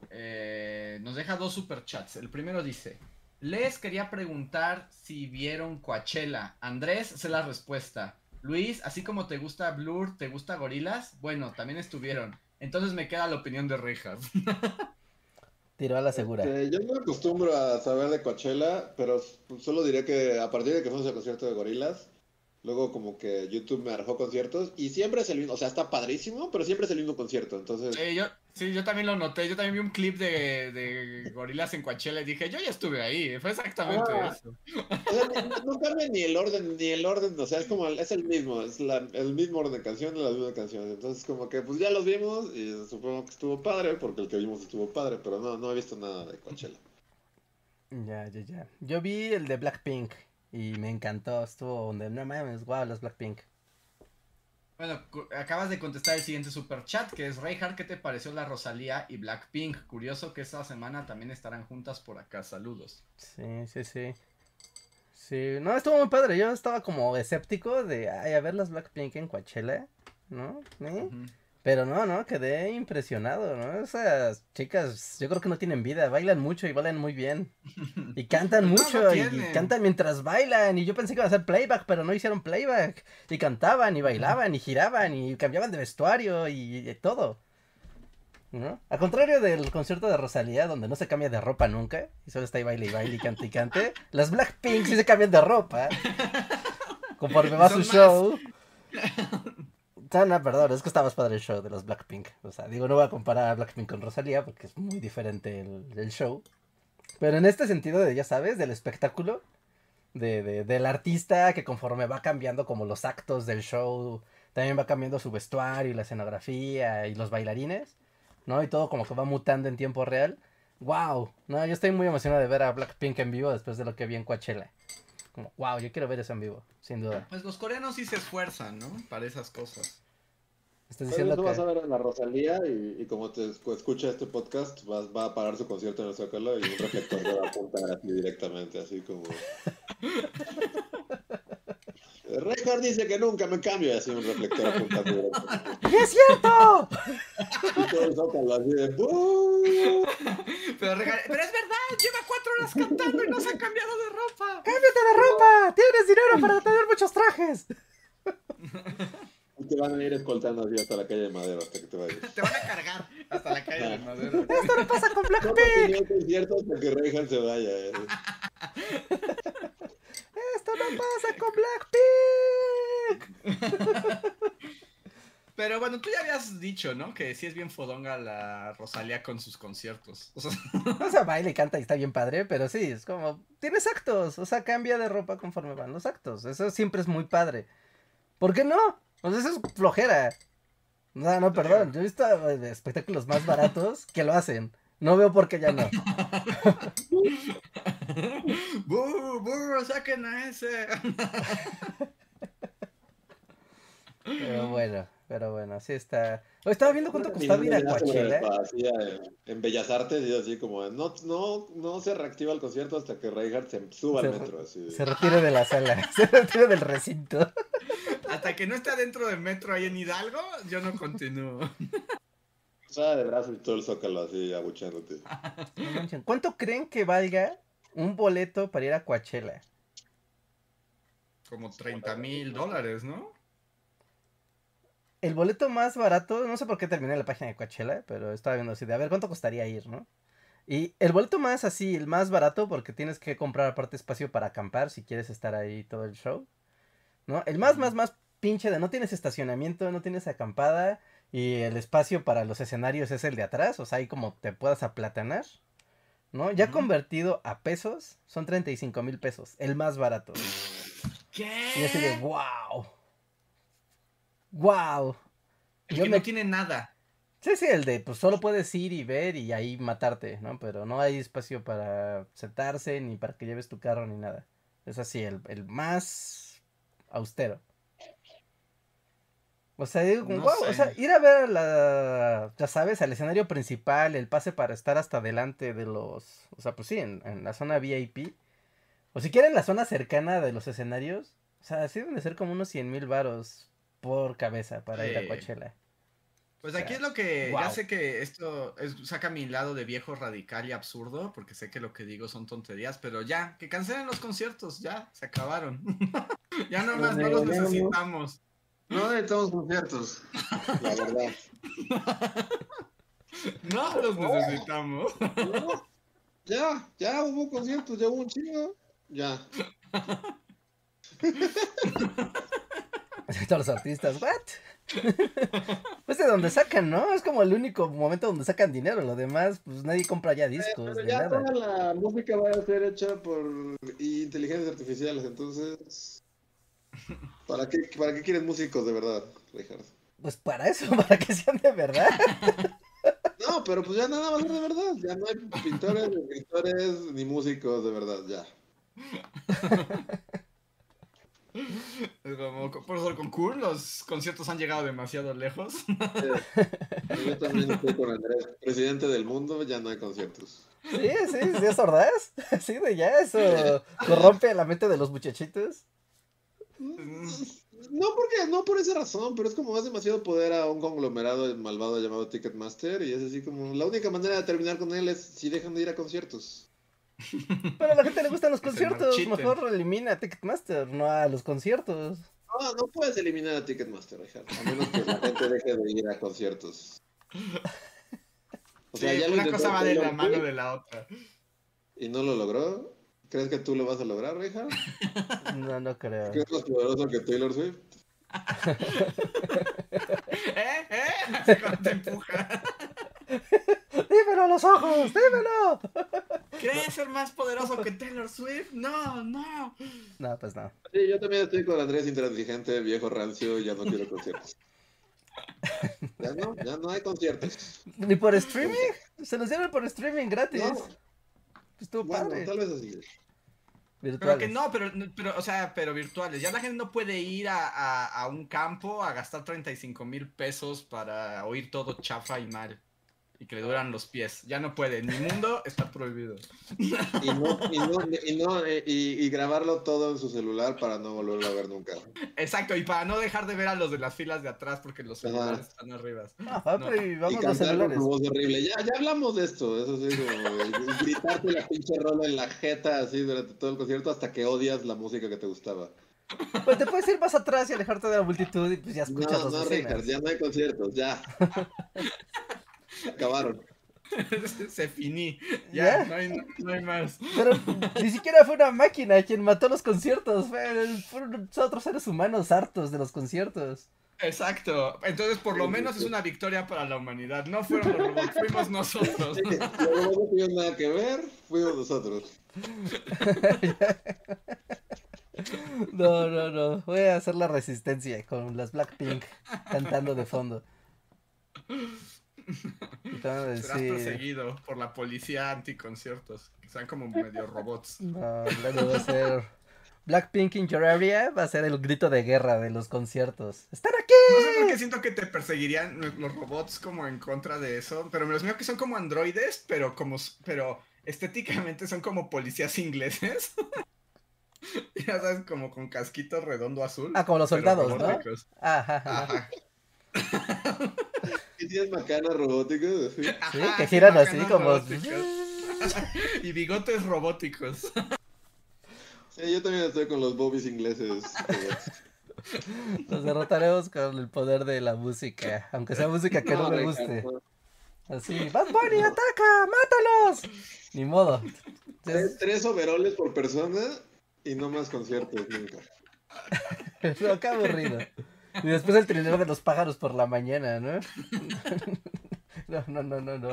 eh, nos deja dos superchats. El primero dice: Les quería preguntar si vieron Coachella. Andrés, sé la respuesta. Luis, así como te gusta Blur, ¿te gusta Gorilas? Bueno, también estuvieron. Entonces me queda la opinión de Rejas. Tiró a la segura. Este, yo no acostumbro a saber de Coachella, pero solo diré que a partir de que fuimos al concierto de Gorilas, Luego como que YouTube me arrojó conciertos y siempre es el mismo, o sea, está padrísimo, pero siempre es el mismo concierto, entonces... Sí, yo, sí, yo también lo noté, yo también vi un clip de, de Gorilas en Coachella y dije, yo ya estuve ahí, fue exactamente ah. eso. O sea, no, cambia ni el orden, ni el orden, o sea, es como, es el mismo, es la, el mismo orden de canciones, las mismas canciones, entonces como que pues ya los vimos y supongo que estuvo padre, porque el que vimos estuvo padre, pero no, no he visto nada de Coachella. Ya, ya, ya. Yo vi el de Blackpink. Y me encantó, estuvo donde no mames, wow, los Blackpink. Bueno, acabas de contestar el siguiente super chat, que es Reinhardt, ¿qué te pareció la Rosalía y Blackpink? Curioso que esta semana también estarán juntas por acá, saludos. Sí, sí, sí. Sí, no, estuvo muy padre, yo estaba como escéptico de, ay, a ver las Blackpink en Coachella, ¿no? ¿Eh? Pero no, no, quedé impresionado, ¿no? Esas chicas, yo creo que no tienen vida, bailan mucho y bailan muy bien. Y cantan mucho y cantan mientras bailan. Y yo pensé que iba a hacer playback, pero no hicieron playback. Y cantaban y bailaban y giraban y cambiaban de vestuario y, todo. ¿No? A contrario del concierto de Rosalía, donde no se cambia de ropa nunca, y solo está ahí baile y baile y cante y cante, las Blackpink sí se cambian de ropa. Conforme va su show. No, perdón, es que está más padre el show de los Blackpink. O sea, digo, no voy a comparar a Blackpink con Rosalía porque es muy diferente el, show. Pero en este sentido de, ya sabes, del espectáculo, de, del artista que conforme va cambiando como los actos del show, también va cambiando su vestuario y la escenografía y los bailarines, ¿no? Y todo como que va mutando en tiempo real. ¡Wow! No, yo estoy muy emocionado de ver a Blackpink en vivo después de lo que vi en Coachella. Como, wow, yo quiero ver eso en vivo, sin duda. Pues los coreanos sí se esfuerzan, ¿no? Para esas cosas. Estás diciendo que... vas a ver a la Rosalía y, como te escucha este podcast, vas, va a parar su concierto en el Zócalo y un reflector va a apuntar así directamente, así como... Reinhardt dice que nunca me cambio así un reflector apuntando es cierto! Y todo el Zócalo así de... Pero, pero es verdad, lleva cuatro horas cantando y no se ha cambiado de ropa. ¡Cámbiate de ropa! ¡Tienes dinero para tener muchos trajes! te van a ir escoltando así hasta la calle de Madero, hasta que te vayas. te van a cargar hasta la calle de ah. Madero. Esto no pasa con Blackpink. No es cierto hasta que Reinhardt se vaya. Eh. No pasa con Blackpink. Pero bueno, tú ya habías dicho, ¿no? Que sí es bien fodonga la Rosalía con sus conciertos. O sea, o sea baila y canta y está bien padre, pero sí, es como, tienes actos, o sea, cambia de ropa conforme van los actos. Eso siempre es muy padre. ¿Por qué no? Pues eso es flojera. No, no, perdón. Yo he visto eh, espectáculos más baratos que lo hacen. No veo por qué ya no. ¡Burro, saquen a ese! Pero bueno, pero bueno, así está. estaba viendo cuánto costaba ir a Coachella. En Bellas Artes y así como, no, no, no se reactiva el concierto hasta que Reinhardt se suba al metro. Se retire de la sala, se retire del recinto. Hasta que no esté dentro del metro ahí en Hidalgo, yo no continúo. Sea, de brazos y todo el zócalo así abuchándote. ¿Cuánto creen que valga un boleto para ir a Coachella? Como 30 mil dólares, ¿no? El boleto más barato, no sé por qué terminé la página de Coachella, pero estaba viendo así de a ver cuánto costaría ir, ¿no? Y el boleto más así, el más barato, porque tienes que comprar aparte espacio para acampar si quieres estar ahí todo el show. ¿no? El más, más, más pinche de no tienes estacionamiento, no tienes acampada y el espacio para los escenarios es el de atrás, o sea, ahí como te puedas aplatanar, ¿no? Ya convertido a pesos, son 35 mil pesos, el más barato. ¿Qué? Y así de, wow. Wow. El que no tiene nada. Sí, sí, el de, pues solo puedes ir y ver y ahí matarte, ¿no? Pero no hay espacio para sentarse, ni para que lleves tu carro, ni nada. Es así, el, el más austero. O sea, digo, wow, o sea, ir a ver la, ya sabes, al escenario principal, el pase para estar hasta adelante de los, o sea, pues sí, en, la zona VIP. O si quieren la zona cercana de los escenarios, o sea, sí deben de ser como unos 100 mil varos por cabeza para ir a Coachella. Pues aquí es lo que, ya sé que esto saca mi lado de viejo radical y absurdo, porque sé que lo que digo son tonterías, pero ya, que cancelen los conciertos, ya, se acabaron. ya no más, no los necesitamos. No necesitamos conciertos, la verdad. No los necesitamos. No. Ya, ya hubo conciertos, ya hubo un chingo. Ya. Todos los artistas, ¿what? pues de donde sacan, ¿no? Es como el único momento donde sacan dinero. Lo demás, pues nadie compra ya discos. Pero ni ya nada. toda la música va a ser hecha por inteligencias artificiales, entonces. ¿Para qué, ¿Para qué quieres músicos de verdad, Richard? Pues para eso, para que sean de verdad. No, pero pues ya nada va a ser de verdad. Ya no hay pintores, ni pintores, ni músicos de verdad, ya. Es como, por eso con Cool los conciertos han llegado demasiado lejos. Yo también estoy con Andrés. Presidente del mundo, ya no hay conciertos. Sí, sí, sí, es sordaz. Sí, de ya eso corrompe la mente de los muchachitos. No porque, no por esa razón, pero es como más demasiado poder a un conglomerado malvado llamado Ticketmaster y es así como la única manera de terminar con él es si dejan de ir a conciertos. Pero a la gente le gustan los conciertos. Mejor elimina a Ticketmaster, no a los conciertos. No, no puedes eliminar a Ticketmaster, Richard, a menos que la gente deje de ir a conciertos. O Sí, ya lo una cosa va de la mano de la otra. Y no lo logró. ¿Crees que tú lo vas a lograr, Richard? No, no creo. ¿Crees más poderoso que Taylor Swift? ¿Eh? ¿Eh? Así cuando te empuja. ¡Dímelo a los ojos! ¡Dímelo! ¿Crees ser más poderoso que Taylor Swift? No, no. No, pues no. Sí, yo también estoy con Andrés intransigente, viejo rancio, y ya no quiero conciertos. Ya no, ya no hay conciertos. ¿Ni por streaming? Se los dieron por streaming gratis. No, Estuvo bueno, padre. tal vez así. Pero que no, pero, pero, o sea, pero virtuales. Ya la gente no puede ir a, a, a un campo a gastar 35 mil pesos para oír todo chafa y mal. Y que le duran los pies. Ya no puede. En mi mundo está prohibido. Y, no, y, no, y, no, eh, y, y grabarlo todo en su celular para no volverlo a ver nunca. Exacto, y para no dejar de ver a los de las filas de atrás porque los Ajá. celulares están arriba. Ajá, No. pero y vamos con celulares. voz horrible. Ya, ya hablamos de esto. Eso sí, como gritarte la pinche rola en la jeta así durante todo el concierto hasta que odias la música que te gustaba. Pues te puedes ir más atrás y alejarte de la multitud y pues ya escuchas No, los no. Richard, ya no hay conciertos, ya. Acabaron. Se finí. Ya, ¿Ya? No, hay, no hay más. Pero ni siquiera fue una máquina quien mató los conciertos. Fue, fueron otros seres humanos hartos de los conciertos. Exacto. Entonces, por lo menos es una victoria para la humanidad. No fueron los robots, fuimos nosotros. Sí, luego no tuvieron nada que ver, fuimos nosotros. No, no, no. Voy a hacer la resistencia con las Blackpink cantando de fondo. A Serás perseguido por la policía anticonciertos. Que sean como medio robots. No, luego va a ser Blackpink in your area. Va a ser el grito de guerra de los conciertos. ¡Están aquí! No sé por qué siento que te perseguirían los robots como en contra de eso. Pero me los mío que son como androides, pero como pero estéticamente son como policías ingleses. ya sabes, como con casquito redondo azul. Ah, como los soldados, ¿no? Ajá, ajá. Ajá. ¿Qué tienes macanas robóticas? Sí, que giran así como... robóticas. y bigotes robóticos. Sí, yo también estoy con los bobbies ingleses. Los derrotaremos con el poder de la música. Aunque sea música que no, me guste. Así, Bad Bunny, ataca, mátalos. Ni modo. Tres, tres overoles por persona y no más conciertos nunca. No, qué aburrido. Y después el trineo de los pájaros por la mañana, ¿no? No, no, no, no, no.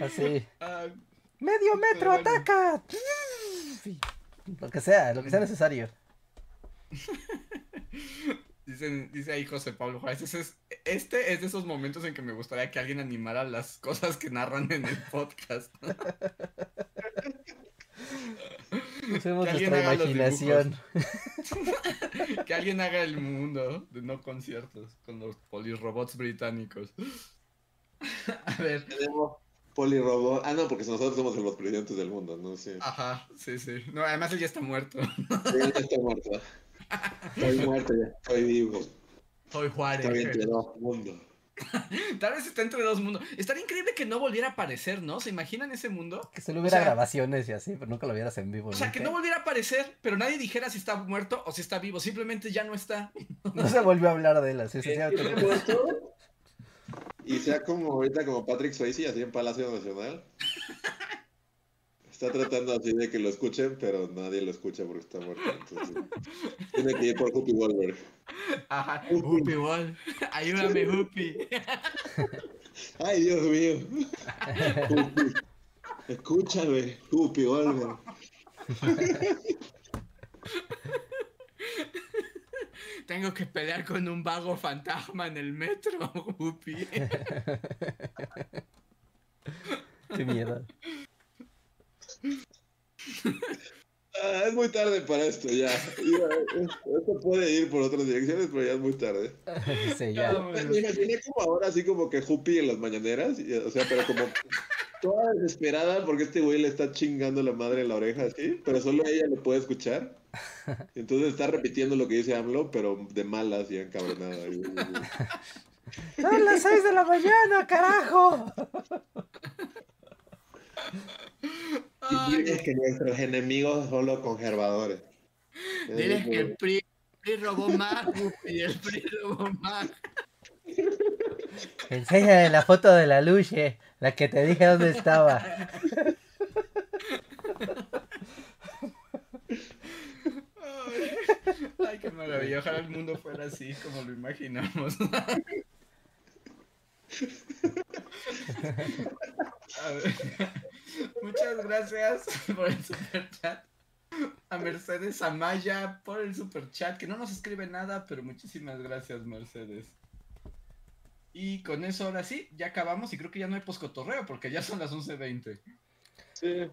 Así. Ah, ¡Medio metro, bueno. ataca! Lo que sea, lo que sea necesario. Dicen, dice ahí José Pablo Juárez, ese es- este es de esos momentos en que me gustaría que alguien animara las cosas que narran en el podcast. Usemos Que alguien nuestra haga los imaginación. que alguien haga el mundo de no conciertos con los polirrobots británicos. A ver, Tenemos polirobot. Ah, no, porque nosotros somos los presidentes del mundo, ¿no? Sí. ajá, sí, sí. No, además él ya está muerto. Sí, ya estoy muerto. Estoy muerto ya. Estoy vivo. Soy Juárez. Estoy entre dos mundos. Tal vez está entre dos mundos. Estaría increíble que no volviera a aparecer, ¿no? ¿Se imaginan ese mundo? Que solo hubiera O sea- grabaciones y así, pero nunca lo vieras en vivo. O sea, que no volviera a aparecer, pero nadie dijera si está muerto o si está vivo. Simplemente ya no está. No se volvió a hablar de él, así y sea como ahorita como Patrick Swayze, así en Palacio Nacional. Está tratando así de que lo escuchen, pero nadie lo escucha porque está muerto. Entonces, tiene que ir por Whoopi Goldberg. Ajá, Wall. Ayúdame, Huppy. Ay, Dios mío. Whoopi. Escúchame, Whoopi Goldberg. Tengo que pelear con un vago fantasma en el metro, Huppy. Qué miedo. Ah, es muy tarde para esto ya. Esto puede ir por otras direcciones, pero ya es muy tarde. Sí, ya. Me imaginé como ahora, así como que Jupi en las mañaneras, y- o sea, pero como toda desesperada porque este güey le está chingando la madre en la oreja, así, pero solo ella lo puede escuchar. Entonces está repitiendo lo que dice AMLO, pero de malas y encabronada. Son las 6 de la mañana, carajo. Y diles que nuestros enemigos son los conservadores. Diles que el PRI, el PRI robó más, Huppy, el PRI robó más. Enséñale la foto de la luche, la que te dije dónde estaba. Ay, ay, qué maravilla. Ojalá el mundo fuera así como lo imaginamos. Muchas gracias por el super chat. A Mercedes Amaya por el super chat, que no nos escribe nada, pero muchísimas gracias, Mercedes. Y con eso ahora sí, ya acabamos y creo que ya no hay poscotorreo porque ya son las 11.20. Sí.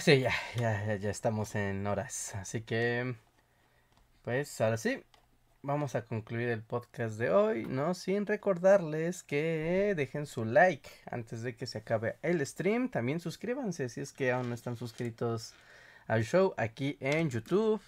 Sí, ya, ya, ya, ya estamos en horas. Así que, pues ahora sí, vamos a concluir el podcast de hoy, no sin recordarles que dejen su like antes de que se acabe el stream. También suscríbanse si es que aún no están suscritos al show aquí en YouTube.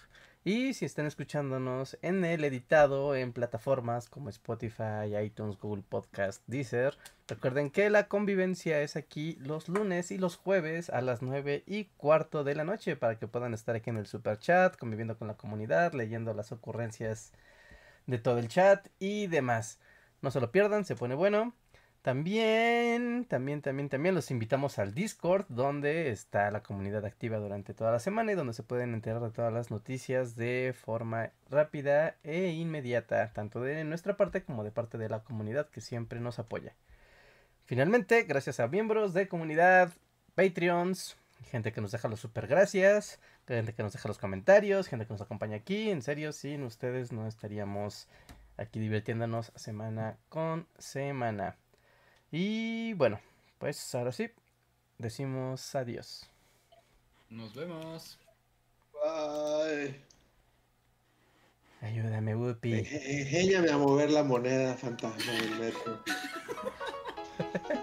Y si están escuchándonos en el editado en plataformas como Spotify, iTunes, Google Podcast, Deezer, recuerden que la convivencia es aquí los lunes y los jueves a las 9 y cuarto de la noche para que puedan estar aquí en el super chat, conviviendo con la comunidad, leyendo las ocurrencias de todo el chat y demás. No se lo pierdan, se pone bueno. También, también, también, también los invitamos al Discord, donde está la comunidad activa durante toda la semana y donde se pueden enterar de todas las noticias de forma rápida e inmediata, tanto de nuestra parte como de parte de la comunidad que siempre nos apoya. Finalmente, gracias a miembros de comunidad, Patreons, gente que nos deja los super gracias, gente que nos deja los comentarios, gente que nos acompaña aquí. En serio, sin ustedes no estaríamos aquí divirtiéndonos semana con semana. Y bueno, pues ahora sí, decimos adiós. Nos vemos. Bye. Ayúdame, Whoopi. Enséñame a mover la moneda fantasma del metro.